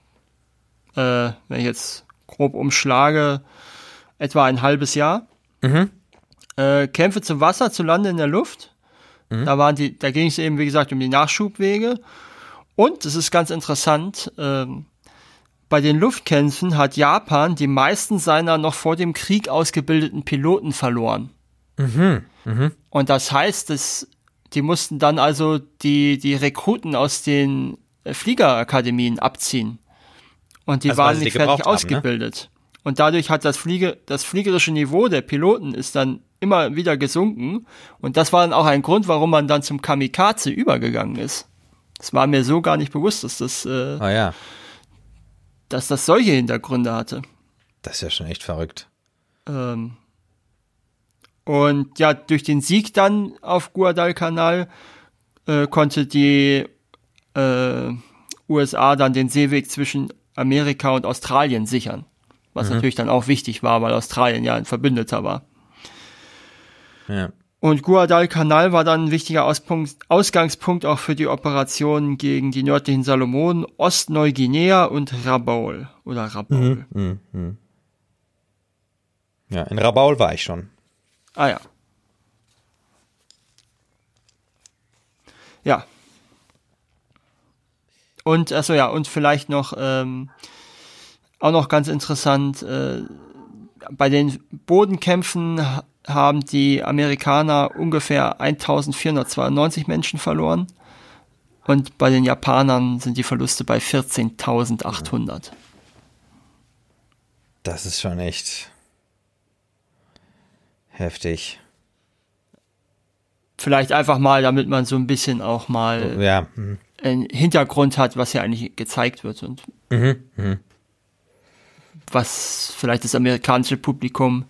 äh, wenn ich jetzt grob umschlage, etwa ein halbes Jahr. Äh, Kämpfe zu Wasser, zu Lande in der Luft. Da waren die, da ging es eben, wie gesagt, um die Nachschubwege. Und es ist ganz interessant, ähm, bei den Luftkämpfen hat Japan die meisten seiner noch vor dem Krieg ausgebildeten Piloten verloren. Und das heißt, dass die mussten dann also die, die Rekruten aus den Fliegerakademien abziehen. Und die Also, waren nicht fertig haben, ne? ausgebildet. Und dadurch hat das, Fliege, das fliegerische Niveau der Piloten ist dann immer wieder gesunken. Und das war dann auch ein Grund, warum man dann zum Kamikaze übergegangen ist. Das war mir so gar nicht bewusst, dass das, äh, Ah ja, dass das solche Hintergründe hatte. das ist ja schon echt verrückt. Ähm, Und ja, durch den Sieg dann auf Guadalcanal äh, konnte die äh, USA dann den Seeweg zwischen Amerika und Australien sichern. Was mhm. natürlich dann auch wichtig war, weil Australien ja ein Verbündeter war. Ja. Und Guadalcanal war dann ein wichtiger Auspunkt, Ausgangspunkt auch für die Operationen gegen die nördlichen Salomonen, Ostneuguinea und Rabaul oder Rabaul. Mhm, mh, mh. Ja, in Rabaul war ich schon. Ah ja. Ja. Und also ja, und vielleicht noch ähm, auch noch ganz interessant, äh, bei den Bodenkämpfen haben die Amerikaner ungefähr 1492 Menschen verloren und bei den Japanern sind die Verluste bei 14.800. Das ist schon echt heftig. Vielleicht einfach mal, damit man so ein bisschen auch mal ja. Einen Hintergrund hat, was ja eigentlich gezeigt wird und mhm. Mhm. Was vielleicht das amerikanische Publikum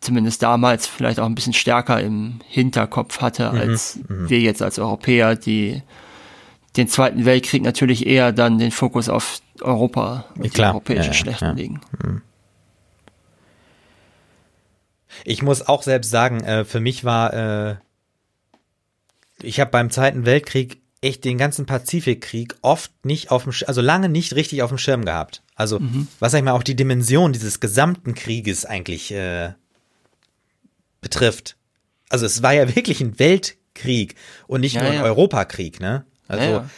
zumindest damals vielleicht auch ein bisschen stärker im Hinterkopf hatte, mhm. als mhm. wir jetzt als Europäer, die den Zweiten Weltkrieg natürlich eher dann den Fokus auf Europa und die europäischen ja, Schlechten ja. legen. Mhm. Ich muss auch selbst sagen, äh, für mich war, äh, ich habe beim Zweiten Weltkrieg echt den ganzen Pazifikkrieg oft nicht auf dem, also lange nicht richtig auf dem Schirm gehabt. Also, mhm. was sag ich mal, auch die Dimension dieses gesamten Krieges eigentlich äh, betrifft. Also es war ja wirklich ein Weltkrieg und nicht ja, nur ein ja. Europakrieg, ne? Also ja,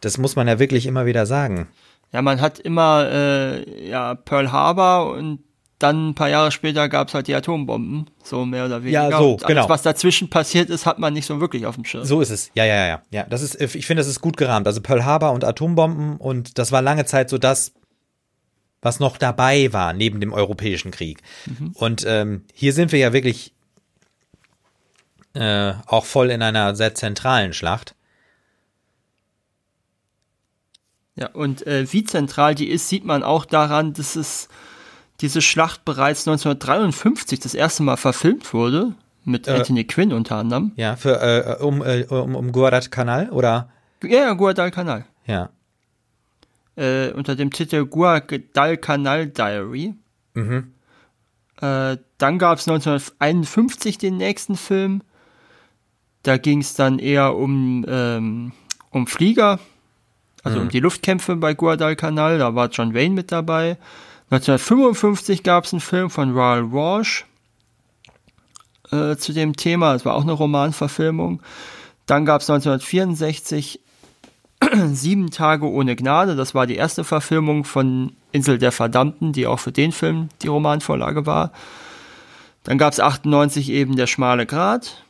das muss man ja wirklich immer wieder sagen. Ja, man hat immer äh, ja Pearl Harbor und dann ein paar Jahre später gab es halt die Atombomben, so mehr oder weniger. Ja, so, alles, genau. Was dazwischen passiert ist, hat man nicht so wirklich auf dem Schirm. So ist es. Ja, ja, ja. Ja, das ist, ich finde, das ist gut gerahmt. Also Pearl Harbor und Atombomben und das war lange Zeit so das, was noch dabei war neben dem Europäischen Krieg. Mhm. Und ähm, hier sind wir ja wirklich äh, auch voll in einer sehr zentralen Schlacht. Ja, und äh, wie zentral die ist, sieht man auch daran, dass es diese Schlacht bereits 1953 das erste Mal verfilmt wurde, mit äh, Anthony Quinn unter anderem. Ja, für äh, um, äh, um, um Guadalcanal, oder? Ja, ja, Guadalcanal. Ja. Äh, unter dem Titel Guadalcanal Diary. Mhm. Äh, dann gab es 1951 den nächsten Film. Da ging es dann eher um, ähm, um Flieger, also mhm. um die Luftkämpfe bei Guadalcanal. Da war John Wayne mit dabei. 1955 gab es einen Film von Raoul Walsh äh, zu dem Thema. Das war auch eine Romanverfilmung. Dann gab es 1964 Sieben Tage ohne Gnade. Das war die erste Verfilmung von Insel der Verdammten, die auch für den Film die Romanvorlage war. Dann gab es 98 eben Der schmale Grat.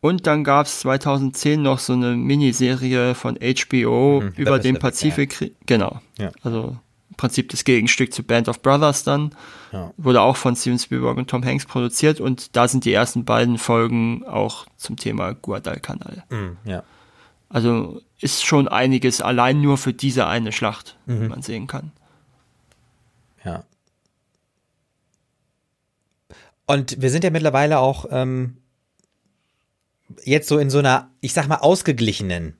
Und dann gab es 2010 noch so eine Miniserie von HBO mhm, über den Pazifikkrieg. Genau. Ja. Also im Prinzip das Gegenstück zu Band of Brothers dann. Ja. Wurde auch von Steven Spielberg und Tom Hanks produziert und da sind die ersten beiden Folgen auch zum Thema Guadalcanal. Mhm, ja. Also ist schon einiges allein nur für diese eine Schlacht, mhm. die man sehen kann. Ja. Und wir sind ja mittlerweile auch ähm, jetzt so in so einer, ich sag mal, ausgeglichenen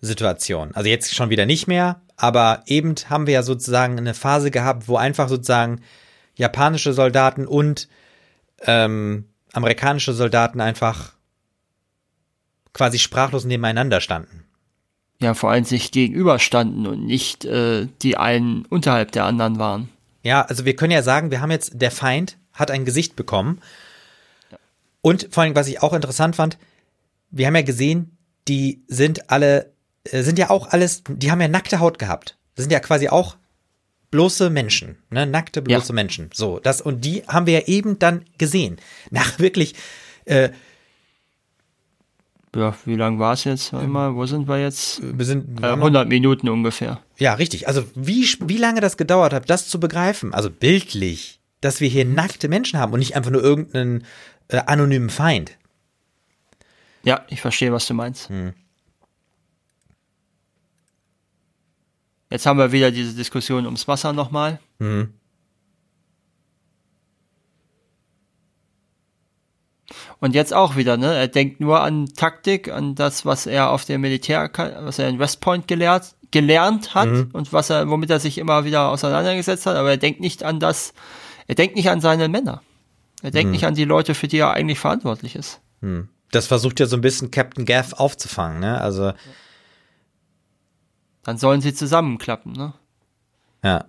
Situation. Also jetzt schon wieder nicht mehr, aber eben haben wir ja sozusagen eine Phase gehabt, wo einfach sozusagen japanische Soldaten und ähm, amerikanische Soldaten einfach quasi sprachlos nebeneinander standen. Ja, vor allem sich gegenüberstanden und nicht äh, die einen unterhalb der anderen waren. Ja, also wir können ja sagen, wir haben jetzt, der Feind hat ein Gesicht bekommen. Und vor allem, was ich auch interessant fand, wir haben ja gesehen, die sind alle sind ja auch alles, die haben ja nackte Haut gehabt. Das sind ja quasi auch bloße Menschen, ne, nackte bloße ja. Menschen. So, das und die haben wir ja eben dann gesehen. Nach wirklich äh, ja, wie lang war es jetzt? Mal, wo sind wir jetzt? Wir sind äh, 100 Minuten ungefähr. Ja, richtig. Also wie wie lange das gedauert hat, das zu begreifen, also bildlich, dass wir hier nackte Menschen haben und nicht einfach nur irgendeinen äh, anonymen Feind. Ja, ich verstehe, was du meinst. Hm. Jetzt haben wir wieder diese Diskussion ums Wasser nochmal. Mhm. Und jetzt auch wieder, ne? Er denkt nur an Taktik, an das, was er auf der Militär, was er in West Point gelehrt, gelernt hat mhm. und was er, womit er sich immer wieder auseinandergesetzt hat, aber er denkt nicht an das, er denkt nicht an seine Männer. Er denkt mhm. nicht an die Leute, für die er eigentlich verantwortlich ist. Mhm. Das versucht ja so ein bisschen Captain Gaff aufzufangen, ne? Also. Dann sollen sie zusammenklappen, ne? Ja.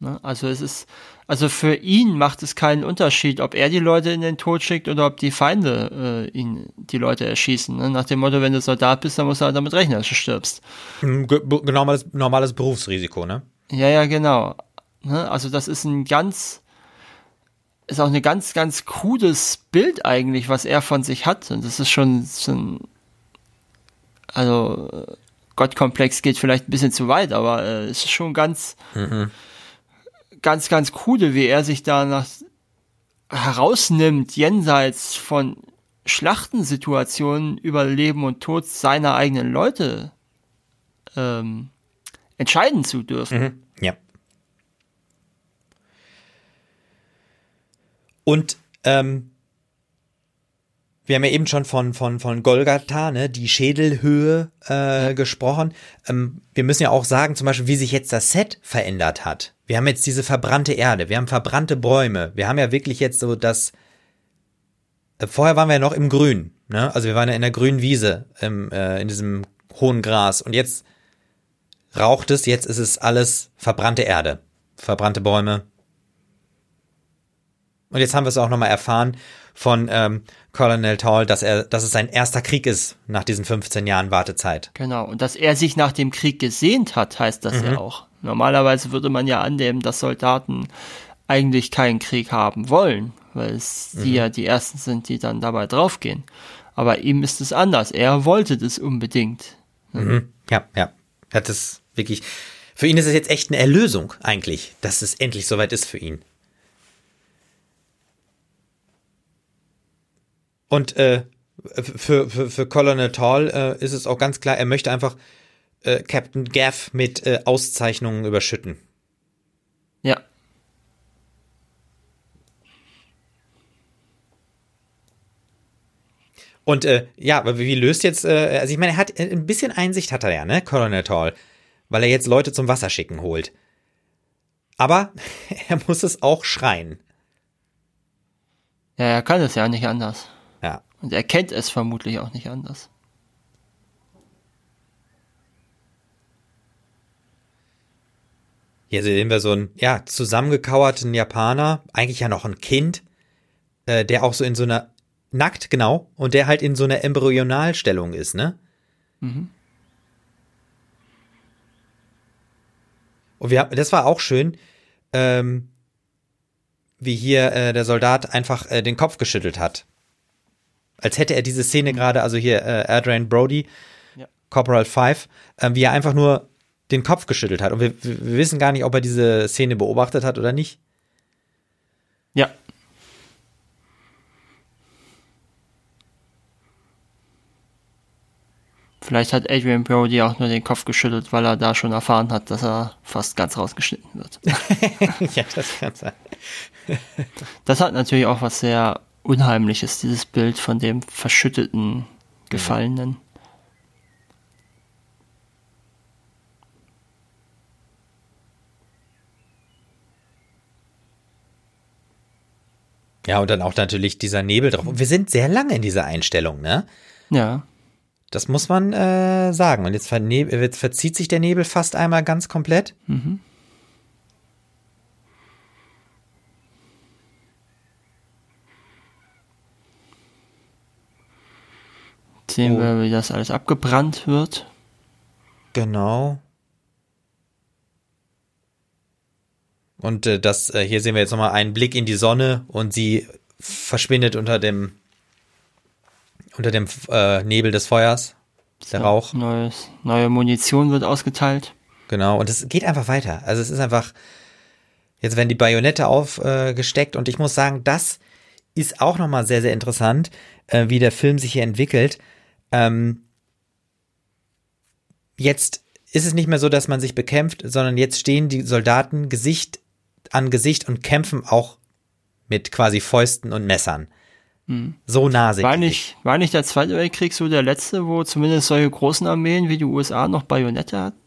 Ne? Also es ist, also für ihn macht es keinen Unterschied, ob er die Leute in den Tod schickt oder ob die Feinde äh, ihn die Leute erschießen. Ne? Nach dem Motto, wenn du Soldat bist, dann musst du halt damit rechnen, dass du stirbst. Hm, normales, normales Berufsrisiko, ne? Ja, ja, genau. Ne? Also das ist ein ganz, ist auch ein ganz, ganz krudes Bild eigentlich, was er von sich hat. Und das ist schon so ein, also Gottkomplex geht vielleicht ein bisschen zu weit, aber äh, es ist schon ganz, mhm ganz, ganz coole, wie er sich da nach, herausnimmt, jenseits von Schlachtensituationen über Leben und Tod seiner eigenen Leute ähm, entscheiden zu dürfen. Mhm. Ja. Und ähm, wir haben ja eben schon von, von, von Golgatha, ne, die Schädelhöhe äh, gesprochen. Ähm, wir müssen ja auch sagen, zum Beispiel, wie sich jetzt das Set verändert hat. Wir haben jetzt diese verbrannte Erde, wir haben verbrannte Bäume, wir haben ja wirklich jetzt so das. Äh, vorher waren wir ja noch im Grün, ne? Also wir waren ja in der grünen Wiese, im, äh, in diesem hohen Gras. Und jetzt raucht es, jetzt ist es alles verbrannte Erde, verbrannte Bäume. Und jetzt haben wir es auch nochmal erfahren, von ähm, Colonel Tall, dass er, dass es sein erster Krieg ist nach diesen 15 Jahren Wartezeit. Genau. Und dass er sich nach dem Krieg gesehnt hat, heißt das mhm. ja auch. Normalerweise würde man ja annehmen, dass Soldaten eigentlich keinen Krieg haben wollen, weil es mhm. die ja die ersten sind, die dann dabei draufgehen. Aber ihm ist es anders. Er wollte das unbedingt. Mhm. Ja, ja. Hat es wirklich. Für ihn ist es jetzt echt eine Erlösung eigentlich, dass es endlich soweit ist für ihn. Und äh, für, für, für Colonel Tall äh, ist es auch ganz klar, er möchte einfach äh, Captain Gaff mit äh, Auszeichnungen überschütten. Ja. Und äh, ja, aber wie löst jetzt, äh, also ich meine, er hat äh, ein bisschen Einsicht hat er ja, ne, Colonel Tall, weil er jetzt Leute zum Wasserschicken holt. Aber er muss es auch schreien. Ja, er kann es ja nicht anders. Und er kennt es vermutlich auch nicht anders. Hier sehen wir so einen, ja, zusammengekauerten Japaner, eigentlich ja noch ein Kind, äh, der auch so in so einer, nackt, genau, und der halt in so einer Embryonalstellung ist, ne? Mhm. Und wir haben, das war auch schön, ähm, wie hier äh, der Soldat einfach äh, den Kopf geschüttelt hat als hätte er diese Szene gerade, also hier äh, Adrian Brody, ja. Corporal Five, äh, wie er einfach nur den Kopf geschüttelt hat. Und wir, wir wissen gar nicht, ob er diese Szene beobachtet hat oder nicht. Ja. Vielleicht hat Adrian Brody auch nur den Kopf geschüttelt, weil er da schon erfahren hat, dass er fast ganz rausgeschnitten wird. ja, das kann sein. das hat natürlich auch was sehr unheimlich ist, dieses Bild von dem verschütteten Gefallenen. Ja, und dann auch natürlich dieser Nebel drauf. Und wir sind sehr lange in dieser Einstellung, ne? Ja. Das muss man äh, sagen. Und jetzt, verzieht sich der Nebel fast einmal ganz komplett. Mhm. Sehen oh. wir, wie das alles abgebrannt wird. Genau. Und äh, das, äh, hier sehen wir jetzt nochmal einen Blick in die Sonne und sie verschwindet unter dem unter dem äh, Nebel des Feuers. Der so, Rauch. Neues, neue Munition wird ausgeteilt. Genau, und es geht einfach weiter. Also es ist einfach, jetzt werden die Bajonette aufgesteckt und ich muss sagen, das ist auch nochmal sehr, sehr interessant, äh, wie der Film sich hier entwickelt. Ähm, jetzt ist es nicht mehr so, dass man sich bekämpft, sondern jetzt stehen die Soldaten Gesicht an Gesicht und kämpfen auch mit quasi Fäusten und Messern. Hm. So nah sind war nicht, war nicht der Zweite Weltkrieg so der letzte, wo zumindest solche großen Armeen wie die USA noch Bajonette hatten?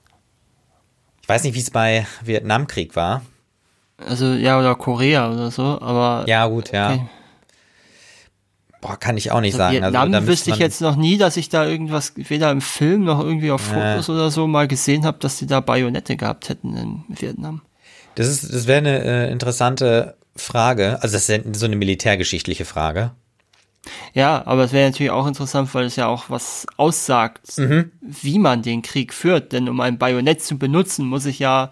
Ich weiß nicht, wie es bei Vietnamkrieg war. Also, ja, oder Korea oder so, aber. Ja, gut, ja. Okay. Boah, kann ich auch nicht also sagen. Vietnam also, wüsste ich jetzt noch nie, dass ich da irgendwas, weder im Film noch irgendwie auf Fotos äh. oder so mal gesehen habe, dass die da Bajonette gehabt hätten in Vietnam. Das ist, das wäre eine äh, interessante Frage. Also das ist so eine militärgeschichtliche Frage. Ja, aber es wäre natürlich auch interessant, weil es ja auch was aussagt, mhm. wie man den Krieg führt. Denn um ein Bajonett zu benutzen, muss ich ja,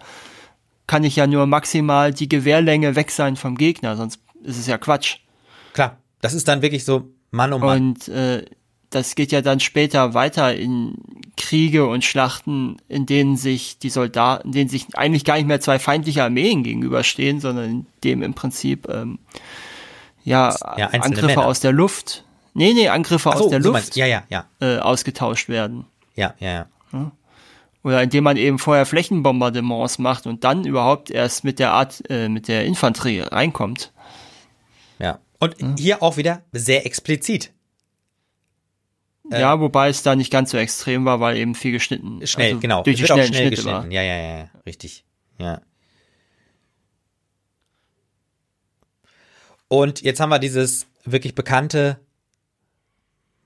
kann ich ja nur maximal die Gewehrlänge weg sein vom Gegner, sonst ist es ja Quatsch. Das ist dann wirklich so Mann um Mann. Und äh, das geht ja dann später weiter in Kriege und Schlachten, in denen sich die Soldaten, in denen sich eigentlich gar nicht mehr zwei feindliche Armeen gegenüberstehen, sondern in dem im Prinzip ähm, ja, ja Angriffe Männer. aus der Luft, nee, nee, Angriffe so, aus der Luft meinst, ja, ja, ja. Äh, ausgetauscht werden. Ja, ja, ja. ja? Oder indem man eben vorher Flächenbombardements macht und dann überhaupt erst mit der Art, äh, mit der Infanterie reinkommt. Ja. Und hm? hier auch wieder sehr explizit. Ja, äh, wobei es da nicht ganz so extrem war, weil eben viel geschnitten. Schnell, also genau. Durch die schnellen schnell Schnitte geschnitten. War. Ja, ja, ja, richtig. Ja. Und jetzt haben wir dieses wirklich bekannte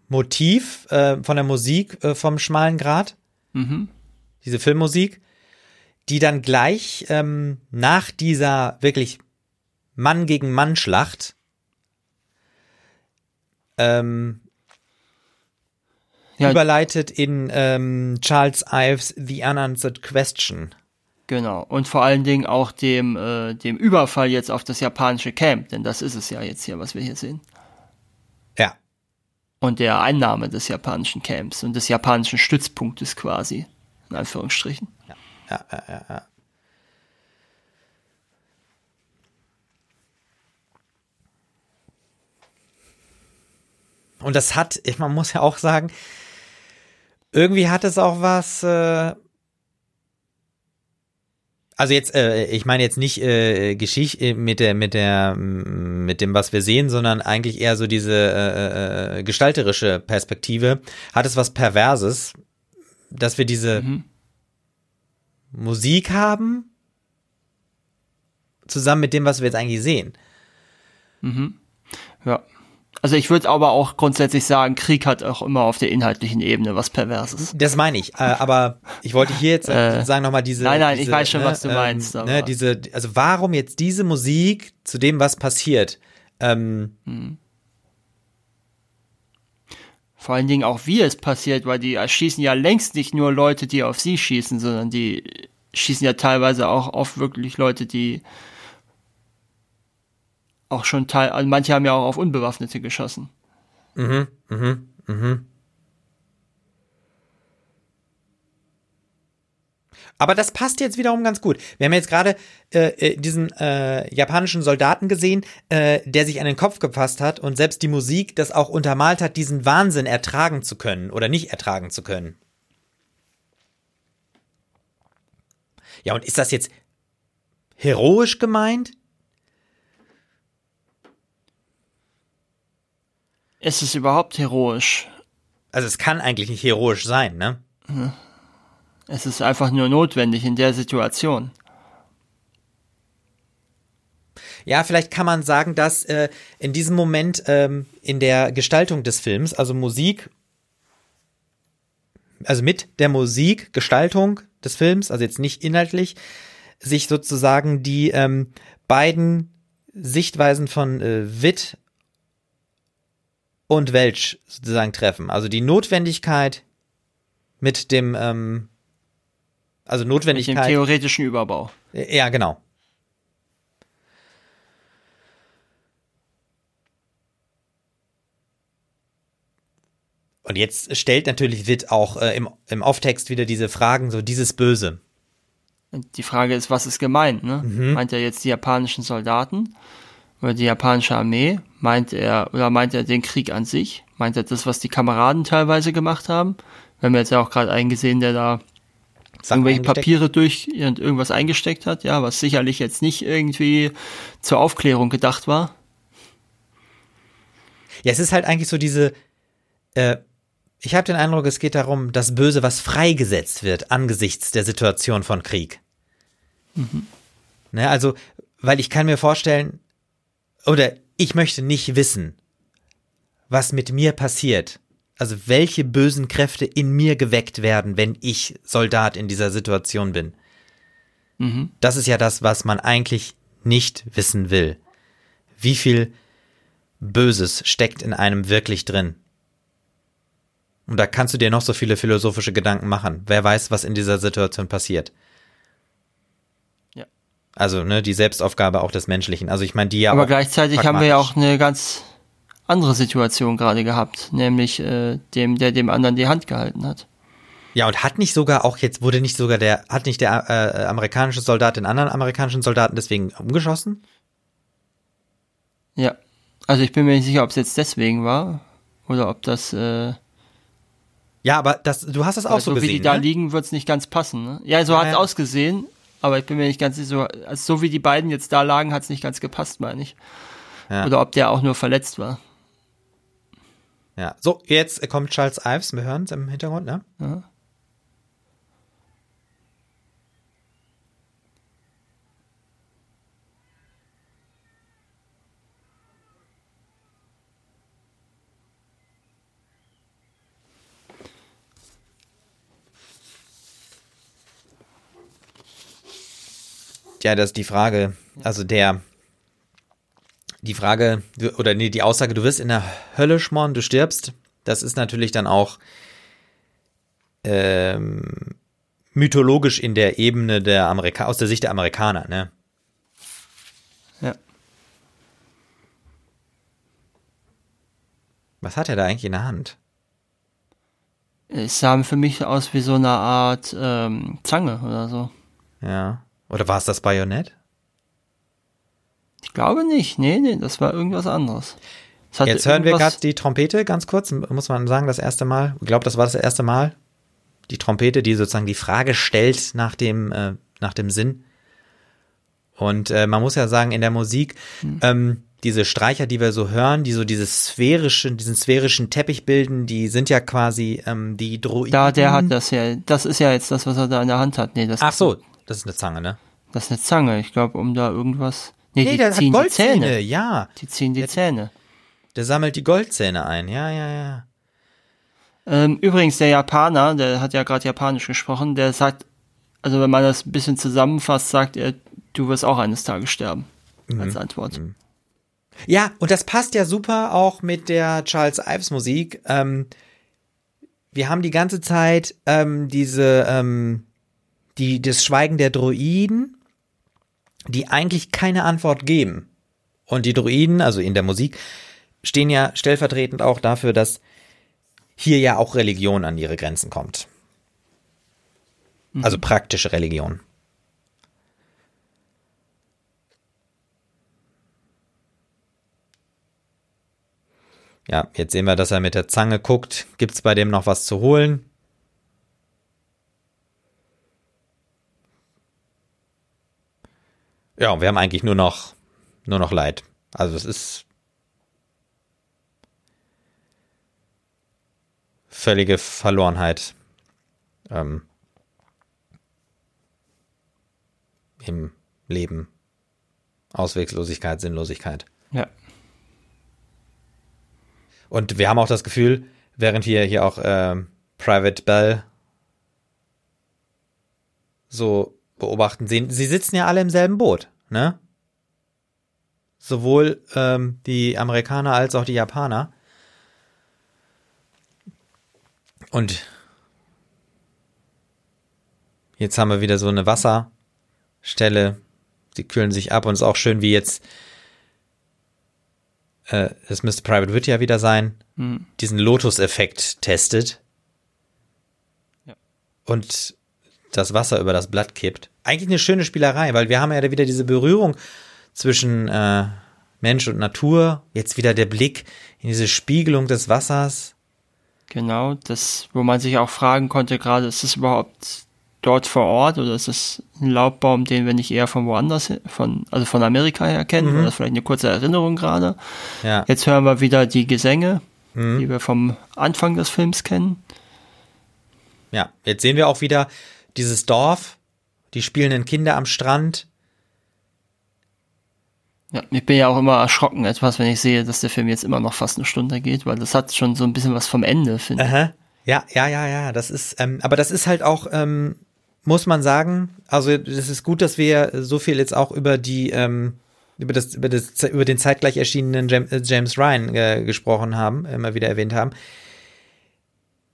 Motiv äh, von der Musik äh, vom Schmalen Grat. Mhm. Diese Filmmusik, die dann gleich ähm, nach dieser wirklich Mann gegen Mann Schlacht ähm, ja, überleitet in ähm, Charles Ives The Unanswered Question. Genau. Und vor allen Dingen auch dem, äh, dem Überfall jetzt auf das japanische Camp, denn das ist es ja jetzt hier, was wir hier sehen. Ja. Und der Einnahme des japanischen Camps und des japanischen Stützpunktes quasi, in Anführungsstrichen. Ja, ja, ja, ja. Und das hat, man muss ja auch sagen, irgendwie hat es auch was. Äh, also jetzt, äh, ich meine jetzt nicht äh, Geschichte äh, mit der, mit der, mit dem, was wir sehen, sondern eigentlich eher so diese äh, äh, gestalterische Perspektive. Hat es was Perverses, dass wir diese mhm. Musik haben, zusammen mit dem, was wir jetzt eigentlich sehen. Mhm. Ja. Also ich würde aber auch grundsätzlich sagen, Krieg hat auch immer auf der inhaltlichen Ebene was Perverses. Das meine ich. Äh, aber ich wollte hier jetzt äh, sagen nochmal diese. Nein, nein, diese, ich weiß schon, ne, was du meinst. Ähm, ne, diese, also warum jetzt diese Musik zu dem, was passiert? Ähm, hm. Vor allen Dingen auch, wie es passiert, weil die erschießen ja längst nicht nur Leute, die auf sie schießen, sondern die schießen ja teilweise auch auf wirklich Leute, die auch schon teil, also manche haben ja auch auf Unbewaffnete geschossen. Mhm, mhm, mhm. Aber das passt jetzt wiederum ganz gut. Wir haben jetzt gerade äh, äh, diesen äh, japanischen Soldaten gesehen, äh, der sich an den Kopf gefasst hat und selbst die Musik das auch untermalt hat, diesen Wahnsinn ertragen zu können oder nicht ertragen zu können. Ja, und ist das jetzt heroisch gemeint? Ist es überhaupt heroisch? Also es kann eigentlich nicht heroisch sein, ne? Es ist einfach nur notwendig in der Situation. Ja, vielleicht kann man sagen, dass äh, in diesem Moment ähm, in der Gestaltung des Films, also Musik, also mit der Musik, Gestaltung des Films, also jetzt nicht inhaltlich, sich sozusagen die ähm, beiden Sichtweisen von äh, Witt und Welch sozusagen treffen. Also die Notwendigkeit mit dem, ähm, also Notwendigkeit. Mit dem theoretischen Überbau. Ja, genau. Und jetzt stellt natürlich Witt auch äh, im, im Off-Text wieder diese Fragen, so dieses Böse. Die Frage ist, was ist gemeint? Ne? Mhm. Meint er jetzt die japanischen Soldaten? oder die japanische Armee? Meint er, oder meint er den Krieg an sich? Meint er das, was die Kameraden teilweise gemacht haben? Wir haben jetzt ja auch gerade einen gesehen, der da irgendwelche Papiere durch und irgendwas eingesteckt hat, ja, was sicherlich jetzt nicht irgendwie zur Aufklärung gedacht war. Ja, es ist halt eigentlich so diese, äh, ich habe den Eindruck, es geht darum, das Böse, was freigesetzt wird angesichts der Situation von Krieg. Mhm. Ne, also, weil ich kann mir vorstellen, oder ich möchte nicht wissen, was mit mir passiert. Also welche bösen Kräfte in mir geweckt werden, wenn ich Soldat in dieser Situation bin. Mhm. Das ist ja das, was man eigentlich nicht wissen will. Wie viel Böses steckt in einem wirklich drin? Und da kannst du dir noch so viele philosophische Gedanken machen. Wer weiß, was in dieser Situation passiert. Also, ne, die Selbstaufgabe auch des Menschlichen. Also ich meine, die ja. Aber gleichzeitig haben wir ja auch eine ganz andere Situation gerade gehabt, nämlich äh, dem, der dem anderen die Hand gehalten hat. Ja, und hat nicht sogar auch jetzt, wurde nicht sogar der, hat nicht der äh, amerikanische Soldat den anderen amerikanischen Soldaten deswegen umgeschossen? Ja. Also ich bin mir nicht sicher, ob es jetzt deswegen war oder ob das. Äh, ja, aber das, du hast das auch so, so gesehen. So wie die ne? da liegen, wird es nicht ganz passen. Ne? Ja, so ja, hat es ja. ausgesehen, aber ich bin mir nicht ganz sicher, so, also so wie die beiden jetzt da lagen, hat es nicht ganz gepasst, meine ich. Ja. Oder ob der auch nur verletzt war. Ja, so, jetzt kommt Charles Ives, wir hören es im Hintergrund, ne? Ja. Ja, das ist die Frage. Also der, die Frage oder nee, die Aussage, du wirst in der Hölle schmoren, du stirbst, das ist natürlich dann auch ähm, mythologisch in der Ebene der Amerika aus der Sicht der Amerikaner, ne? Ja. Was hat er da eigentlich in der Hand? Es sah für mich aus wie so eine Art ähm, Zange oder so. Ja. Oder war es das Bajonett? Ich glaube nicht. Nee, nee, das war irgendwas anderes. Jetzt hören wir gerade die Trompete ganz kurz, muss man sagen, das erste Mal. Ich glaube, das war das erste Mal. Die Trompete, die sozusagen die Frage stellt nach dem, äh, nach dem Sinn. Und äh, man muss ja sagen, in der Musik, hm. ähm, diese Streicher, die wir so hören, die so dieses sphärische, diesen sphärischen Teppich bilden, die sind ja quasi ähm, die Droiden. Da, der hat das ja. Das ist ja jetzt das, was er da in der Hand hat. Nee, das Ach so, das ist eine Zange, ne? Das ist eine Zange. Ich glaube, um da irgendwas. Nee, nee die der ziehen hat Goldzähne, die Zähne. ja. Die ziehen die der, Zähne. Der sammelt die Goldzähne ein, ja, ja, ja. Ähm, übrigens, der Japaner, der hat ja gerade Japanisch gesprochen, der sagt, also wenn man das ein bisschen zusammenfasst, sagt er, du wirst auch eines Tages sterben. Mhm. Als Antwort. Mhm. Ja, und das passt ja super auch mit der Charles Ives Musik. Ähm, wir haben die ganze Zeit ähm, diese, ähm, die, das Schweigen der Droiden die eigentlich keine Antwort geben. Und die Druiden, also in der Musik, stehen ja stellvertretend auch dafür, dass hier ja auch Religion an ihre Grenzen kommt. Also praktische Religion. Ja, jetzt sehen wir, dass er mit der Zange guckt. Gibt's bei dem noch was zu holen? Ja, und wir haben eigentlich nur noch, nur noch Leid. Also es ist völlige Verlorenheit ähm, im Leben. Ausweglosigkeit, Sinnlosigkeit. Ja. Und wir haben auch das Gefühl, während wir hier auch äh, Private Bell so beobachten sehen, sie sitzen ja alle im selben Boot, ne? Sowohl ähm, die Amerikaner als auch die Japaner. Und jetzt haben wir wieder so eine Wasserstelle. Sie kühlen sich ab und es ist auch schön, wie jetzt äh, es müsste Private Wit ja wieder sein, mhm. diesen Lotus-Effekt testet. Ja. Und das Wasser über das Blatt kippt. Eigentlich eine schöne Spielerei, weil wir haben ja wieder diese Berührung zwischen äh, Mensch und Natur. Jetzt wieder der Blick in diese Spiegelung des Wassers. Genau, das, wo man sich auch fragen konnte, gerade ist es überhaupt dort vor Ort oder ist es ein Laubbaum, den wir nicht eher von woanders, von, also von Amerika her kennen? Mhm. Oder vielleicht eine kurze Erinnerung gerade? Ja. Jetzt hören wir wieder die Gesänge, mhm. die wir vom Anfang des Films kennen. Ja, jetzt sehen wir auch wieder dieses Dorf, die spielenden Kinder am Strand. Ja, ich bin ja auch immer erschrocken etwas, wenn ich sehe, dass der Film jetzt immer noch fast eine Stunde geht, weil das hat schon so ein bisschen was vom Ende, finde ich. Ja, ja, ja, ja, das ist, ähm, aber das ist halt auch, ähm, muss man sagen, also es ist gut, dass wir so viel jetzt auch über die, ähm, über das, über das, über den zeitgleich erschienenen äh, James Ryan äh, gesprochen haben, immer wieder erwähnt haben.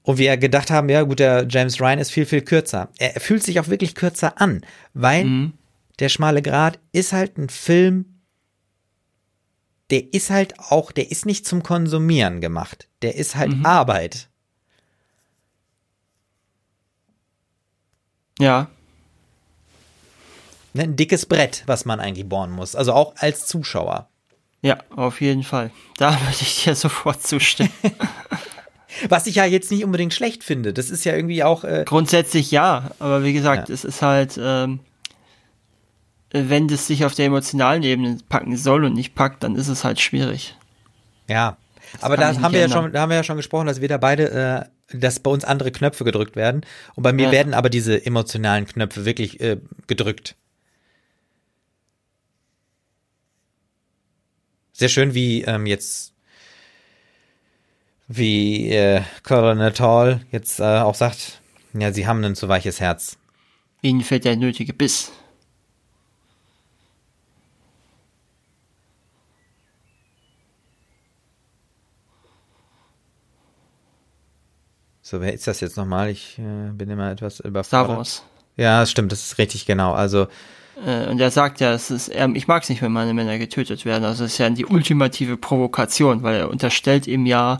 Und wir gedacht haben, ja gut, der James Ryan ist viel, viel kürzer. Er fühlt sich auch wirklich kürzer an, weil mhm. der schmale Grat ist halt ein Film, der ist halt auch, der ist nicht zum Konsumieren gemacht. Der ist halt mhm. Arbeit. Ja. Ne, ein dickes Brett, was man eigentlich bohren muss. Also auch als Zuschauer. Ja, auf jeden Fall. Da würde ich dir sofort zustimmen. was ich ja jetzt nicht unbedingt schlecht finde. Das ist ja irgendwie auch. Äh Grundsätzlich ja, aber wie gesagt, ja. es ist halt, ähm, wenn das sich auf der emotionalen Ebene packen soll und nicht packt, dann ist es halt schwierig. Ja, das aber da haben wir ja schon, da haben wir ja schon gesprochen, dass wir da beide äh, dass bei uns andere Knöpfe gedrückt werden. Und bei mir ja. werden aber diese emotionalen Knöpfe wirklich äh, gedrückt. Sehr schön, wie ähm, jetzt, wie äh, Colonel Tall jetzt äh, auch sagt, ja, sie haben ein zu weiches Herz. Ihnen fehlt der nötige Biss. So, wer ist das jetzt nochmal? Ich äh, bin immer etwas überfordert. Star Wars. Ja, das stimmt, das ist richtig genau. Also äh, und er sagt ja, es ist, er, ich mag es nicht, wenn meine Männer getötet werden. Also es ist ja die ultimative Provokation, weil er unterstellt ihm ja,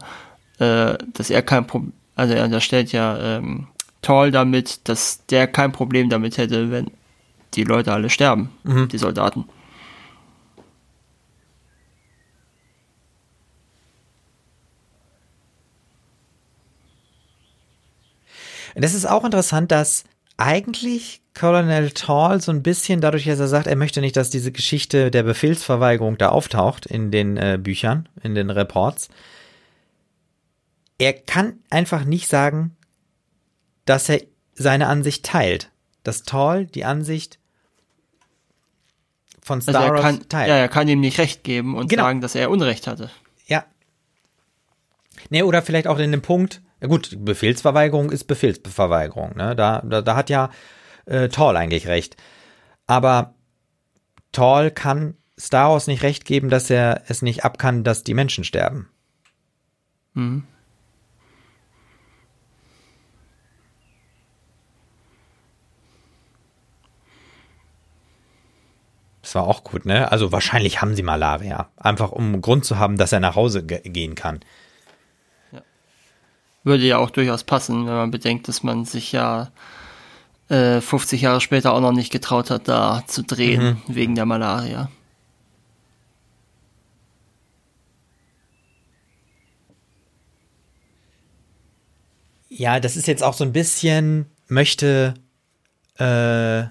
äh, dass er kein Problem, also er unterstellt ja ähm, Tall damit, dass der kein Problem damit hätte, wenn die Leute alle sterben, mhm. die Soldaten. Das ist auch interessant, dass eigentlich Colonel Tall so ein bisschen dadurch, dass er sagt, er möchte nicht, dass diese Geschichte der Befehlsverweigerung da auftaucht in den äh, Büchern, in den Reports. Er kann einfach nicht sagen, dass er seine Ansicht teilt. Dass Tall die Ansicht von Star also kann, teilt. Ja, er kann ihm nicht recht geben und genau. sagen, dass er Unrecht hatte. Ja. Nee, oder vielleicht auch in dem Punkt, ja gut, Befehlsverweigerung ist Befehlsverweigerung. Ne? Da, da, da hat ja äh, Tall eigentlich recht. Aber Tall kann Star Wars nicht recht geben, dass er es nicht abkann, dass die Menschen sterben. Mhm. Das war auch gut, ne? Also wahrscheinlich haben sie Malaria. Einfach um Grund zu haben, dass er nach Hause gehen kann würde ja auch durchaus passen, wenn man bedenkt, dass man sich ja äh, 50 Jahre später auch noch nicht getraut hat, da zu drehen, mhm. wegen der Malaria. Ja, das ist jetzt auch so ein bisschen, möchte äh,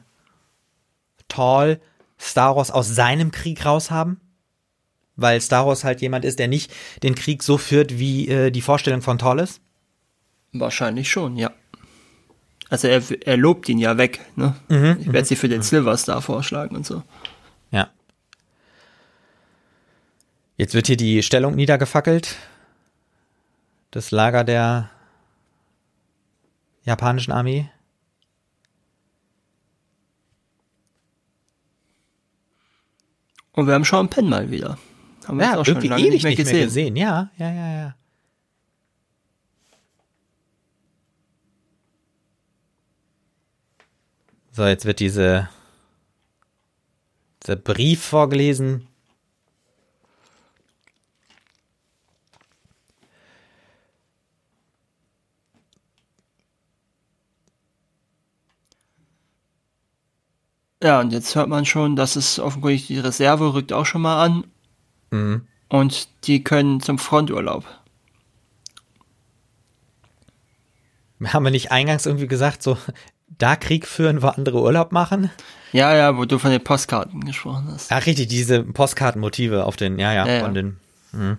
Tall Star Wars aus seinem Krieg raushaben? Weil Star Wars halt jemand ist, der nicht den Krieg so führt, wie äh, die Vorstellung von Tall ist? Wahrscheinlich schon, ja. Also er, er lobt ihn ja weg, ne? Mhm, ich werde sie für den mhm. Silver Star vorschlagen und so. Ja. Jetzt wird hier die Stellung niedergefackelt. Das Lager der japanischen Armee. Und wir haben Sean Penn mal wieder. Haben wir ja, auch schon lange nicht mehr, nicht mehr gesehen. Ja, ja, ja, ja. So, jetzt wird diese, dieser Brief vorgelesen. Ja, und jetzt hört man schon, dass es offenkundig die Reserve rückt auch schon mal an. Mhm. Und die können zum Fronturlaub. Haben wir nicht eingangs irgendwie gesagt, so da Krieg führen, wo andere Urlaub machen. Ja, ja, wo du von den Postkarten gesprochen hast. Ach, richtig, diese Postkartenmotive auf den, ja, ja, Ja, ja. von den. Mhm.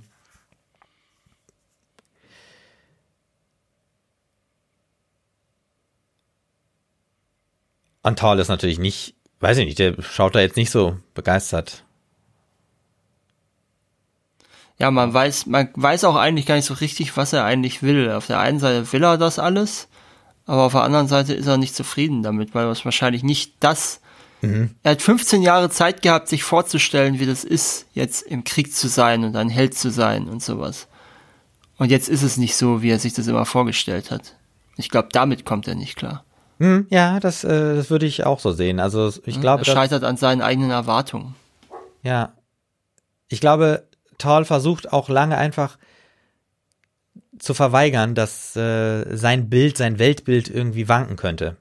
Und Tal ist natürlich nicht, weiß ich nicht, der schaut da jetzt nicht so begeistert. Ja, man weiß, man weiß auch eigentlich gar nicht so richtig, was er eigentlich will. Auf der einen Seite will er das alles, aber auf der anderen Seite ist er nicht zufrieden damit, weil es wahrscheinlich nicht das. Er hat 15 Jahre Zeit gehabt, sich vorzustellen, wie das ist, jetzt im Krieg zu sein und ein Held zu sein und sowas. Und jetzt ist es nicht so, wie er sich das immer vorgestellt hat. Ich glaube, damit kommt er nicht klar. Hm, ja, das, äh, das würde ich auch so sehen. Also ich glaube, er scheitert an seinen eigenen Erwartungen. ja, ich glaube, Tal versucht auch lange einfach zu verweigern, dass äh, sein Bild, sein Weltbild irgendwie wanken könnte.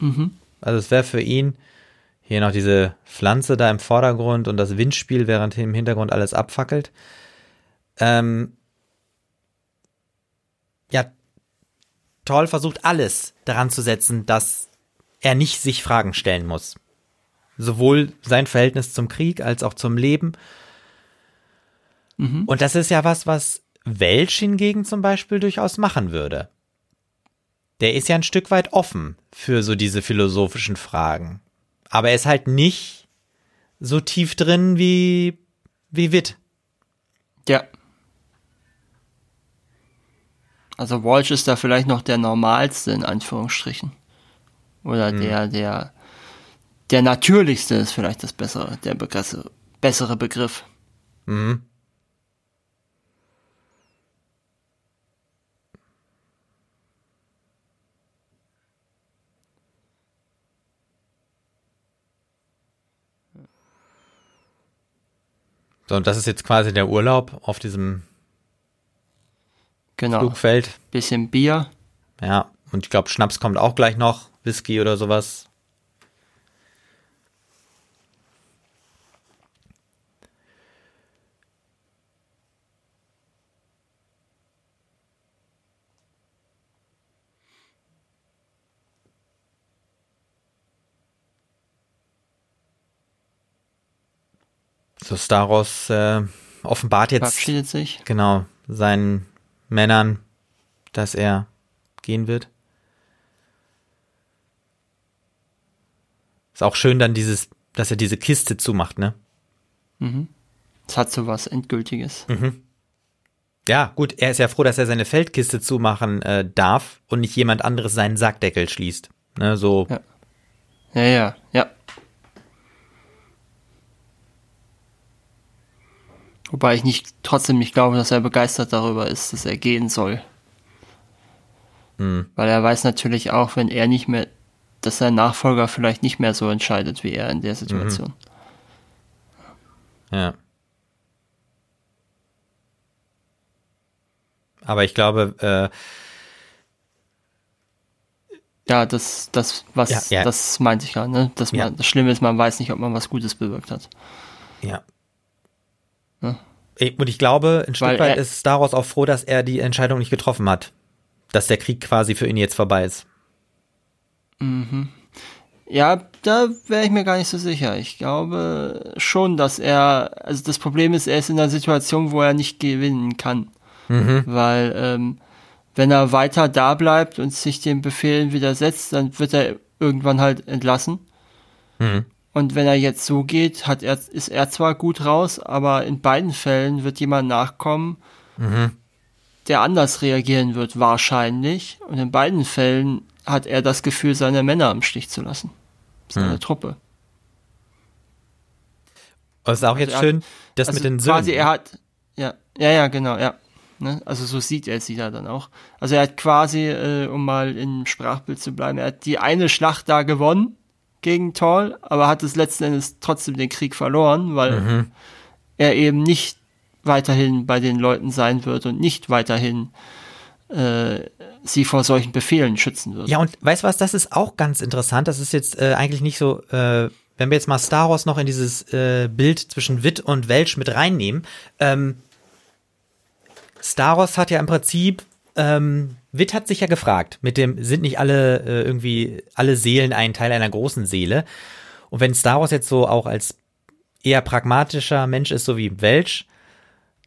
Mhm. Also es wäre für ihn hier noch diese Pflanze da im Vordergrund und das Windspiel, während im Hintergrund alles abfackelt. Ähm, ja, Toll versucht alles daran zu setzen, dass er nicht sich Fragen stellen muss. Sowohl sein Verhältnis zum Krieg als auch zum Leben. Und das ist ja was, was Welch hingegen zum Beispiel durchaus machen würde der ist ja ein Stück weit offen für so diese philosophischen Fragen. Aber er ist halt nicht so tief drin wie, wie Witt. Ja. Also Walsh ist da vielleicht noch der normalste in Anführungsstrichen. Oder der, der, der natürlichste ist vielleicht das bessere, der Begriff, bessere Begriff. Mhm. So, und das ist jetzt quasi der Urlaub auf diesem Genau. Flugfeld. Bisschen Bier. Ja, und ich glaube, Schnaps kommt auch gleich noch, Whisky oder sowas. So, Staros äh, offenbart jetzt genau seinen Männern, dass er gehen wird. Ist auch schön dann dieses, dass er diese Kiste zumacht, ne? Es hat so was Endgültiges. Ja, gut, er ist ja froh, dass er seine Feldkiste zumachen äh, darf und nicht jemand anderes seinen Sackdeckel schließt. Ne, so, Ja. Ja, ja, ja. Wobei ich nicht, trotzdem nicht glaube, dass er begeistert darüber ist, dass er gehen soll. Weil er weiß natürlich auch, wenn er nicht mehr, dass sein Nachfolger vielleicht nicht mehr so entscheidet wie er in der Situation. ja. Aber ich glaube, äh, Ja, das, das, was, Ja, ja. das meinte ich gerade, ne? Dass man, Ja. das Schlimme ist, man weiß nicht, ob man was Gutes bewirkt hat. Ja. Ich- Und ich glaube, ein Stück weit er- ist daraus auch froh, dass er die Entscheidung nicht getroffen hat. Dass der Krieg quasi für ihn jetzt vorbei ist. Ja, da wäre ich mir gar nicht so sicher. Ich glaube schon, dass er, also das Problem ist, er ist in einer Situation, wo er nicht gewinnen kann. Weil, ähm, wenn er weiter da bleibt und sich den Befehlen widersetzt, dann wird er irgendwann halt entlassen. Mhm. Und wenn er jetzt so geht, hat er, ist er zwar gut raus, aber in beiden Fällen wird jemand nachkommen, der anders reagieren wird, wahrscheinlich. Und in beiden Fällen hat er das Gefühl, seine Männer im Stich zu lassen. Seine Truppe. Aber es ist auch jetzt er hat- schön, das Also mit den Söhnen. quasi, er hat, ja, ja, ja, genau, ja. Ne? Also so sieht er sie da dann auch. Also er hat quasi, äh, um mal im Sprachbild zu bleiben, er hat die eine Schlacht da gewonnen gegen Toll, aber hat es letzten Endes trotzdem den Krieg verloren, weil Mhm. er eben nicht weiterhin bei den Leuten sein wird und nicht weiterhin äh, sie vor solchen Befehlen schützen wird. Ja, und weißt du was, das ist auch ganz interessant. Das ist jetzt äh, eigentlich nicht so, äh, wenn wir jetzt mal Star Wars noch in dieses äh, Bild zwischen Witt und Welch mit reinnehmen. Ähm, Star Wars hat ja im Prinzip ähm, Witt hat sich ja gefragt, mit dem sind nicht alle äh, irgendwie alle Seelen ein Teil einer großen Seele? Und wenn Star Wars jetzt so auch als eher pragmatischer Mensch ist, so wie Welch,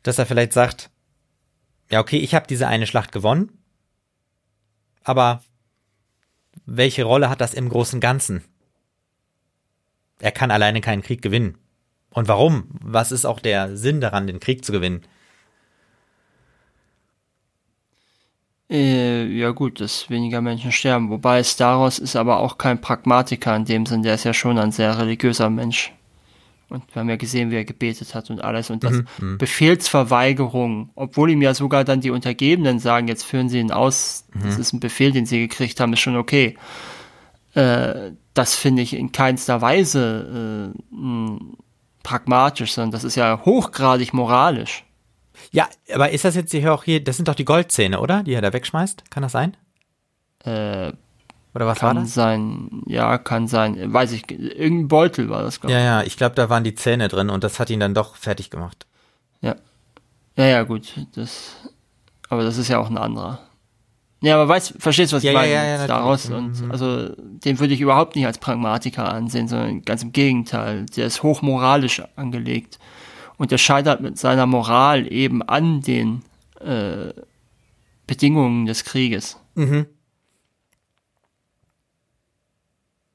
dass er vielleicht sagt, ja okay, ich habe diese eine Schlacht gewonnen, aber welche Rolle hat das im großen Ganzen? Er kann alleine keinen Krieg gewinnen. Und warum? Was ist auch der Sinn daran, den Krieg zu gewinnen? Ja gut, dass weniger Menschen sterben. Wobei Staros ist aber auch kein Pragmatiker in dem Sinn, der ist ja schon ein sehr religiöser Mensch. Und wir haben ja gesehen, wie er gebetet hat und alles. Und das mhm, Befehlsverweigerung, obwohl ihm ja sogar dann die Untergebenen sagen, jetzt führen sie ihn aus, mhm. das ist ein Befehl, den sie gekriegt haben, ist schon okay. Äh, das finde ich in keinster Weise äh, pragmatisch, sondern das ist ja hochgradig moralisch. Ja, aber ist das jetzt hier auch hier, das sind doch die Goldzähne, oder? Die er da wegschmeißt? Kann das sein? Äh, oder was kann war das? sein, ja, kann sein. Weiß ich, irgendein Beutel war das, glaube ich. Ja, ja, ich glaube, da waren die Zähne drin und das hat ihn dann doch fertig gemacht. Ja. Ja, ja, gut. Das, aber das ist ja auch ein anderer. Ja, aber weißt, verstehst du, was ja, ich meine? Ja, ja, ja, daraus und mhm. also den würde ich überhaupt nicht als Pragmatiker ansehen, sondern ganz im Gegenteil. Der ist hochmoralisch angelegt und der scheitert mit seiner Moral eben an den äh, Bedingungen des Krieges. Mhm.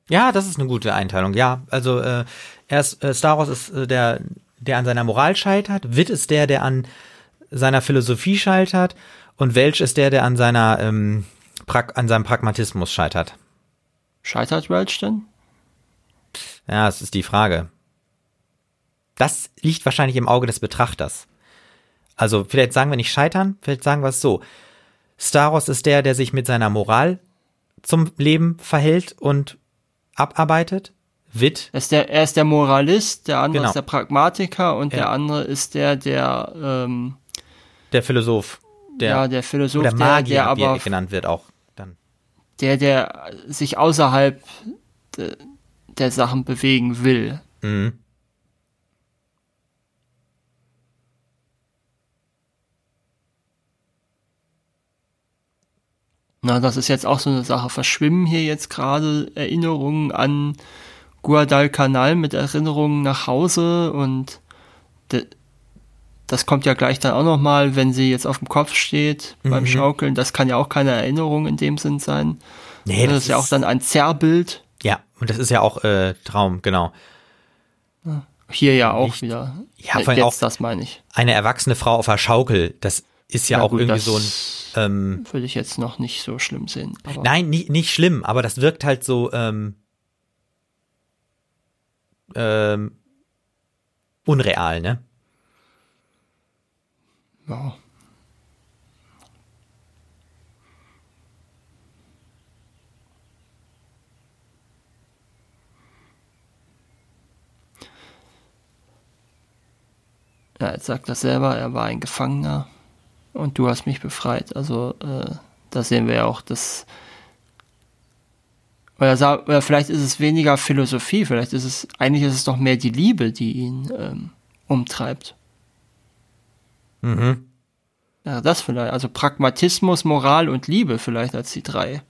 Ja, das ist eine gute Einteilung. Ja, also äh, erst äh, Star Wars ist äh, der, der an seiner Moral scheitert. Witt ist der, der an seiner Philosophie scheitert und Welch ist der, der an seiner ähm, an seinem Pragmatismus scheitert. Scheitert Welch denn? Ja, das ist die Frage. Das liegt wahrscheinlich im Auge des Betrachters. Also vielleicht sagen wir nicht scheitern, vielleicht sagen wir es so. Star Wars ist der, der sich mit seiner Moral zum Leben verhält und abarbeitet. Witt. Er ist der, er ist der Moralist, der andere genau. ist der Pragmatiker und ja. der andere ist der, der ähm, der Philosoph der, ja, der Philosoph, der Magier, der, der aber, wie er genannt wird auch dann. Der, der sich außerhalb de, der Sachen bewegen will. Mhm. Na, das ist jetzt auch so eine Sache. Verschwimmen hier jetzt gerade Erinnerungen an Guadalcanal mit Erinnerungen nach Hause und das kommt ja gleich dann auch nochmal, wenn sie jetzt auf dem Kopf steht mhm. beim Schaukeln. Das kann ja auch keine Erinnerung in dem Sinn sein. Nee, das, das ist ja auch dann ein Zerrbild. Ja, und das ist ja auch äh, Traum, genau. Hier ja auch Nicht, wieder. Ja, vor allem auch das meine ich. Eine erwachsene Frau auf der Schaukel, das ist ja, ja auch gut, irgendwie so ein. Ähm, würde ich jetzt noch nicht so schlimm sehen. nein, nicht, nicht schlimm, aber das wirkt halt so ähm, ähm, unreal, ne? Ja. Ja, jetzt sagt er selber, er war ein Gefangener und du hast mich befreit. Also äh, da sehen wir ja auch, dass oder, oder vielleicht ist es weniger Philosophie, vielleicht ist es eigentlich ist es doch mehr die Liebe, die ihn ähm, umtreibt. Mhm. Ja, das vielleicht. Also Pragmatismus, Moral und Liebe vielleicht als die drei.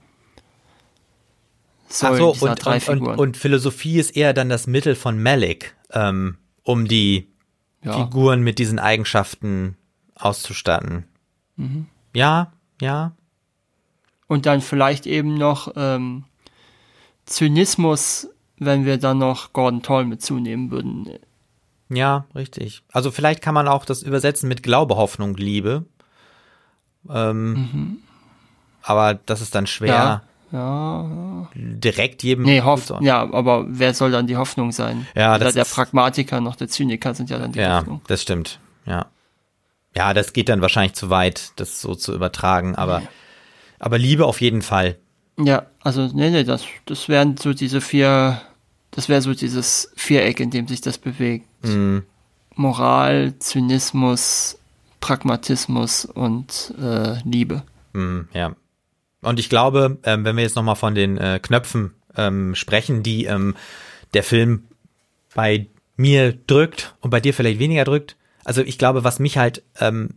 Ach so, und, drei und, und, und, Philosophie ist eher dann das Mittel von Malik, ähm, um die ja. Figuren mit diesen Eigenschaften auszustatten. Mhm. Ja, ja. Und dann vielleicht eben noch ähm, Zynismus, wenn wir dann noch Gordon Toll mit zunehmen würden. Ja, richtig. Also vielleicht kann man auch das übersetzen mit Glaube, Hoffnung, Liebe. Ähm, mhm. Aber das ist dann schwer. Ja, ja. Direkt jedem. Nee, Hoff ja, aber wer soll dann die Hoffnung sein? Ja, Weder der Pragmatiker noch der Zyniker sind ja dann die ja, Hoffnung. Ja, das stimmt. Ja. Ja, das geht dann wahrscheinlich zu weit, das so zu übertragen, aber, aber Liebe auf jeden Fall. Ja, also, nee, nee, das, das wären so diese vier das wäre so dieses Viereck, in dem sich das bewegt. Mhm. Moral, Zynismus, Pragmatismus und äh, Liebe. Mhm, ja. Und ich glaube, ähm, wenn wir jetzt nochmal von den äh, Knöpfen ähm, sprechen, die ähm, der Film bei mir drückt und bei dir vielleicht weniger drückt. Also ich glaube, was mich halt ähm,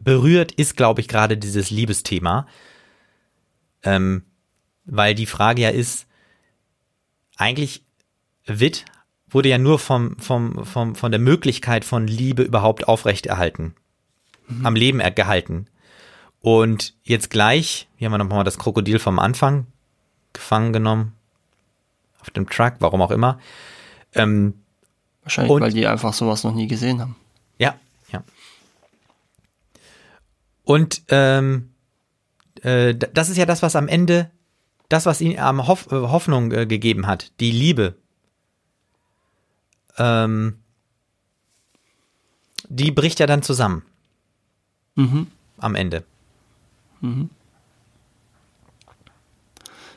berührt, ist, glaube ich, gerade dieses Liebesthema. Ähm, weil die Frage ja ist, eigentlich Witt wurde ja nur vom, vom, vom, von der Möglichkeit von Liebe überhaupt aufrechterhalten, mhm. am Leben gehalten. Und jetzt gleich, hier haben wir nochmal das Krokodil vom Anfang gefangen genommen, auf dem Truck, warum auch immer. Ähm, Wahrscheinlich, und, weil die einfach sowas noch nie gesehen haben. Ja, ja. Und ähm, äh, das ist ja das, was am Ende, das, was ihnen am Hoff, äh, Hoffnung äh, gegeben hat, die Liebe. Ähm, die bricht ja dann zusammen. Mhm. Am Ende. Mhm.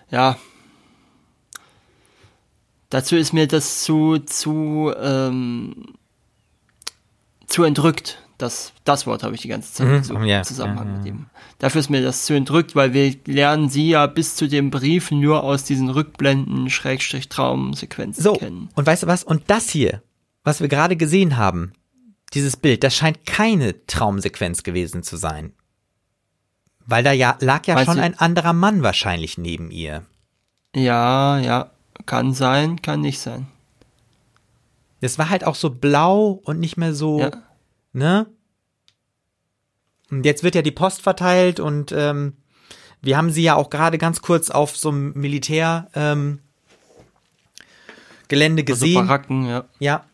Ja. Dazu ist mir das zu, zu, ähm, zu entrückt. Das, das Wort habe ich die ganze Zeit mhm, so im yeah, Zusammenhang yeah, mit ihm. Dafür ist mir das zu entrückt, weil wir lernen sie ja bis zu dem Brief nur aus diesen Rückblenden, Schrägstrich Traumsequenzen so, kennen. Und weißt du was? Und das hier, was wir gerade gesehen haben, dieses Bild, das scheint keine Traumsequenz gewesen zu sein. Weil da ja lag ja Meinst schon du? ein anderer Mann wahrscheinlich neben ihr. Ja, ja, kann sein, kann nicht sein. Es war halt auch so blau und nicht mehr so, ja. ne? Und jetzt wird ja die Post verteilt und ähm, wir haben sie ja auch gerade ganz kurz auf so einem Militär ähm, Gelände also gesehen. Also Baracken, ja. Ja.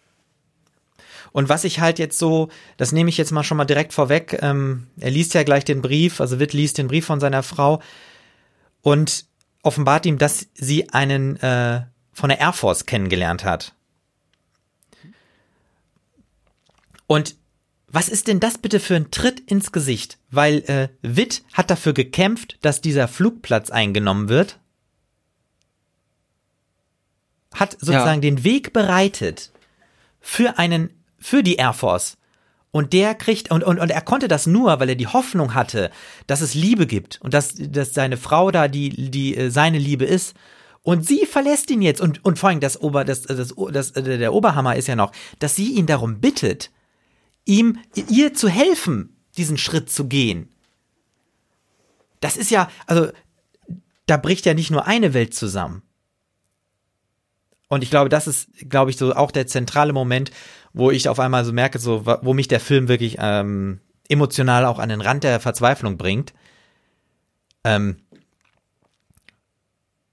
Und was ich halt jetzt so, das nehme ich jetzt mal schon mal direkt vorweg, ähm, er liest ja gleich den Brief, also Witt liest den Brief von seiner Frau und offenbart ihm, dass sie einen äh, von der Air Force kennengelernt hat. Und was ist denn das bitte für ein Tritt ins Gesicht? Weil äh, Witt hat dafür gekämpft, dass dieser Flugplatz eingenommen wird. Hat sozusagen ja. den Weg bereitet für einen für die Air Force. Und der kriegt, und, und, und er konnte das nur, weil er die Hoffnung hatte, dass es Liebe gibt und dass, dass seine Frau da die, die äh, seine Liebe ist. Und sie verlässt ihn jetzt. Und, und vor allem das Ober, das, das, das, der Oberhammer ist ja noch, dass sie ihn darum bittet, ihm, ihr zu helfen, diesen Schritt zu gehen. Das ist ja, also, da bricht ja nicht nur eine Welt zusammen. Und ich glaube, das ist, glaube ich, so auch der zentrale Moment, wo ich auf einmal so merke, so, wo mich der Film wirklich ähm, emotional auch an den Rand der Verzweiflung bringt. Ähm,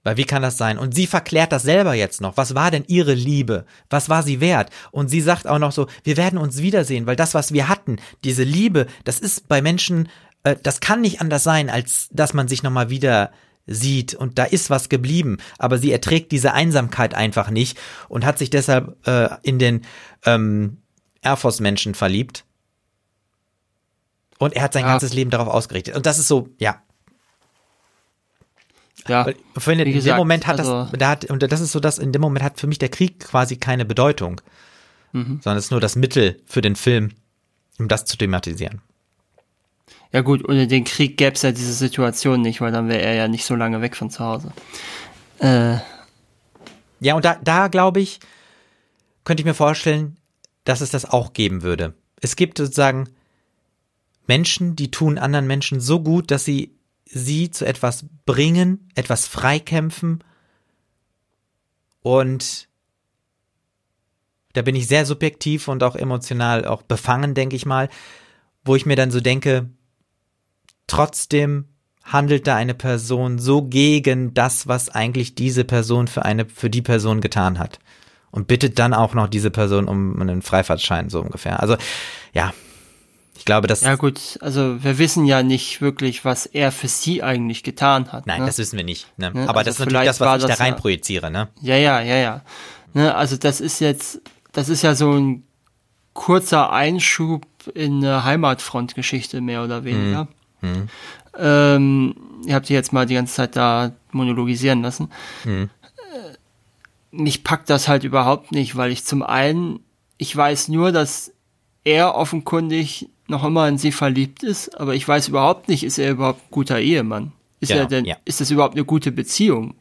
weil wie kann das sein? Und sie verklärt das selber jetzt noch. Was war denn ihre Liebe? Was war sie wert? Und sie sagt auch noch so, wir werden uns wiedersehen, weil das, was wir hatten, diese Liebe, das ist bei Menschen, äh, das kann nicht anders sein, als dass man sich nochmal wieder sieht und da ist was geblieben, aber sie erträgt diese Einsamkeit einfach nicht und hat sich deshalb äh, in den ähm, Air Force Menschen verliebt. Und er hat sein ja. ganzes Leben darauf ausgerichtet. Und das ist so, ja. Ja. Weil, in gesagt, dem Moment hat also, das, da hat, und das ist so, dass in dem Moment hat für mich der Krieg quasi keine Bedeutung. Mhm. Sondern es ist nur das Mittel für den Film, um das zu thematisieren. Ja gut, ohne den Krieg gäbe es ja diese Situation nicht, weil dann wäre er ja nicht so lange weg von zu Hause. Äh. Ja, und da, da glaube ich, könnte ich mir vorstellen, dass es das auch geben würde. Es gibt sozusagen Menschen, die tun anderen Menschen so gut, dass sie sie zu etwas bringen, etwas freikämpfen. Und da bin ich sehr subjektiv und auch emotional auch befangen, denke ich mal, wo ich mir dann so denke, trotzdem handelt da eine Person so gegen das, was eigentlich diese Person für eine, für die Person getan hat. Und bittet dann auch noch diese Person um einen Freifahrtschein, so ungefähr. Also, ja. Ich glaube, das. Ja, gut. Also, wir wissen ja nicht wirklich, was er für sie eigentlich getan hat. Nein, ne? das wissen wir nicht. Ne? ne? Aber also das ist natürlich das, was ich da rein ja, projiziere, ne? Ja, ja, ja, ja. Ne? Also, das ist jetzt, das ist ja so ein kurzer Einschub in eine Heimatfrontgeschichte, mehr oder weniger. Mhm. Hm. Ähm, ihr habt die jetzt mal die ganze Zeit da monologisieren lassen. Hm. Mich packt das halt überhaupt nicht, weil ich zum einen, ich weiß nur, dass er offenkundig noch immer in sie verliebt ist, aber ich weiß überhaupt nicht, ist er überhaupt ein guter Ehemann? Ist genau, er denn, ja. ist das überhaupt eine gute Beziehung?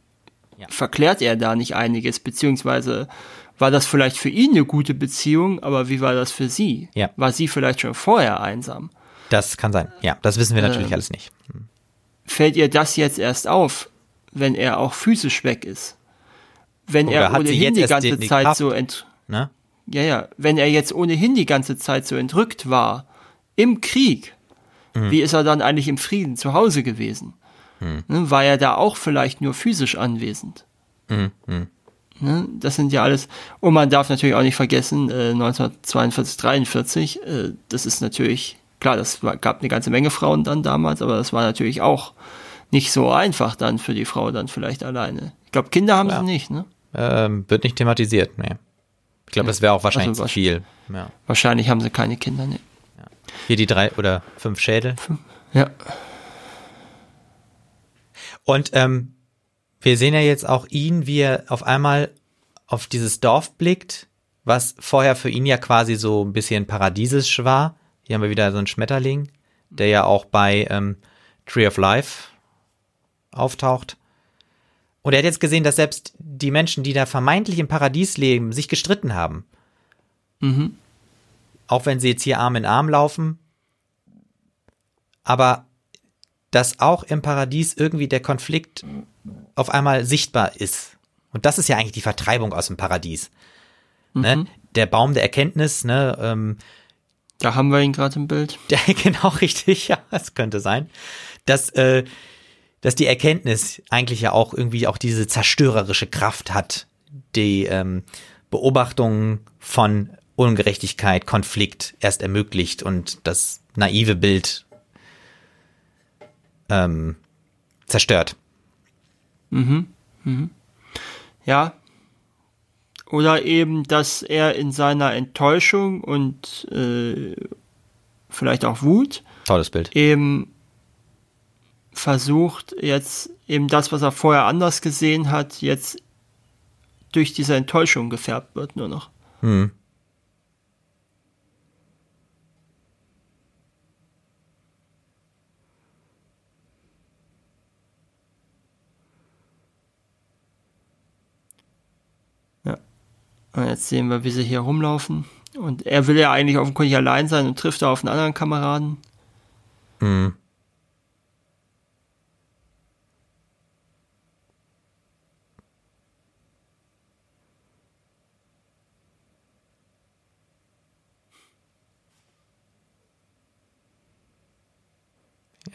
Ja. Verklärt er da nicht einiges, beziehungsweise war das vielleicht für ihn eine gute Beziehung, aber wie war das für sie? Ja. War sie vielleicht schon vorher einsam? Das kann sein. Ja, das wissen wir natürlich ähm, alles nicht. Fällt ihr das jetzt erst auf, wenn er auch physisch weg ist? Wenn Oder er ohnehin die ganze die Zeit Kraft, so ent ne? Ja, ja, wenn er jetzt ohnehin die ganze Zeit so entrückt war im Krieg, mhm. wie ist er dann eigentlich im Frieden zu Hause gewesen? Mhm. Ne, war er da auch vielleicht nur physisch anwesend? Mhm. mhm. Ne, das sind ja alles, und man darf natürlich auch nicht vergessen, äh, 1942, 43, äh, das ist natürlich, klar, das war, gab eine ganze Menge Frauen dann damals, aber das war natürlich auch nicht so einfach dann für die Frau dann vielleicht alleine. Ich glaube, Kinder haben ja. sie nicht, ne? Ähm, wird nicht thematisiert, nee. Ich glaube, das wäre auch wahrscheinlich also, zu viel. Ja. Wahrscheinlich haben sie keine Kinder, ne. Hier die drei oder fünf Schädel. Ja. Und ähm, wir sehen ja jetzt auch ihn, wie er auf einmal auf dieses Dorf blickt, was vorher für ihn ja quasi so ein bisschen paradiesisch war. Hier haben wir wieder so einen Schmetterling, der ja auch bei ähm, Tree of Life auftaucht. Und er hat jetzt gesehen, dass selbst die Menschen, die da vermeintlich im Paradies leben, sich gestritten haben. Mhm. Auch wenn sie jetzt hier Arm in Arm laufen. Aber dass auch im Paradies irgendwie der Konflikt auf einmal sichtbar ist. Und das ist ja eigentlich die Vertreibung aus dem Paradies. Ne? Mhm. Ne? Der Baum der Erkenntnis, ne, ähm, da haben wir ihn gerade im Bild. Der, genau richtig, ja, das könnte sein. Dass, äh, dass die Erkenntnis eigentlich ja auch irgendwie auch diese zerstörerische Kraft hat, die ähm, Beobachtung von Ungerechtigkeit, Konflikt erst ermöglicht und das naive Bild ähm, zerstört. Mhm. mhm. Ja. Oder eben, dass er in seiner Enttäuschung und äh, vielleicht auch Wut Tolles Bild. eben versucht, jetzt eben das, was er vorher anders gesehen hat, jetzt durch diese Enttäuschung gefärbt wird nur noch. Hm. Und jetzt sehen wir, wie sie hier rumlaufen. Und er will ja eigentlich offenkundig allein sein und trifft da auf einen anderen Kameraden. Mhm.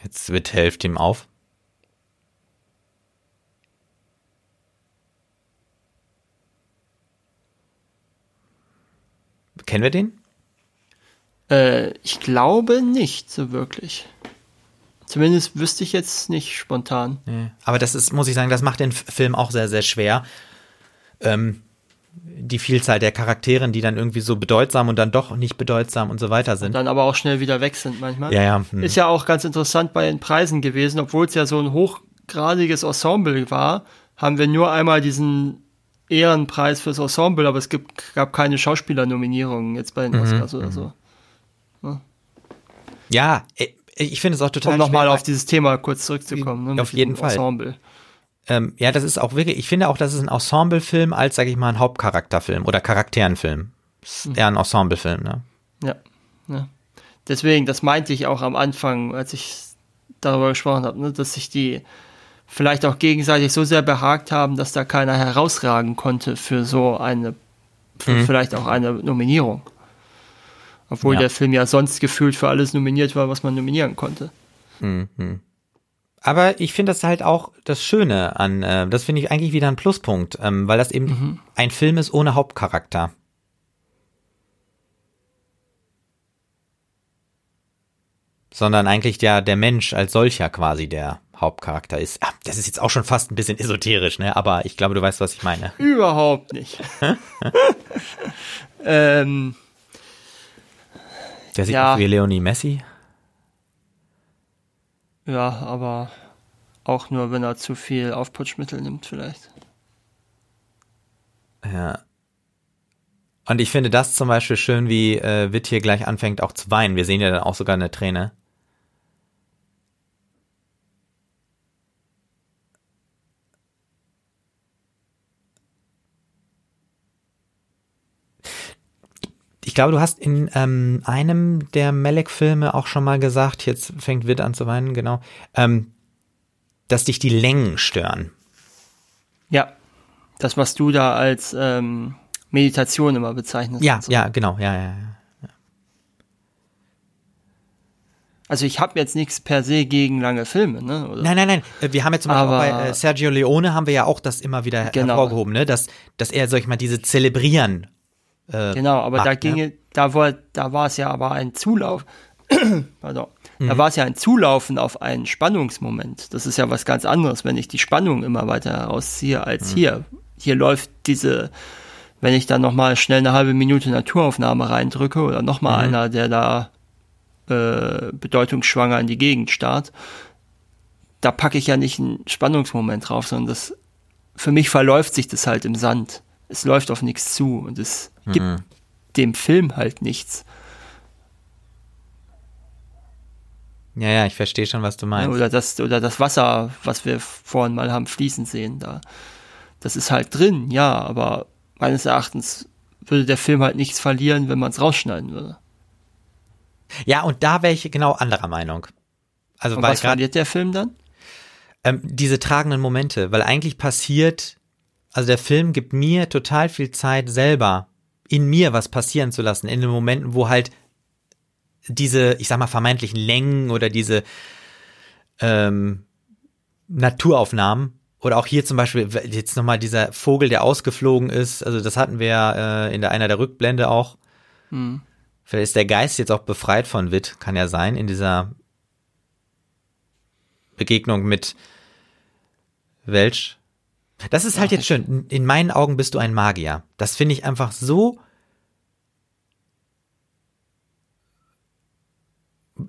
Jetzt wird Hälfte ihm auf. Kennen wir den? Äh, ich glaube nicht so wirklich. Zumindest wüsste ich jetzt nicht spontan. Nee. Aber das ist, muss ich sagen, das macht den Film auch sehr, sehr schwer. Ähm, die Vielzahl der Charaktere, die dann irgendwie so bedeutsam und dann doch nicht bedeutsam und so weiter sind. Und dann aber auch schnell wieder weg sind manchmal. Ja, ja. Hm. Ist ja auch ganz interessant bei den Preisen gewesen, obwohl es ja so ein hochgradiges Ensemble war, haben wir nur einmal diesen Ehrenpreis fürs Ensemble, aber es gibt, gab keine Schauspielernominierungen jetzt bei den mhm, Oscars mhm. oder so. Ja, ja ich finde es auch total. Um nochmal auf dieses Thema kurz zurückzukommen. Ne, auf jeden Fall. Ensemble. Ähm, ja, das ist auch wirklich, ich finde auch, das ist ein Ensemblefilm als, sage ich mal, ein Hauptcharakterfilm oder Charakterenfilm. Ist mhm. eher ein Ensemblefilm, ne? Ja, ja. Deswegen, das meinte ich auch am Anfang, als ich darüber gesprochen habe, ne, dass sich die vielleicht auch gegenseitig so sehr behagt haben, dass da keiner herausragen konnte für so eine, für mhm. vielleicht auch eine Nominierung. Obwohl ja. der Film ja sonst gefühlt für alles nominiert war, was man nominieren konnte. Mhm. Aber ich finde das halt auch das Schöne an, äh, das finde ich eigentlich wieder ein Pluspunkt, ähm, weil das eben mhm. ein Film ist ohne Hauptcharakter. Sondern eigentlich der, der Mensch als solcher quasi der Hauptcharakter ist. Ah, das ist jetzt auch schon fast ein bisschen esoterisch, ne? Aber ich glaube, du weißt, was ich meine. Überhaupt nicht. ähm, Der sieht ja. aus wie Leonie Messi. Ja, aber auch nur, wenn er zu viel Aufputschmittel nimmt, vielleicht. Ja. Und ich finde das zum Beispiel schön, wie äh, Witt hier gleich anfängt auch zu weinen. Wir sehen ja dann auch sogar eine Träne. Glaube, du hast in ähm, einem der Melek-Filme auch schon mal gesagt, jetzt fängt Witt an zu weinen, genau, ähm, dass dich die Längen stören. Ja, das, was du da als ähm, Meditation immer bezeichnest. Ja, so. ja, genau, ja, ja, ja. Also ich habe jetzt nichts per se gegen lange Filme, ne? Oder? Nein, nein, nein. Äh, wir haben jetzt zum Beispiel bei äh, Sergio Leone haben wir ja auch das immer wieder genau. hervorgehoben, ne? Dass, dass er, sag ich mal, diese Zelebrieren. Äh, genau, aber macht, da ginge, ne? da war, da war es ja aber ein Zulauf. Pardon. Mhm. Da war es ja ein Zulaufen auf einen Spannungsmoment. Das ist ja was ganz anderes, wenn ich die Spannung immer weiter herausziehe als mhm. hier. Hier läuft diese, wenn ich dann nochmal schnell eine halbe Minute Naturaufnahme reindrücke oder nochmal mhm. einer, der da äh, bedeutungsschwanger in die Gegend starrt, da packe ich ja nicht einen Spannungsmoment drauf, sondern das für mich verläuft sich das halt im Sand. Es läuft auf nichts zu und es mhm. gibt dem Film halt nichts. Ja, ja, ich verstehe schon, was du meinst. Oder das, oder das Wasser, was wir vorhin mal haben fließen sehen, da. Das ist halt drin, ja, aber meines Erachtens würde der Film halt nichts verlieren, wenn man es rausschneiden würde. Ja, und da wäre ich genau anderer Meinung. Also und was verliert der Film dann? Ähm, diese tragenden Momente, weil eigentlich passiert, also der Film gibt mir total viel Zeit selber in mir was passieren zu lassen, in den Momenten, wo halt diese, ich sag mal, vermeintlichen Längen oder diese ähm, Naturaufnahmen oder auch hier zum Beispiel jetzt nochmal dieser Vogel, der ausgeflogen ist, also das hatten wir äh, in der einer der Rückblende auch. Hm. Vielleicht ist der Geist jetzt auch befreit von Witt, kann ja sein, in dieser Begegnung mit Welch. Das ist halt jetzt schön. In meinen Augen bist du ein Magier. Das finde ich einfach so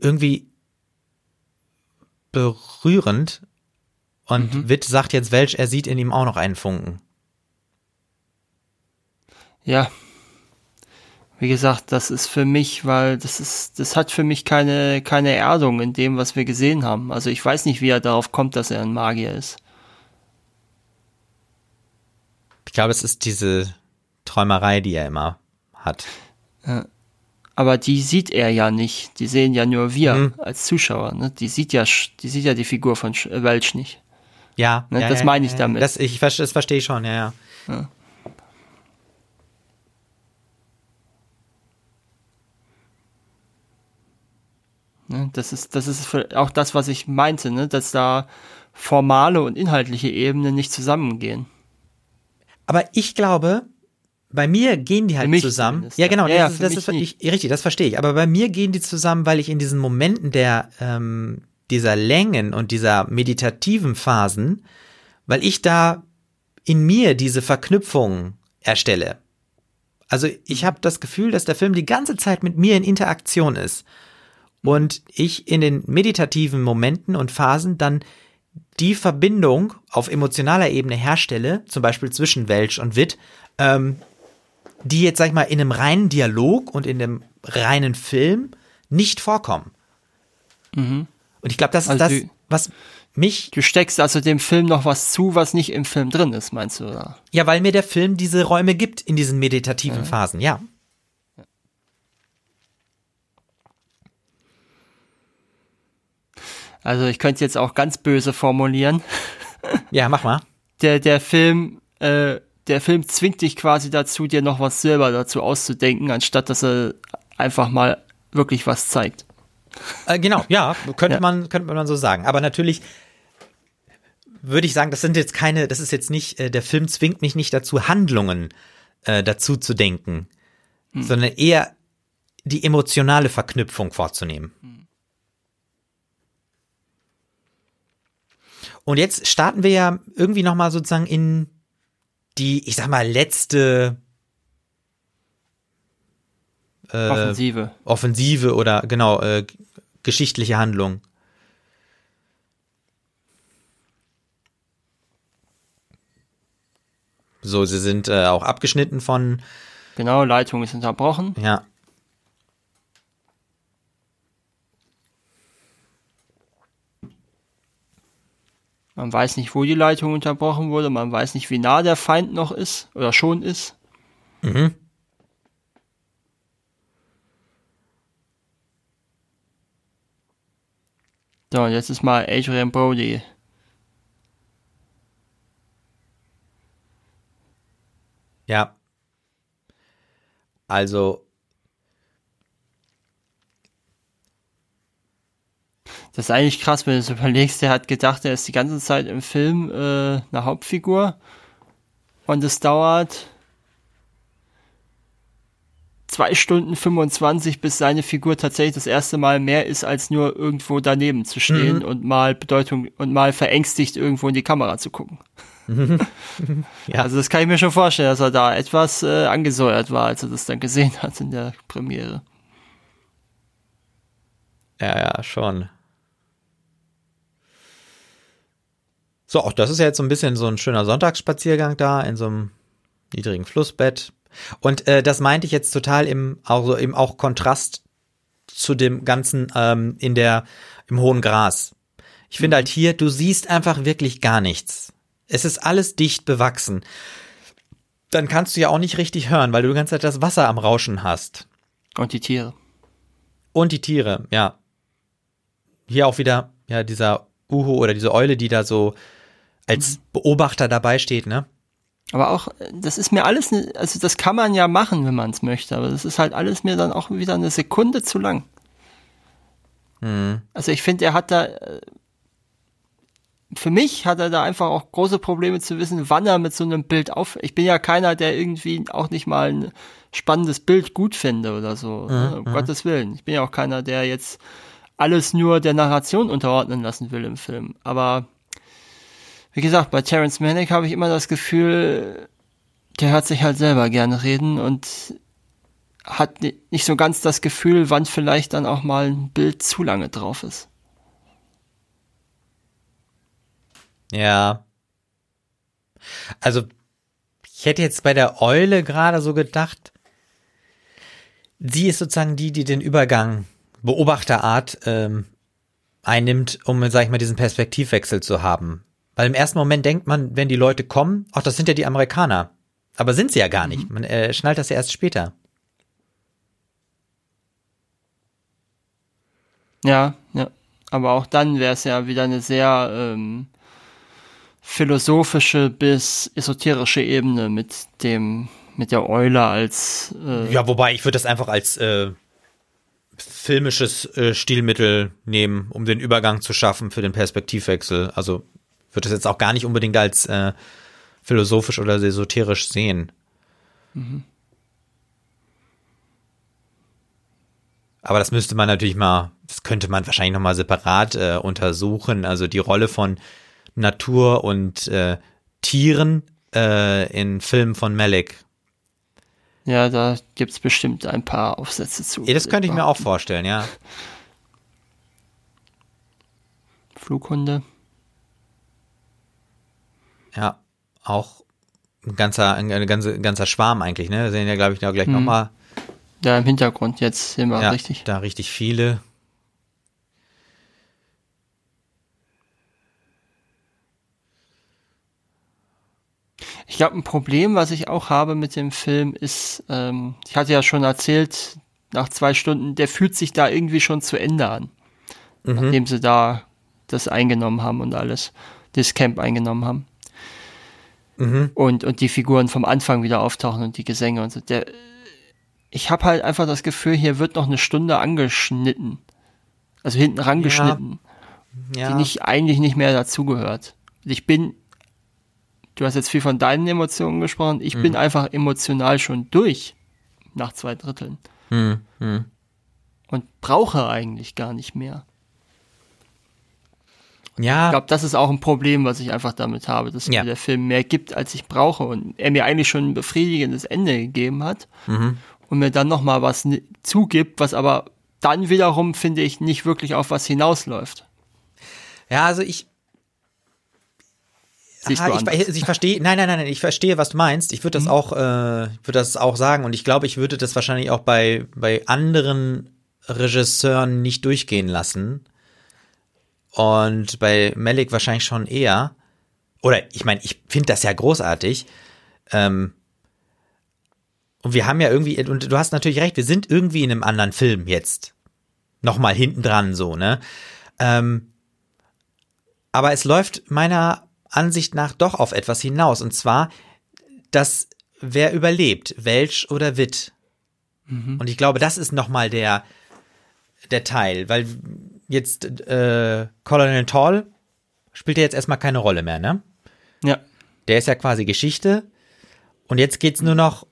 irgendwie berührend. Und mhm. Witt sagt jetzt Welch, er sieht in ihm auch noch einen Funken. Ja, wie gesagt, das ist für mich, weil das ist, das hat für mich keine, keine Erdung in dem, was wir gesehen haben. Also ich weiß nicht, wie er darauf kommt, dass er ein Magier ist. Ich glaube, es ist diese Träumerei, die er immer hat. Ja. Aber die sieht er ja nicht. Die sehen ja nur wir mhm. als Zuschauer. Ne? Die sieht ja, die sieht ja die Figur von Welch nicht. Ja, ne? ja das ja, meine ich damit. Das, ich, das verstehe ich schon, ja, ja. ja. Ne? Das ist, das ist auch das, was ich meinte, ne? dass da formale und inhaltliche Ebenen nicht zusammengehen. Aber ich glaube, bei mir gehen die halt zusammen. Ja, genau, ja, das, ja, ist, das ist ich, richtig, das verstehe ich. Aber bei mir gehen die zusammen, weil ich in diesen Momenten der ähm, dieser Längen und dieser meditativen Phasen, weil ich da in mir diese Verknüpfung erstelle. Also ich habe das Gefühl, dass der Film die ganze Zeit mit mir in Interaktion ist und ich in den meditativen Momenten und Phasen dann die Verbindung auf emotionaler Ebene herstelle, zum Beispiel zwischen Welch und Witt, ähm, die jetzt, sag ich mal, in einem reinen Dialog und in einem reinen Film nicht vorkommen. Mhm. Und ich glaube, das ist also das, was mich. Du steckst also dem Film noch was zu, was nicht im Film drin ist, meinst du, oder? Ja, weil mir der Film diese Räume gibt in diesen meditativen ja. Phasen, ja. Also ich könnte es jetzt auch ganz böse formulieren. Ja, mach mal. Der, der Film, äh, der Film zwingt dich quasi dazu, dir noch was selber dazu auszudenken, anstatt dass er einfach mal wirklich was zeigt. Äh, genau, ja, könnte ja. man, könnte man so sagen. Aber natürlich würde ich sagen, das sind jetzt keine, das ist jetzt nicht, äh, der Film zwingt mich nicht dazu, Handlungen äh, dazu zu denken, hm. sondern eher die emotionale Verknüpfung vorzunehmen. Hm. Und jetzt starten wir ja irgendwie nochmal sozusagen in die, ich sag mal, letzte äh, Offensive. Offensive oder genau, äh, geschichtliche Handlung. So, sie sind äh, auch abgeschnitten von. Genau, Leitung ist unterbrochen. Ja. Man weiß nicht, wo die Leitung unterbrochen wurde. Man weiß nicht, wie nah der Feind noch ist oder schon ist. Mhm. So, und jetzt ist mal Adrian Brody. Ja. Also, Das ist eigentlich krass, wenn du es überlegst. Der hat gedacht, er ist die ganze Zeit im Film äh, eine Hauptfigur. Und es dauert zwei Stunden 25, bis seine Figur tatsächlich das erste Mal mehr ist, als nur irgendwo daneben zu stehen mhm. und mal Bedeutung und mal verängstigt irgendwo in die Kamera zu gucken. ja. Also das kann ich mir schon vorstellen, dass er da etwas äh, angesäuert war, als er das dann gesehen hat in der Premiere. Ja, ja, schon. So, auch das ist ja jetzt so ein bisschen so ein schöner Sonntagsspaziergang da in so einem niedrigen Flussbett. Und äh, das meinte ich jetzt total im, also im auch Kontrast zu dem ganzen ähm, in der im hohen Gras. Ich finde mhm. halt hier, du siehst einfach wirklich gar nichts. Es ist alles dicht bewachsen. Dann kannst du ja auch nicht richtig hören, weil du die ganze Zeit das Wasser am Rauschen hast. Und die Tiere. Und die Tiere, ja. Hier auch wieder, ja, dieser Uhu oder diese Eule, die da so als mhm. Beobachter dabei steht, ne? Aber auch, das ist mir alles, ne, also das kann man ja machen, wenn man es möchte, aber das ist halt alles mir dann auch wieder eine Sekunde zu lang. Mhm. Also ich finde, er hat da, äh, für mich hat er da einfach auch große Probleme zu wissen, wann er mit so einem Bild auf. Ich bin ja keiner, der irgendwie auch nicht mal ein spannendes Bild gut finde oder so. Mhm. Um mhm. Gottes Willen. Ich bin ja auch keiner, der jetzt alles nur der Narration unterordnen lassen will im Film. Aber wie gesagt, bei Terence Malick habe ich immer das Gefühl, der hört sich halt selber gerne reden und hat nicht so ganz das Gefühl, wann vielleicht dann auch mal ein Bild zu lange drauf ist. Ja. Also, ich hätte jetzt bei der Eule gerade so gedacht, sie ist sozusagen die, die den Übergang Beobachterart ähm, einnimmt, um, sag ich mal, diesen Perspektivwechsel zu haben. Weil im ersten Moment denkt man, wenn die Leute kommen, ach, das sind ja die Amerikaner. Aber sind sie ja gar nicht. Mhm. Man äh, schnallt das ja erst später. Ja, ja. Aber auch dann wäre es ja wieder eine sehr ähm, philosophische bis esoterische Ebene mit dem, mit der Eule als. Äh ja, wobei ich würde das einfach als äh, filmisches äh, Stilmittel nehmen, um den Übergang zu schaffen für den Perspektivwechsel. Also würde das jetzt auch gar nicht unbedingt als äh, philosophisch oder esoterisch sehen. Mhm. Aber das müsste man natürlich mal, das könnte man wahrscheinlich nochmal separat äh, untersuchen. Also die Rolle von Natur und äh, Tieren äh, in Filmen von Malik. Ja, da gibt es bestimmt ein paar Aufsätze zu. Ja, das könnte ich mir auch vorstellen, ja. Flughunde. Ja, auch ein ganzer, ein, ein ganzer, ein ganzer Schwarm eigentlich, ne? Wir sehen ja, glaube ich, da gleich mhm. nochmal. Ja, im Hintergrund, jetzt sehen wir ja, richtig. Da richtig viele. Ich glaube, ein Problem, was ich auch habe mit dem Film, ist, ähm, ich hatte ja schon erzählt, nach zwei Stunden, der fühlt sich da irgendwie schon zu Ende an. Mhm. Nachdem sie da das eingenommen haben und alles, das Camp eingenommen haben mhm. und, und die Figuren vom Anfang wieder auftauchen und die Gesänge und so. Der, ich habe halt einfach das Gefühl, hier wird noch eine Stunde angeschnitten. Also hinten rangeschnitten. Ja. Ja. Die nicht, eigentlich nicht mehr dazugehört. Ich bin, du hast jetzt viel von deinen Emotionen gesprochen, ich mhm. bin einfach emotional schon durch nach zwei Dritteln. Mhm. mhm. Und brauche eigentlich gar nicht mehr. Ja. Ich glaube, das ist auch ein Problem, was ich einfach damit habe, dass ja. mir der Film mehr gibt, als ich brauche und er mir eigentlich schon ein befriedigendes Ende gegeben hat mhm. und mir dann noch mal was zugibt, was aber dann wiederum finde ich nicht wirklich auf was hinausläuft. Ja, also ich Aha, ich, ich verstehe, nein, nein, nein, ich verstehe, was du meinst. Ich würde das mhm. auch, äh, würde das auch sagen und ich glaube, ich würde das wahrscheinlich auch bei bei anderen Regisseuren nicht durchgehen lassen. Und bei Malik wahrscheinlich schon eher. Oder ich meine, ich finde das ja großartig. Ähm, und wir haben ja irgendwie, und du hast natürlich recht, wir sind irgendwie in einem anderen Film jetzt. Nochmal hinten dran so, ne? Ähm, Aber es läuft meiner Ansicht nach doch auf etwas hinaus. Und zwar, dass wer überlebt, Welch oder Witt. Mhm. Und ich glaube, das ist nochmal der, der Teil, weil jetzt äh, Colonel Toll spielt ja jetzt erstmal keine Rolle mehr, ne? Ja. Der ist ja quasi Geschichte. Und jetzt geht's nur noch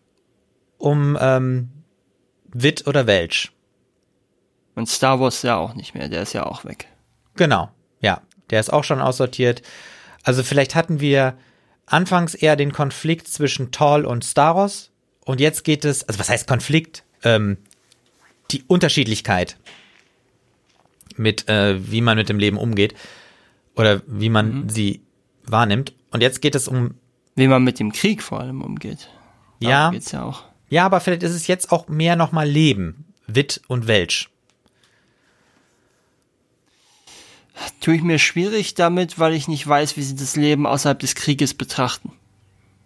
um ähm, Witt oder Welch. Und Star Wars ja auch nicht mehr, der ist ja auch weg. Genau, ja. Der ist auch schon aussortiert. Also vielleicht hatten wir anfangs eher den Konflikt zwischen Tall und Staros. Und jetzt geht es, also was heißt Konflikt? Ähm, die Unterschiedlichkeit mit, äh, wie man mit dem Leben umgeht oder wie man mhm. sie wahrnimmt. Und jetzt geht es um. Wie man mit dem Krieg vor allem umgeht. Darum ja. Geht's ja auch. Ja, aber vielleicht ist es jetzt auch mehr nochmal Leben. Witt und Welsch. Tue ich mir schwierig damit, weil ich nicht weiß, wie sie das Leben außerhalb des Krieges betrachten.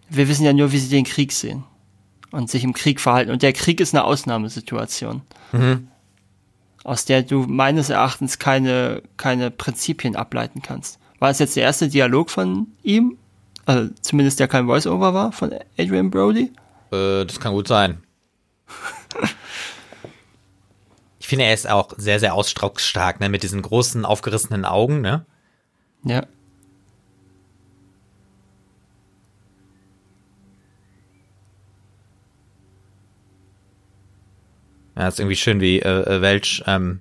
Wir wissen ja nur, wie sie den Krieg sehen und sich im Krieg verhalten. Und der Krieg ist eine Ausnahmesituation, mhm. Aus der du meines Erachtens keine, keine Prinzipien ableiten kannst. War es jetzt der erste Dialog von ihm? Also zumindest der kein Voice-Over war von Adrian Brody? Äh, das kann gut sein. ich finde, er ist auch sehr, sehr ausdrucksstark, ne, mit diesen großen, aufgerissenen Augen, ne? Ja. Ja, ist irgendwie schön, wie äh, äh Welch ähm,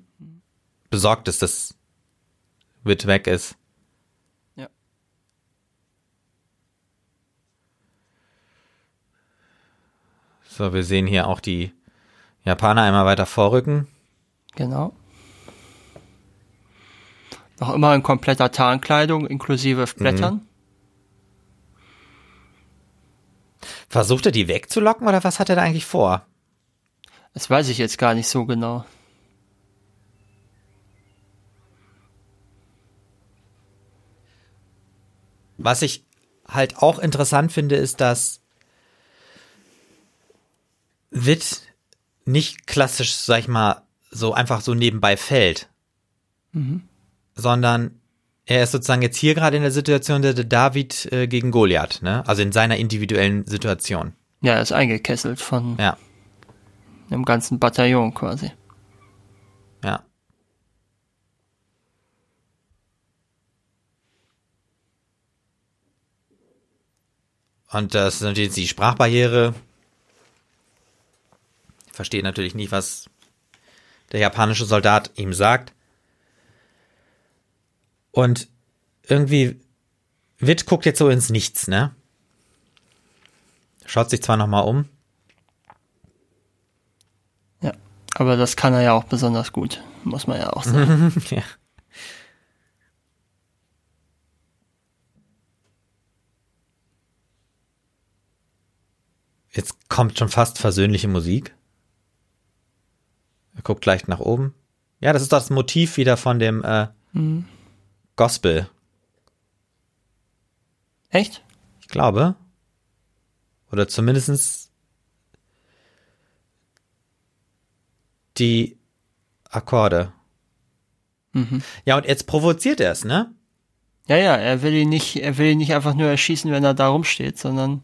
besorgt ist, dass Witt weg ist. So, wir sehen hier auch die Japaner einmal weiter vorrücken. Genau. Noch immer in kompletter Tarnkleidung, inklusive Blättern. Mhm. Versucht er die wegzulocken oder was hat er da eigentlich vor? Das weiß ich jetzt gar nicht so genau. Was ich halt auch interessant finde, ist, dass Witt nicht klassisch, sag ich mal, so einfach so nebenbei fällt, mhm. sondern er ist sozusagen jetzt hier gerade in der Situation der David äh, gegen Goliath, ne? Also in seiner individuellen Situation. Ja, er ist eingekesselt von ja. Einem ganzen Bataillon quasi. Ja. Und das ist natürlich die Sprachbarriere, versteht natürlich nicht, was der japanische Soldat ihm sagt. Und irgendwie, Witt guckt jetzt so ins Nichts, ne? Schaut sich zwar nochmal um. Ja, aber das kann er ja auch besonders gut, muss man ja auch sagen. ja. Jetzt kommt schon fast versöhnliche Musik. Er guckt leicht nach oben. Ja, das ist das Motiv wieder von dem äh, mhm. Gospel. Echt? Ich glaube. Oder zumindestens die Akkorde. Mhm. Ja, und jetzt provoziert er es, ne? Ja, ja, er will ihn nicht, er will ihn nicht einfach nur erschießen, wenn er da rumsteht, sondern.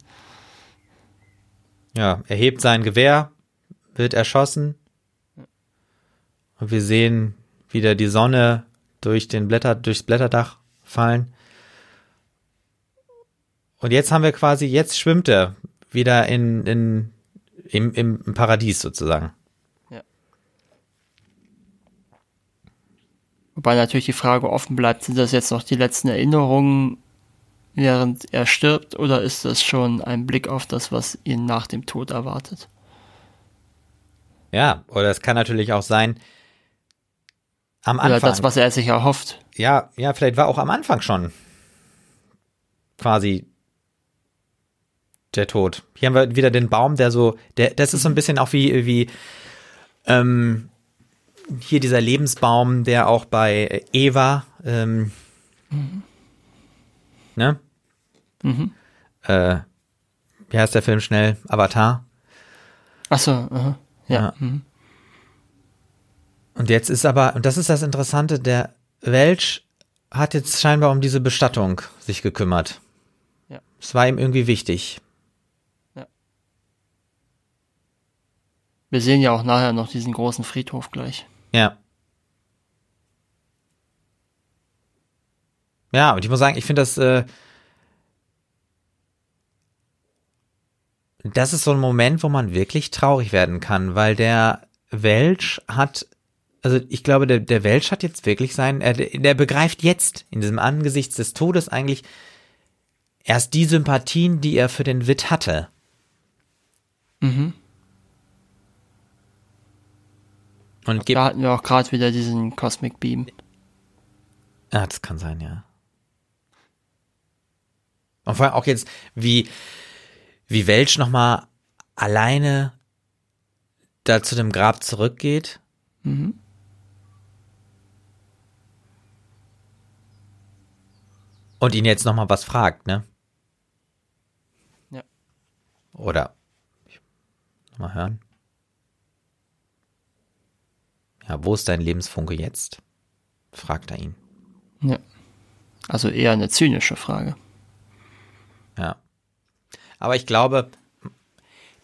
Ja, er hebt sein Gewehr, wird erschossen, und wir sehen wieder die Sonne durch den Blätter, durchs Blätterdach fallen. Und jetzt haben wir quasi, jetzt schwimmt er wieder in, in, im, im Paradies sozusagen. Wobei natürlich die Frage offen bleibt, sind das jetzt noch die letzten Erinnerungen, während er stirbt, oder ist das schon ein Blick auf das, was ihn nach dem Tod erwartet? Ja, oder es kann natürlich auch sein, am Anfang. Oder das, was er sich erhofft. Ja, ja, vielleicht war auch am Anfang schon quasi der Tod. Hier haben wir wieder den Baum, der so, der, das ist so ein bisschen auch wie, wie, ähm, hier dieser Lebensbaum, der auch bei Eva, ähm, mhm. ne? Mhm. Äh, wie heißt der Film schnell? Avatar. Ach so, -huh. ja. ja. Mhm. Und jetzt ist aber, und das ist das Interessante, der Welch hat jetzt scheinbar um diese Bestattung sich gekümmert. Ja. Es war ihm irgendwie wichtig. Wir sehen ja auch nachher noch diesen großen Friedhof gleich. Ja. Ja, und ich muss sagen, ich finde das, äh, das ist so ein Moment, wo man wirklich traurig werden kann, weil der Welch hat, also ich glaube, der, der Welch hat jetzt wirklich sein, er, der begreift jetzt in diesem Angesichts des Todes eigentlich erst die Sympathien, die er für den Witt hatte. Mhm. Und Da hatten wir auch gerade wieder diesen Cosmic Beam. Ja, das kann sein, ja. Und vor allem auch jetzt, wie, wie Welch nochmal alleine da zu dem Grab zurückgeht. Mhm. Und ihn jetzt nochmal was fragt, ne? Ja. Oder, mal hören. Ja, wo ist dein Lebensfunke jetzt? Fragt er ihn. Ja. Also eher eine zynische Frage. Ja. Aber ich glaube,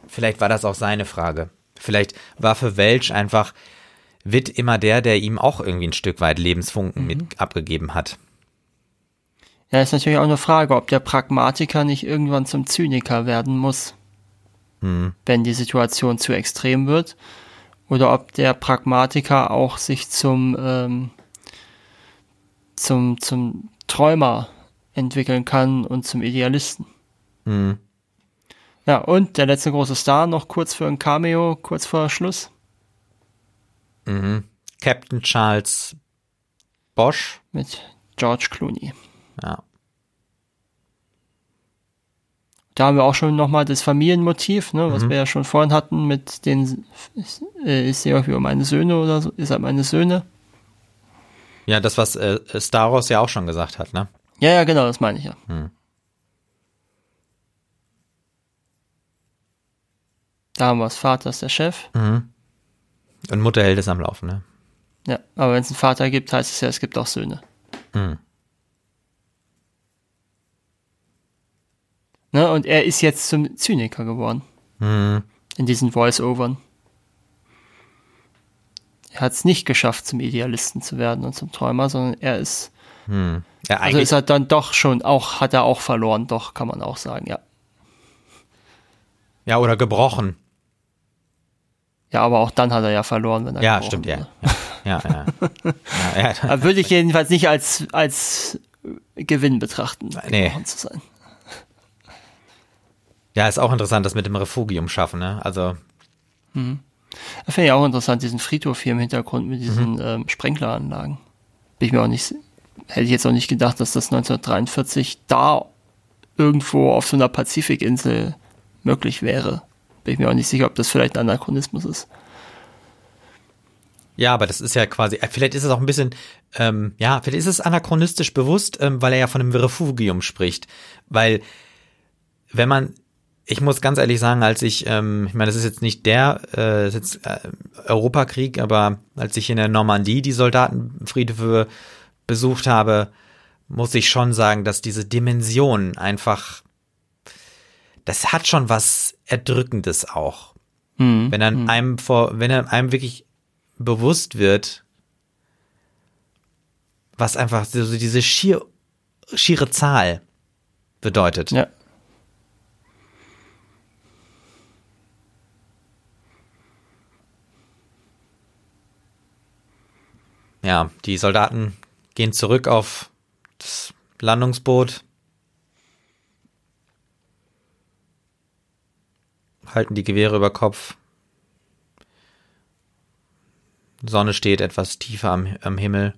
vielleicht war das auch seine Frage. Vielleicht war für Welch einfach Witt immer der, der ihm auch irgendwie ein Stück weit Lebensfunken mit abgegeben hat. Ja, ist natürlich auch eine Frage, ob der Pragmatiker nicht irgendwann zum Zyniker werden muss, wenn die Situation zu extrem wird. Oder ob der Pragmatiker auch sich zum, ähm, zum, zum Träumer entwickeln kann und zum Idealisten. Mhm. Ja, und der letzte große Star noch kurz für ein Cameo, kurz vor Schluss. Captain Charles Bosch. mit George Clooney. Ja. Da haben wir auch schon nochmal das Familienmotiv, ne, Mhm. was wir ja schon vorhin hatten mit den, äh, ist ja über meine Söhne oder so, ist halt meine Söhne. Ja, das, was äh, Star Wars ja auch schon gesagt hat, ne? Ja, ja, genau, das meine ich ja. Hm. Da haben wir das Vater ist der Chef. Und Mutter hält es am Laufen, ne? Ja, aber wenn es einen Vater gibt, heißt es ja, es gibt auch Söhne. Mhm. Ne, und er ist jetzt zum Zyniker geworden. Mhm. In diesen Voice-Overn. Er hat es nicht geschafft, zum Idealisten zu werden und zum Träumer, sondern er ist, Ja, also ist er dann doch schon auch, hat er auch verloren, doch, kann man auch sagen, ja. ja, oder gebrochen. Ja, aber auch dann hat er ja verloren, wenn er Ja, gebrochen stimmt, ja. Ja, ja. ja, ja, ja. Würde ich jedenfalls nicht als, als Gewinn betrachten, Nee. gebrochen zu sein. Ja, ist auch interessant, das mit dem Refugium schaffen, ne? Also, Da finde ich auch interessant, diesen Friedhof hier im Hintergrund mit diesen Mhm. ähm, Sprenkleranlagen. Bin ich mir auch nicht, hätte ich jetzt auch nicht gedacht, dass das 1943 da irgendwo auf so einer Pazifikinsel möglich wäre. Bin ich mir auch nicht sicher, ob das vielleicht ein Anachronismus ist. Ja, aber das ist ja quasi, äh, vielleicht ist es auch ein bisschen, ähm, ja, vielleicht ist es anachronistisch bewusst, ähm, weil er ja von einem Refugium spricht. Weil, wenn man, ich muss ganz ehrlich sagen, als ich, ähm, ich meine, das ist jetzt nicht der, äh, ist jetzt äh, Europakrieg, aber als ich in der Normandie die Soldatenfriedhöfe besucht habe, muss ich schon sagen, dass diese Dimension einfach, das hat schon was Erdrückendes auch. Hm. Wenn dann einem vor, wenn er einem wirklich bewusst wird, was einfach so diese schier, schiere Zahl bedeutet. Ja. Ja, die Soldaten gehen zurück auf das Landungsboot, halten die Gewehre über Kopf. Sonne steht etwas tiefer am, am Himmel.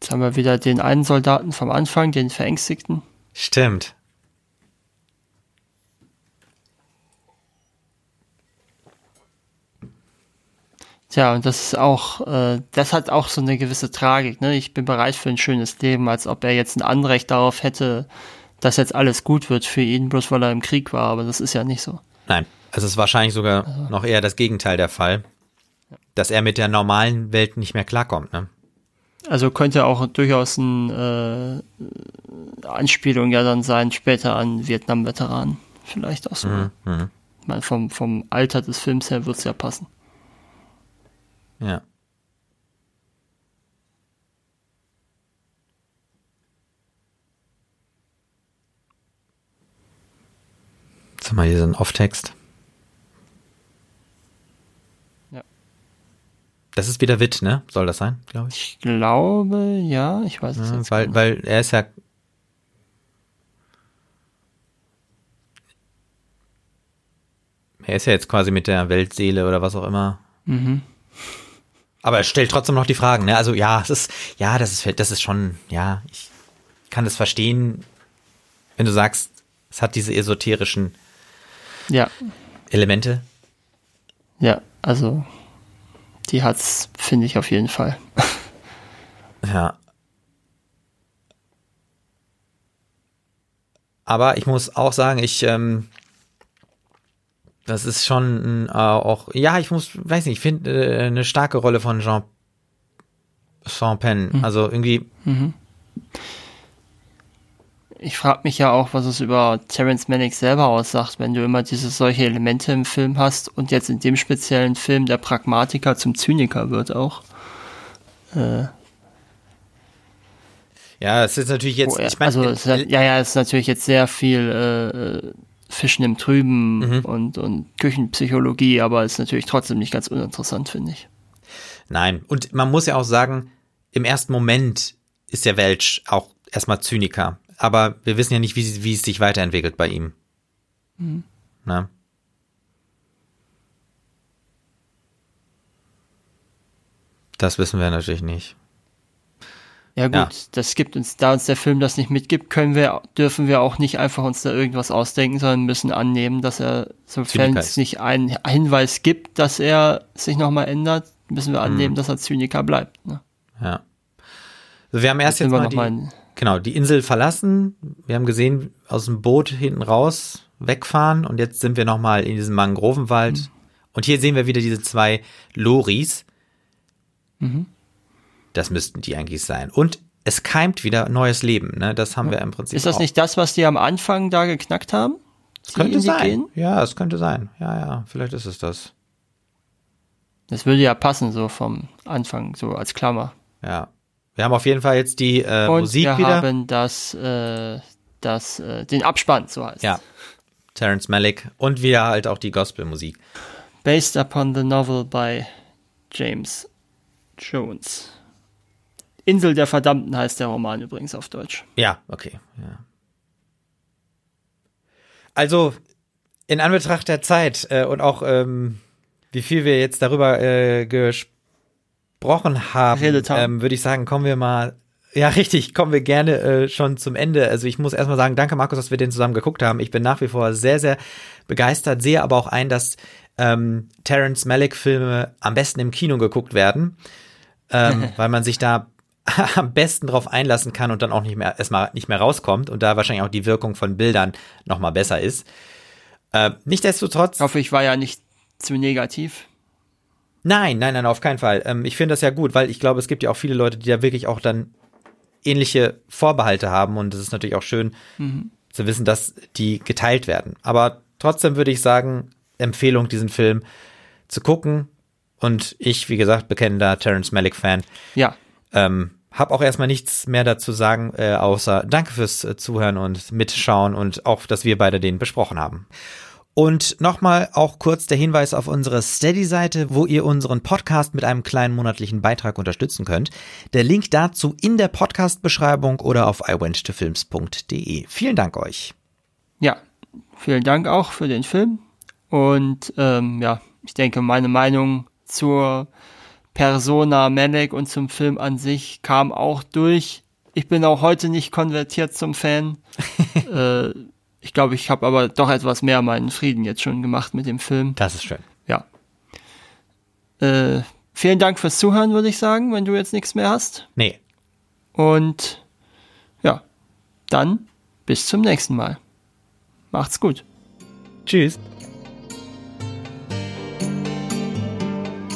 Jetzt haben wir wieder den einen Soldaten vom Anfang, den Verängstigten. Stimmt. Tja, und das ist auch, äh, das hat auch so eine gewisse Tragik. Ne? Ich bin bereit für ein schönes Leben, als ob er jetzt ein Anrecht darauf hätte, dass jetzt alles gut wird für ihn, bloß weil er im Krieg war. Aber das ist ja nicht so. Nein, also es ist wahrscheinlich sogar noch eher das Gegenteil der Fall. dass er mit der normalen Welt nicht mehr klarkommt. Ne? Also könnte auch durchaus eine äh, Anspielung ja dann sein, später an Vietnam-Veteranen. Vielleicht auch so. Mhm. mhm. Ich meine, vom, vom Alter des Films her wird es ja passen. Ja. Jetzt haben wir hier so einen Off-Text. Ja. Das ist wieder Witt, ne? Soll das sein, glaube ich? Ich glaube, ja, ich weiß es ja, nicht. Weil, weil er ist ja Er ist ja jetzt quasi mit der Weltseele oder was auch immer. Mhm. Aber er stellt trotzdem noch die Fragen, ne? Also ja, es ist, ja, das ist, das ist schon, ja, ich kann das verstehen, wenn du sagst, es hat diese esoterischen ja. Elemente. Ja, also die hat's, finde ich auf jeden Fall. ja. Aber ich muss auch sagen, ich, ähm, das ist schon äh, auch, ja, ich muss, weiß nicht, ich finde äh, eine starke Rolle von Jean, Jean Pen. Mhm. Also irgendwie. Mhm ich frage mich ja auch, was es über Terence Malick selber aussagt, wenn du immer diese solche Elemente im Film hast und jetzt in dem speziellen Film der Pragmatiker zum Zyniker wird auch. Äh, ja, es ist natürlich jetzt. Ich mein, also hat, ja, ja, es ist natürlich jetzt sehr viel äh, Fischen im Trüben mhm. und, und Küchenpsychologie, aber ist natürlich trotzdem nicht ganz uninteressant, finde ich. Nein, und man muss ja auch sagen, im ersten Moment ist der Welch auch erstmal Zyniker aber wir wissen ja nicht, wie, wie es sich weiterentwickelt bei ihm. Mhm. Na? Das wissen wir natürlich nicht. Ja gut, ja. das gibt uns, da uns der Film das nicht mitgibt, können wir, dürfen wir auch nicht einfach uns da irgendwas ausdenken, sondern müssen annehmen, dass er, sofern es nicht einen Hinweis gibt, dass er sich nochmal ändert, müssen wir annehmen, mhm. dass er Zyniker bleibt. Ne? Ja. Also wir haben erst jetzt, jetzt mal, die, mal genau, die Insel verlassen. Wir haben gesehen, aus dem Boot hinten raus wegfahren und jetzt sind wir nochmal in diesem Mangrovenwald. Mhm. Und hier sehen wir wieder diese zwei Loris. Mhm. Das müssten die eigentlich sein. Und es keimt wieder neues Leben, ne? Das haben ja. wir im Prinzip. Ist das auch. nicht das, was die am Anfang da geknackt haben? Das könnte sein. Gehen? Ja, es könnte sein. Ja, ja, vielleicht ist es das. Das würde ja passen, so vom Anfang, so als Klammer. Ja. Wir haben auf jeden Fall jetzt die äh, Und Musik wir wieder. Wir haben das, äh, das, äh, den Abspann, so heißt Ja. Terence Malick und wieder halt auch die Gospelmusik. Based upon the novel by James Jones. Insel der Verdammten heißt der Roman übrigens auf Deutsch. Ja, okay. Ja. Also in Anbetracht der Zeit äh, und auch ähm, wie viel wir jetzt darüber äh, gesprochen haben, ähm, würde ich sagen, kommen wir mal ja, richtig. Kommen wir gerne äh, schon zum Ende. Also ich muss erstmal sagen, danke Markus, dass wir den zusammen geguckt haben. Ich bin nach wie vor sehr, sehr begeistert, sehe aber auch ein, dass ähm, Terence Malick-Filme am besten im Kino geguckt werden, ähm, weil man sich da am besten drauf einlassen kann und dann auch nicht mehr erstmal nicht mehr rauskommt und da wahrscheinlich auch die Wirkung von Bildern nochmal besser ist. Äh, Nichtsdestotrotz. Ich hoffe, ich war ja nicht zu negativ. Nein, nein, nein, auf keinen Fall. Ähm, ich finde das ja gut, weil ich glaube, es gibt ja auch viele Leute, die da wirklich auch dann ähnliche Vorbehalte haben und es ist natürlich auch schön mhm. zu wissen, dass die geteilt werden. Aber trotzdem würde ich sagen, Empfehlung, diesen Film zu gucken. Und ich, wie gesagt, bekennender Terence Malick-Fan. Ja. Ähm, hab auch erstmal nichts mehr dazu sagen, äh, außer danke fürs äh, Zuhören und Mitschauen und auch, dass wir beide den besprochen haben. Und nochmal auch kurz der Hinweis auf unsere Steady-Seite, wo ihr unseren Podcast mit einem kleinen monatlichen Beitrag unterstützen könnt. Der Link dazu in der Podcast-Beschreibung oder auf iwenttofilms.de. Vielen Dank euch. Ja, vielen Dank auch für den Film. Und ähm, ja, ich denke, meine Meinung zur Persona Malek und zum Film an sich kam auch durch. Ich bin auch heute nicht konvertiert zum Fan. äh, ich glaube, ich habe aber doch etwas mehr meinen Frieden jetzt schon gemacht mit dem Film. Das ist schön. Ja. Äh, vielen Dank fürs Zuhören, würde ich sagen, wenn du jetzt nichts mehr hast. Nee. Und ja, dann bis zum nächsten Mal. Macht's gut. Tschüss.